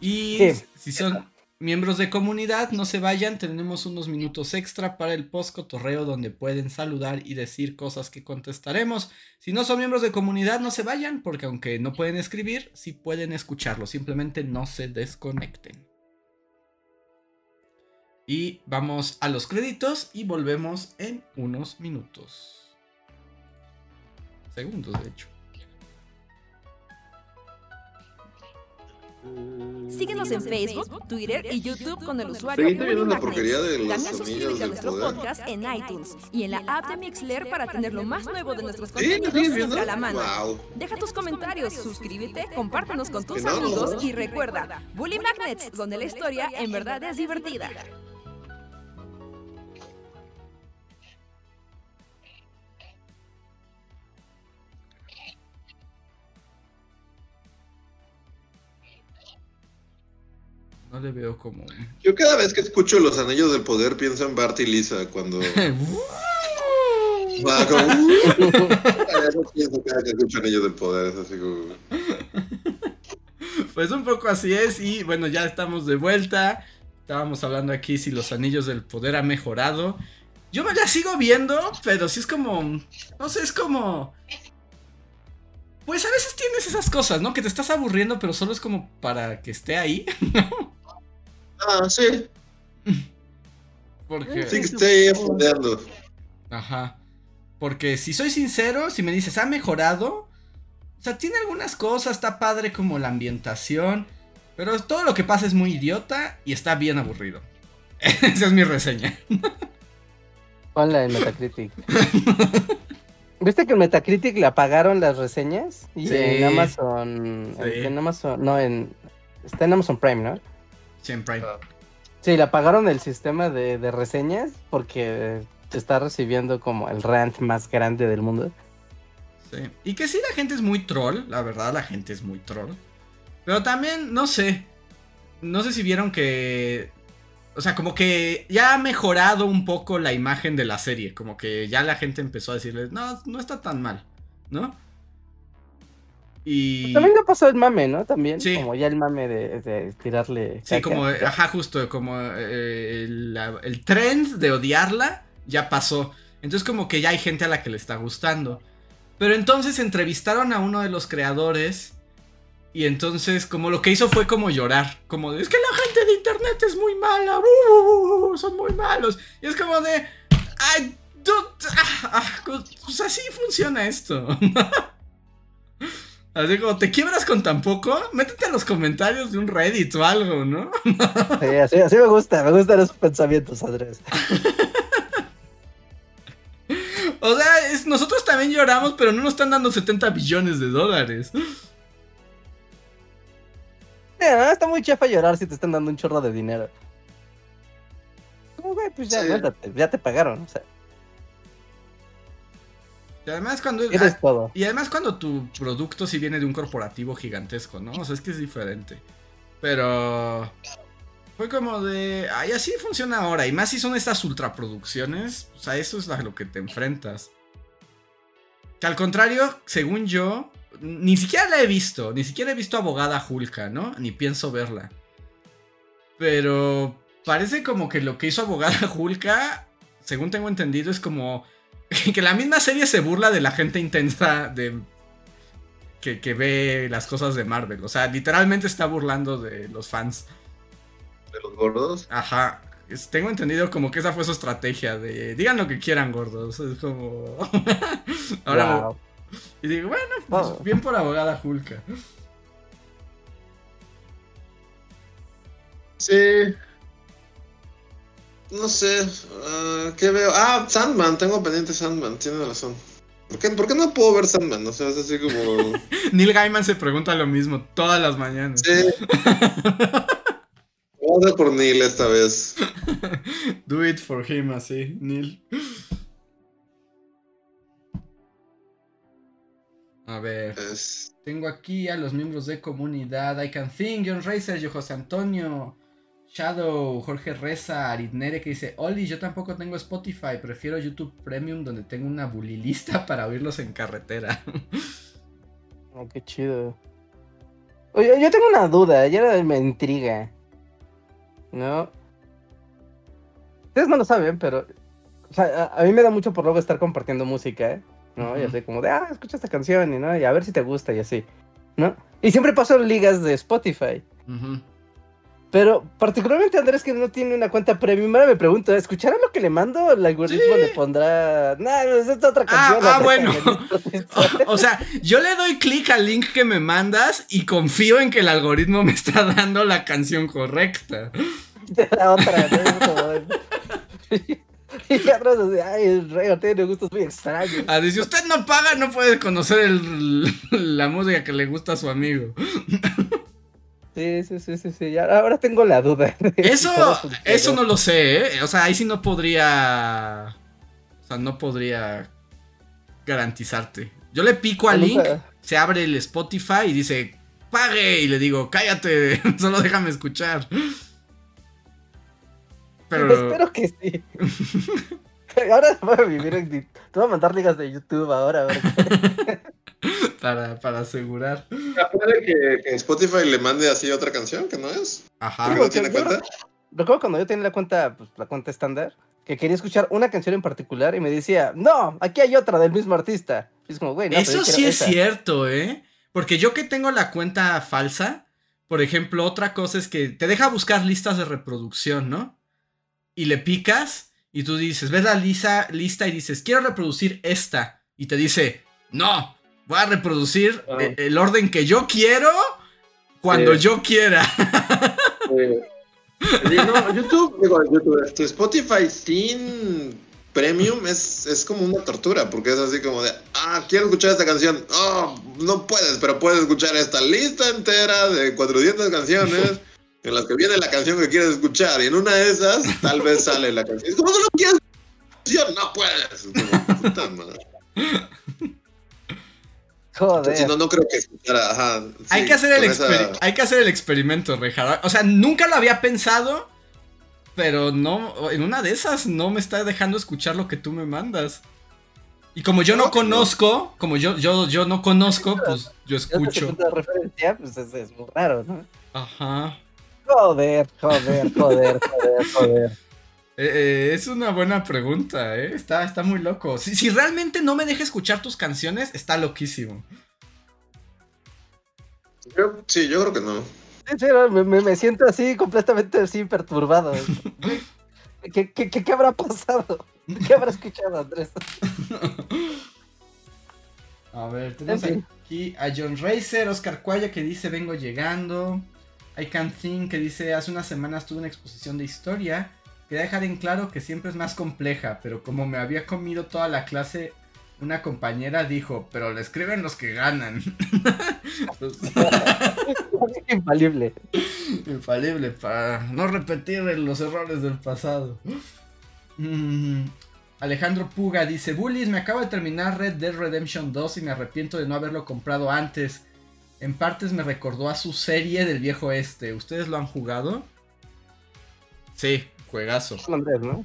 Y si son miembros de comunidad, no se vayan. Tenemos unos minutos extra para el post cotorreo donde pueden saludar y decir cosas que contestaremos. Si no son miembros de comunidad, no se vayan, porque aunque no pueden escribir, sí pueden escucharlo. Simplemente no se desconecten. Y vamos a los créditos y volvemos en unos minutos. Segundos, de hecho. Síguenos en Facebook, Twitter y YouTube con el usuario viendo la porquería de los También suscríbete a nuestro podcast en iTunes y en la app de Mixler para tener lo más nuevo de nuestros ¿Sí? ¿Lo sigues contenidos siempre a la mano. Deja tus comentarios, suscríbete, compártenos con tus amigos y recuerda, Bully Magnets, donde la historia en verdad es divertida. No le veo como. Yo cada vez que escucho los anillos del poder pienso en Bart y Lisa cuando <laughs> va como. Eso pienso cada que escucho anillos del poder, es así como. Pues un poco así es y bueno, ya estamos de vuelta. Estábamos hablando aquí si los anillos del poder han mejorado. Yo me la sigo viendo, pero sí es como... No sé, es como... Pues a veces tienes esas cosas, ¿no? Que te estás aburriendo, pero solo es como para que esté ahí. <laughs> Ah, sí. Porque... Sí que esté fondeando. Ajá. Porque si soy sincero, si me dices, ha mejorado. O sea, tiene algunas cosas, está padre como la ambientación. Pero todo lo que pasa es muy idiota y está bien aburrido. <laughs> Esa es mi reseña. Ponla en Metacritic. ¿Viste que en Metacritic le apagaron las reseñas? Y Sí. en Amazon. Sí. En Amazon. No, en. Está en Amazon Prime, ¿no? Sí, le apagaron el sistema de, de reseñas porque está recibiendo como el rant más grande del mundo. Sí. Y que sí, la gente es muy troll. La verdad, la gente es muy troll. Pero también, no sé. No sé si vieron que. O sea, como que ya ha mejorado un poco la imagen de la serie. Como que ya la gente empezó a decirles, no, no está tan mal. ¿No? Y. También le pasó el mame, ¿no? También. Sí. Como ya el mame de, de tirarle. Sí, caca. como, ajá, justo, como eh, el, el trend de odiarla ya pasó. Entonces como que ya hay gente a la que le está gustando. Pero entonces entrevistaron a uno de los creadores y entonces como lo que hizo fue como llorar. Como de, es que la gente de internet es muy mala, bu, bu, bu, son muy malos. Y es como de, ay, ah, ah, pues así funciona esto. <laughs> Así como, ¿te quiebras con tan poco? Métete a los comentarios de un Reddit o algo, ¿no? Sí, así, así me gusta, me gustan esos pensamientos, Andrés. <laughs> O sea, es- nosotros también lloramos, pero no nos están dando 70 billones de dólares. Sí, ¿no? Está muy chefa llorar si te están dando un chorro de dinero. Como, güey, pues ya, Sí. aguántate, ya te pagaron. O sea, Y además cuando... tienes todo. Y además cuando tu producto sí viene de un corporativo gigantesco, ¿no? O sea, es que es diferente. Pero... Fue como de... Ay, así funciona ahora. Y más si son estas ultraproducciones. O sea, eso es a lo que te enfrentas. Que al contrario, según yo... Ni siquiera la he visto. Ni siquiera he visto Abogada Julka, ¿no? Ni pienso verla. Pero... Parece como que lo que hizo Abogada <laughs> Julka... Según tengo entendido, es como... <laughs> que la misma serie se burla de la gente intensa de que, que ve las cosas de Marvel. O sea, literalmente está burlando de los fans. De los gordos. Ajá. Es- tengo entendido como que esa fue su estrategia de digan lo que quieran, gordos. Es como. <laughs> Ahora. Wow. Y digo, bueno, pues, Oh. bien por abogada Julka. Sí. No sé. ah, ¿Qué veo? Ah, Sandman. Tengo pendiente Sandman. Tienes razón. ¿Por qué, por qué no puedo ver Sandman? O sea, es así como. <laughs> Neil Gaiman se pregunta lo mismo todas las mañanas. Sí. <laughs> Vamos a por Neil esta vez. Do it for him, así, Neil. A ver. Es- Tengo aquí a los miembros de comunidad. I Can Think, John Racer, yo José Antonio, Shadow, Jorge Reza, Aritnere que dice, Oli, yo tampoco tengo Spotify, prefiero YouTube Premium donde tengo una bulilista <laughs> para oírlos en carretera. <laughs> Oh, qué chido. Oye, yo tengo una duda, ya me intriga. ¿No? Ustedes no lo saben, pero. O sea, a, a mí me da mucho por luego estar compartiendo música, ¿eh? ¿No? Y Ujú. así como de, ah, escucha esta canción y, ¿no? y a ver si te gusta y así. ¿No? Y siempre paso ligas de Spotify. Ujú. Pero particularmente Andrés que no tiene una cuenta premium, ahora me pregunto, ¿escuchará lo que le mando? El algoritmo le pondrá... Nah, es otra Ah, canción. ah, la bueno. <laughs> O sea, yo le doy clic al link que me mandas y confío en que el algoritmo me está <laughs> dando la canción correcta. la otra, ¿no? <laughs> Y atrás así, ay, el rey tiene gustos muy extraños. Ah, si usted no paga, no puede conocer el- la música que le gusta a su amigo. Sí, sí, sí, sí, sí. ya- Ahora tengo la duda. Eso, eso no lo sé, ¿eh? O sea, ahí sí no podría. O sea, no podría garantizarte. Yo le pico al link, se abre el Spotify y dice, pague. Y le digo, cállate, <laughs> solo déjame escuchar. Pero. Espero que sí. <laughs> ahora voy a vivir en... Te voy a mandar ligas de YouTube ahora. a ver. <laughs> <laughs> Para, para asegurar. Puede que, que Spotify le mande así otra canción que no es. Ajá. No tiene yo- yo cuenta. Recuerdo cuando yo tenía la cuenta, pues, la cuenta estándar, que quería escuchar una canción en particular y me decía, no, aquí hay otra del mismo artista. Y es como, güey, no, Eso sí es esa". cierto, ¿eh? Porque yo que tengo la cuenta falsa, por ejemplo, otra cosa es que te deja buscar listas de reproducción, ¿no? Y le picas y tú dices, ves la lista, lista y dices, quiero reproducir esta. Y te dice, no, voy a reproducir Ah. e- el orden que yo quiero cuando Sí. yo quiera. Eh, sí, no, YouTube, digo, YouTube, este, Spotify sin premium es, es como una tortura, porque es así como de, ah, quiero escuchar esta canción, oh, no puedes, pero puedes escuchar esta lista entera de 400 canciones <laughs> en las que viene la canción que quieres escuchar, y en una de esas tal vez sale la canción. Es como, no quieres no puedes. Es como, puta madre. <laughs> Joder. Si no, no creo que escuchara, ajá. hay, que hacer el esa- hay que hacer el experimento, Reja. O sea, nunca lo había pensado, pero no, en una de esas no me está dejando escuchar lo que tú me mandas. Y como yo no, No, no. conozco, como yo, yo, yo no conozco, pues yo escucho. punto de referencia, pues es, es muy raro, ¿no? Ajá. Joder, joder, joder, joder, joder. Eh, eh, es una buena pregunta, ¿eh? Está, está muy loco. Si, si realmente no me deja escuchar tus canciones, está loquísimo. Yo- sí, yo creo que no. Sí, sí, me, me- siento así completamente así perturbado. <laughs> ¿Qué, qué, qué, qué habrá pasado? ¿Qué habrá escuchado Andrés? A ver, tenemos En fin. aquí a John Racer, Oscar Cuaya que dice vengo llegando. I Can Think que dice hace unas semanas tuve una exposición de historia. Quería dejar en claro que siempre es más compleja, pero como me había comido toda la clase, una compañera dijo, pero le escriben los que ganan. Pues, <laughs> Infalible. Infalible para no repetir los errores del pasado. Mm, Alejandro Puga dice, Bullies, me acabo de terminar Red Dead Redemption 2 y me arrepiento de no haberlo comprado antes. En partes me recordó a su serie del viejo este. ¿Ustedes lo han jugado? Sí, juegazo. Son Andrés, ¿no?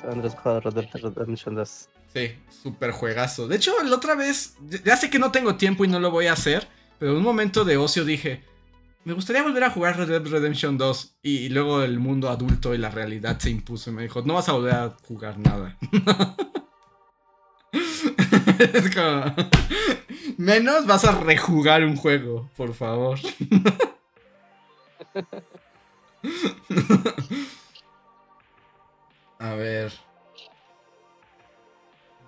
Son Andrés jugado Red Dead Redemption 2. Sí, super juegazo. De hecho, la otra vez, ya sé que no tengo tiempo y no lo voy a hacer, pero en un momento de ocio dije, me gustaría volver a jugar Red Dead Redemption 2. Y, luego el mundo adulto y la realidad se impuso y me dijo, no vas a volver a jugar nada. <laughs> es como, menos vas a rejugar un juego, por favor. <laughs> <laughs> a ver.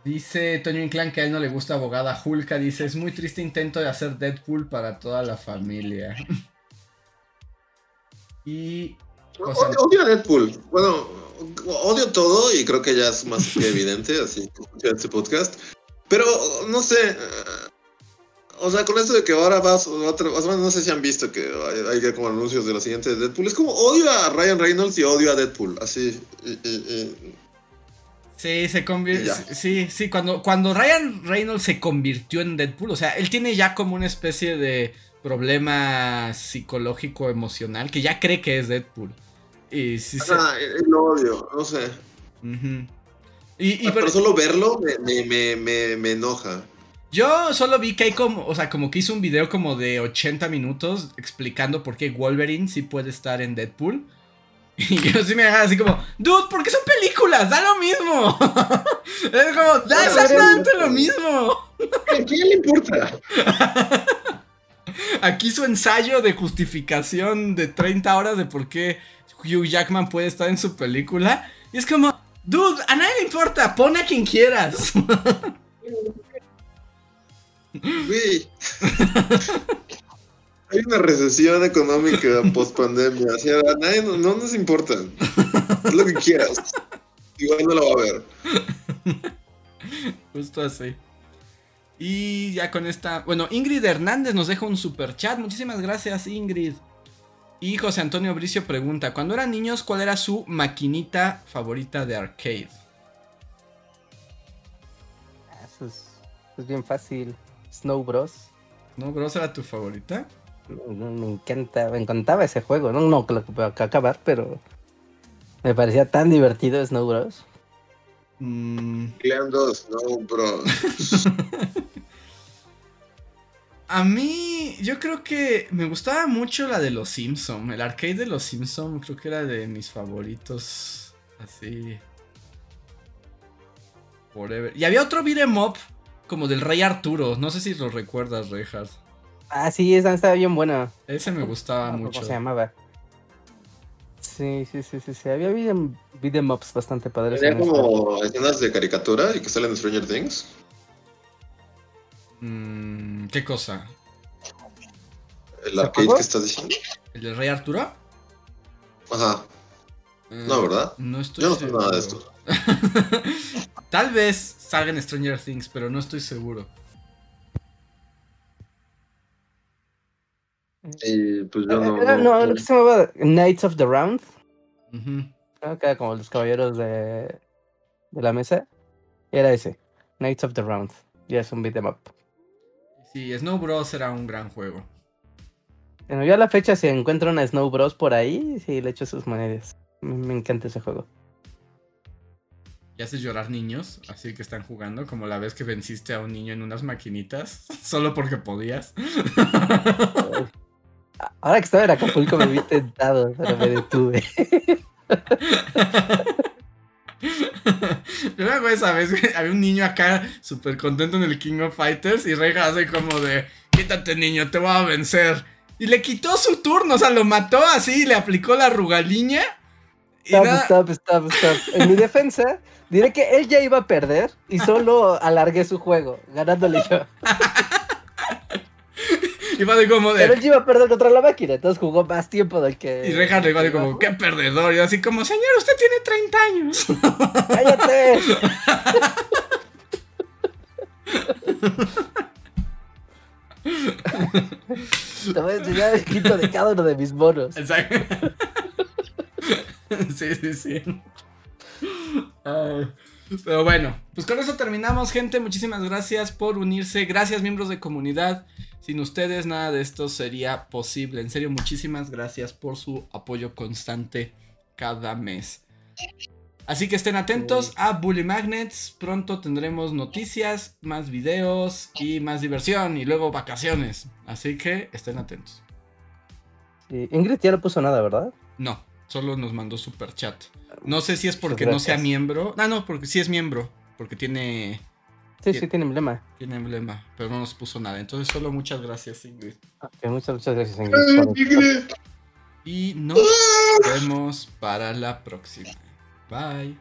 Dice Toño Inclán que a él no le gusta abogada Julka. Dice, es muy triste intento de hacer Deadpool para toda la familia. <laughs> y... Odio, a Deadpool. Bueno, odio todo y creo que ya es más que evidente, así que este podcast. Pero, no sé. O sea, con esto de que ahora vas, otra, no sé si han visto que hay, hay como anuncios de los siguientes de Deadpool. Es como odio a Ryan Reynolds y odio a Deadpool. Así. y- y- y- Sí, se convirtió. Ya. Sí, sí, cuando, cuando Ryan Reynolds se convirtió en Deadpool, o sea, él tiene ya como una especie de problema psicológico emocional que ya cree que es Deadpool. Y sí se. Ajá, eh, lo odio, no sé. Y, y pero, pero- solo verlo me, me, me, me, me enoja. Yo solo vi que hay como, o sea, como que hizo un video como de 80 minutos explicando por qué Wolverine sí puede estar en Deadpool. <laughs> Y yo sí me dejaba así como, dude, ¿por qué son películas? Da lo mismo. <laughs> es como, da exactamente lo mismo. <laughs> ¿A quién le importa? aquí su ensayo de justificación de 30 horas de por qué Hugh Jackman puede estar en su película. Y es como, dude, a nadie le importa, pon a quien quieras. Güey. Hay una recesión económica post pandemia. O sea, a nadie no, no nos importa. Haz lo que quieras. Igual no lo va a ver. Justo así. Y ya con esta. Bueno, Ingrid Hernández nos deja un super chat. Muchísimas gracias, Ingrid. Y José Antonio Bricio pregunta: Cuando eran niños, ¿cuál era su maquinita favorita de arcade? Eso es, es bien fácil. Snow Bros. ¿No, Bros era tu favorita? Me, me encanta, me encantaba ese juego. No, no que lo que acabar, pero me parecía tan divertido Snow Bros. Mm, Clan 2, no, bro. <laughs> a mí, yo creo que me gustaba mucho la de los Simpson. El arcade de los Simpson creo que era de mis favoritos. Así. Forever. Y había otro beat'em up como del Rey Arturo. No sé si lo recuerdas, Reinhardt. Ah, sí, esa estaba bien buena. Ese me gustaba ¿Cómo mucho. se llamaba? Sí, sí, sí, sí, sí. Había beat'em ups bastante padres. Esa. como escenas de caricatura y que salen en Stranger Things. Mm, ¿Qué cosa? El ¿Se arcade que estás diciendo. ¿El del Rey Arturo? Ajá. Eh, No, ¿verdad? No estoy Yo no sé nada de esto. <laughs> Tal vez salga en Stranger Things, pero no estoy seguro. Y pues yo no. No, lo que se llamaba Knights of the Round. Era como los caballeros de, de la mesa. Era ese. Knights of the Round. Ya es un beat'em up. Sí, Snow Bros. era un gran juego. Bueno, yo a la fecha, si encuentro una Snow Bros por ahí, sí le echo sus monedas. Me, me encanta ese juego. Y haces llorar niños, así que están jugando, como la vez que venciste a un niño en unas maquinitas, <laughs> solo porque podías. <laughs> Ahora que estaba en Acapulco me vi tentado, pero me detuve. <laughs> Yo me acuerdo esa vez había un niño acá súper contento en el King of Fighters y Reja hace como de, quítate niño, te voy a vencer. Y le quitó su turno, o sea, lo mató así, le aplicó la rugaliña. Stop, nada- stop, stop, stop. En mi defensa, diré que él ya iba a perder y solo alargué su juego, ganándole yo. y fue de como Pero él de... ya iba a perder contra la máquina, entonces jugó más tiempo del que. Y Reja le de como, qué perdedor. Y así como, señor, usted tiene 30 años. ¡Cállate! Te voy a enseñar el quinto de cada uno de mis monos. Exacto. sí, sí, sí. Ay, pero bueno, pues con eso terminamos, gente. Muchísimas gracias por unirse. Gracias, miembros de comunidad. Sin ustedes, nada de esto sería posible. En serio, muchísimas gracias por su apoyo constante cada mes. Así que estén atentos a Bully Magnets. Pronto tendremos noticias, más videos y más diversión. Y luego vacaciones. Así que estén atentos. Ingrid ya no puso nada, ¿verdad? No, solo nos mandó super chat. No sé si es porque no sea miembro. Ah, no, porque sí es miembro. Porque tiene, Sí, sí, tiene emblema. tiene emblema, pero no nos puso nada. Entonces solo muchas gracias, Ingrid. Ok, muchas, muchas gracias, Ingrid. por- Y nos vemos para la próxima. Bye.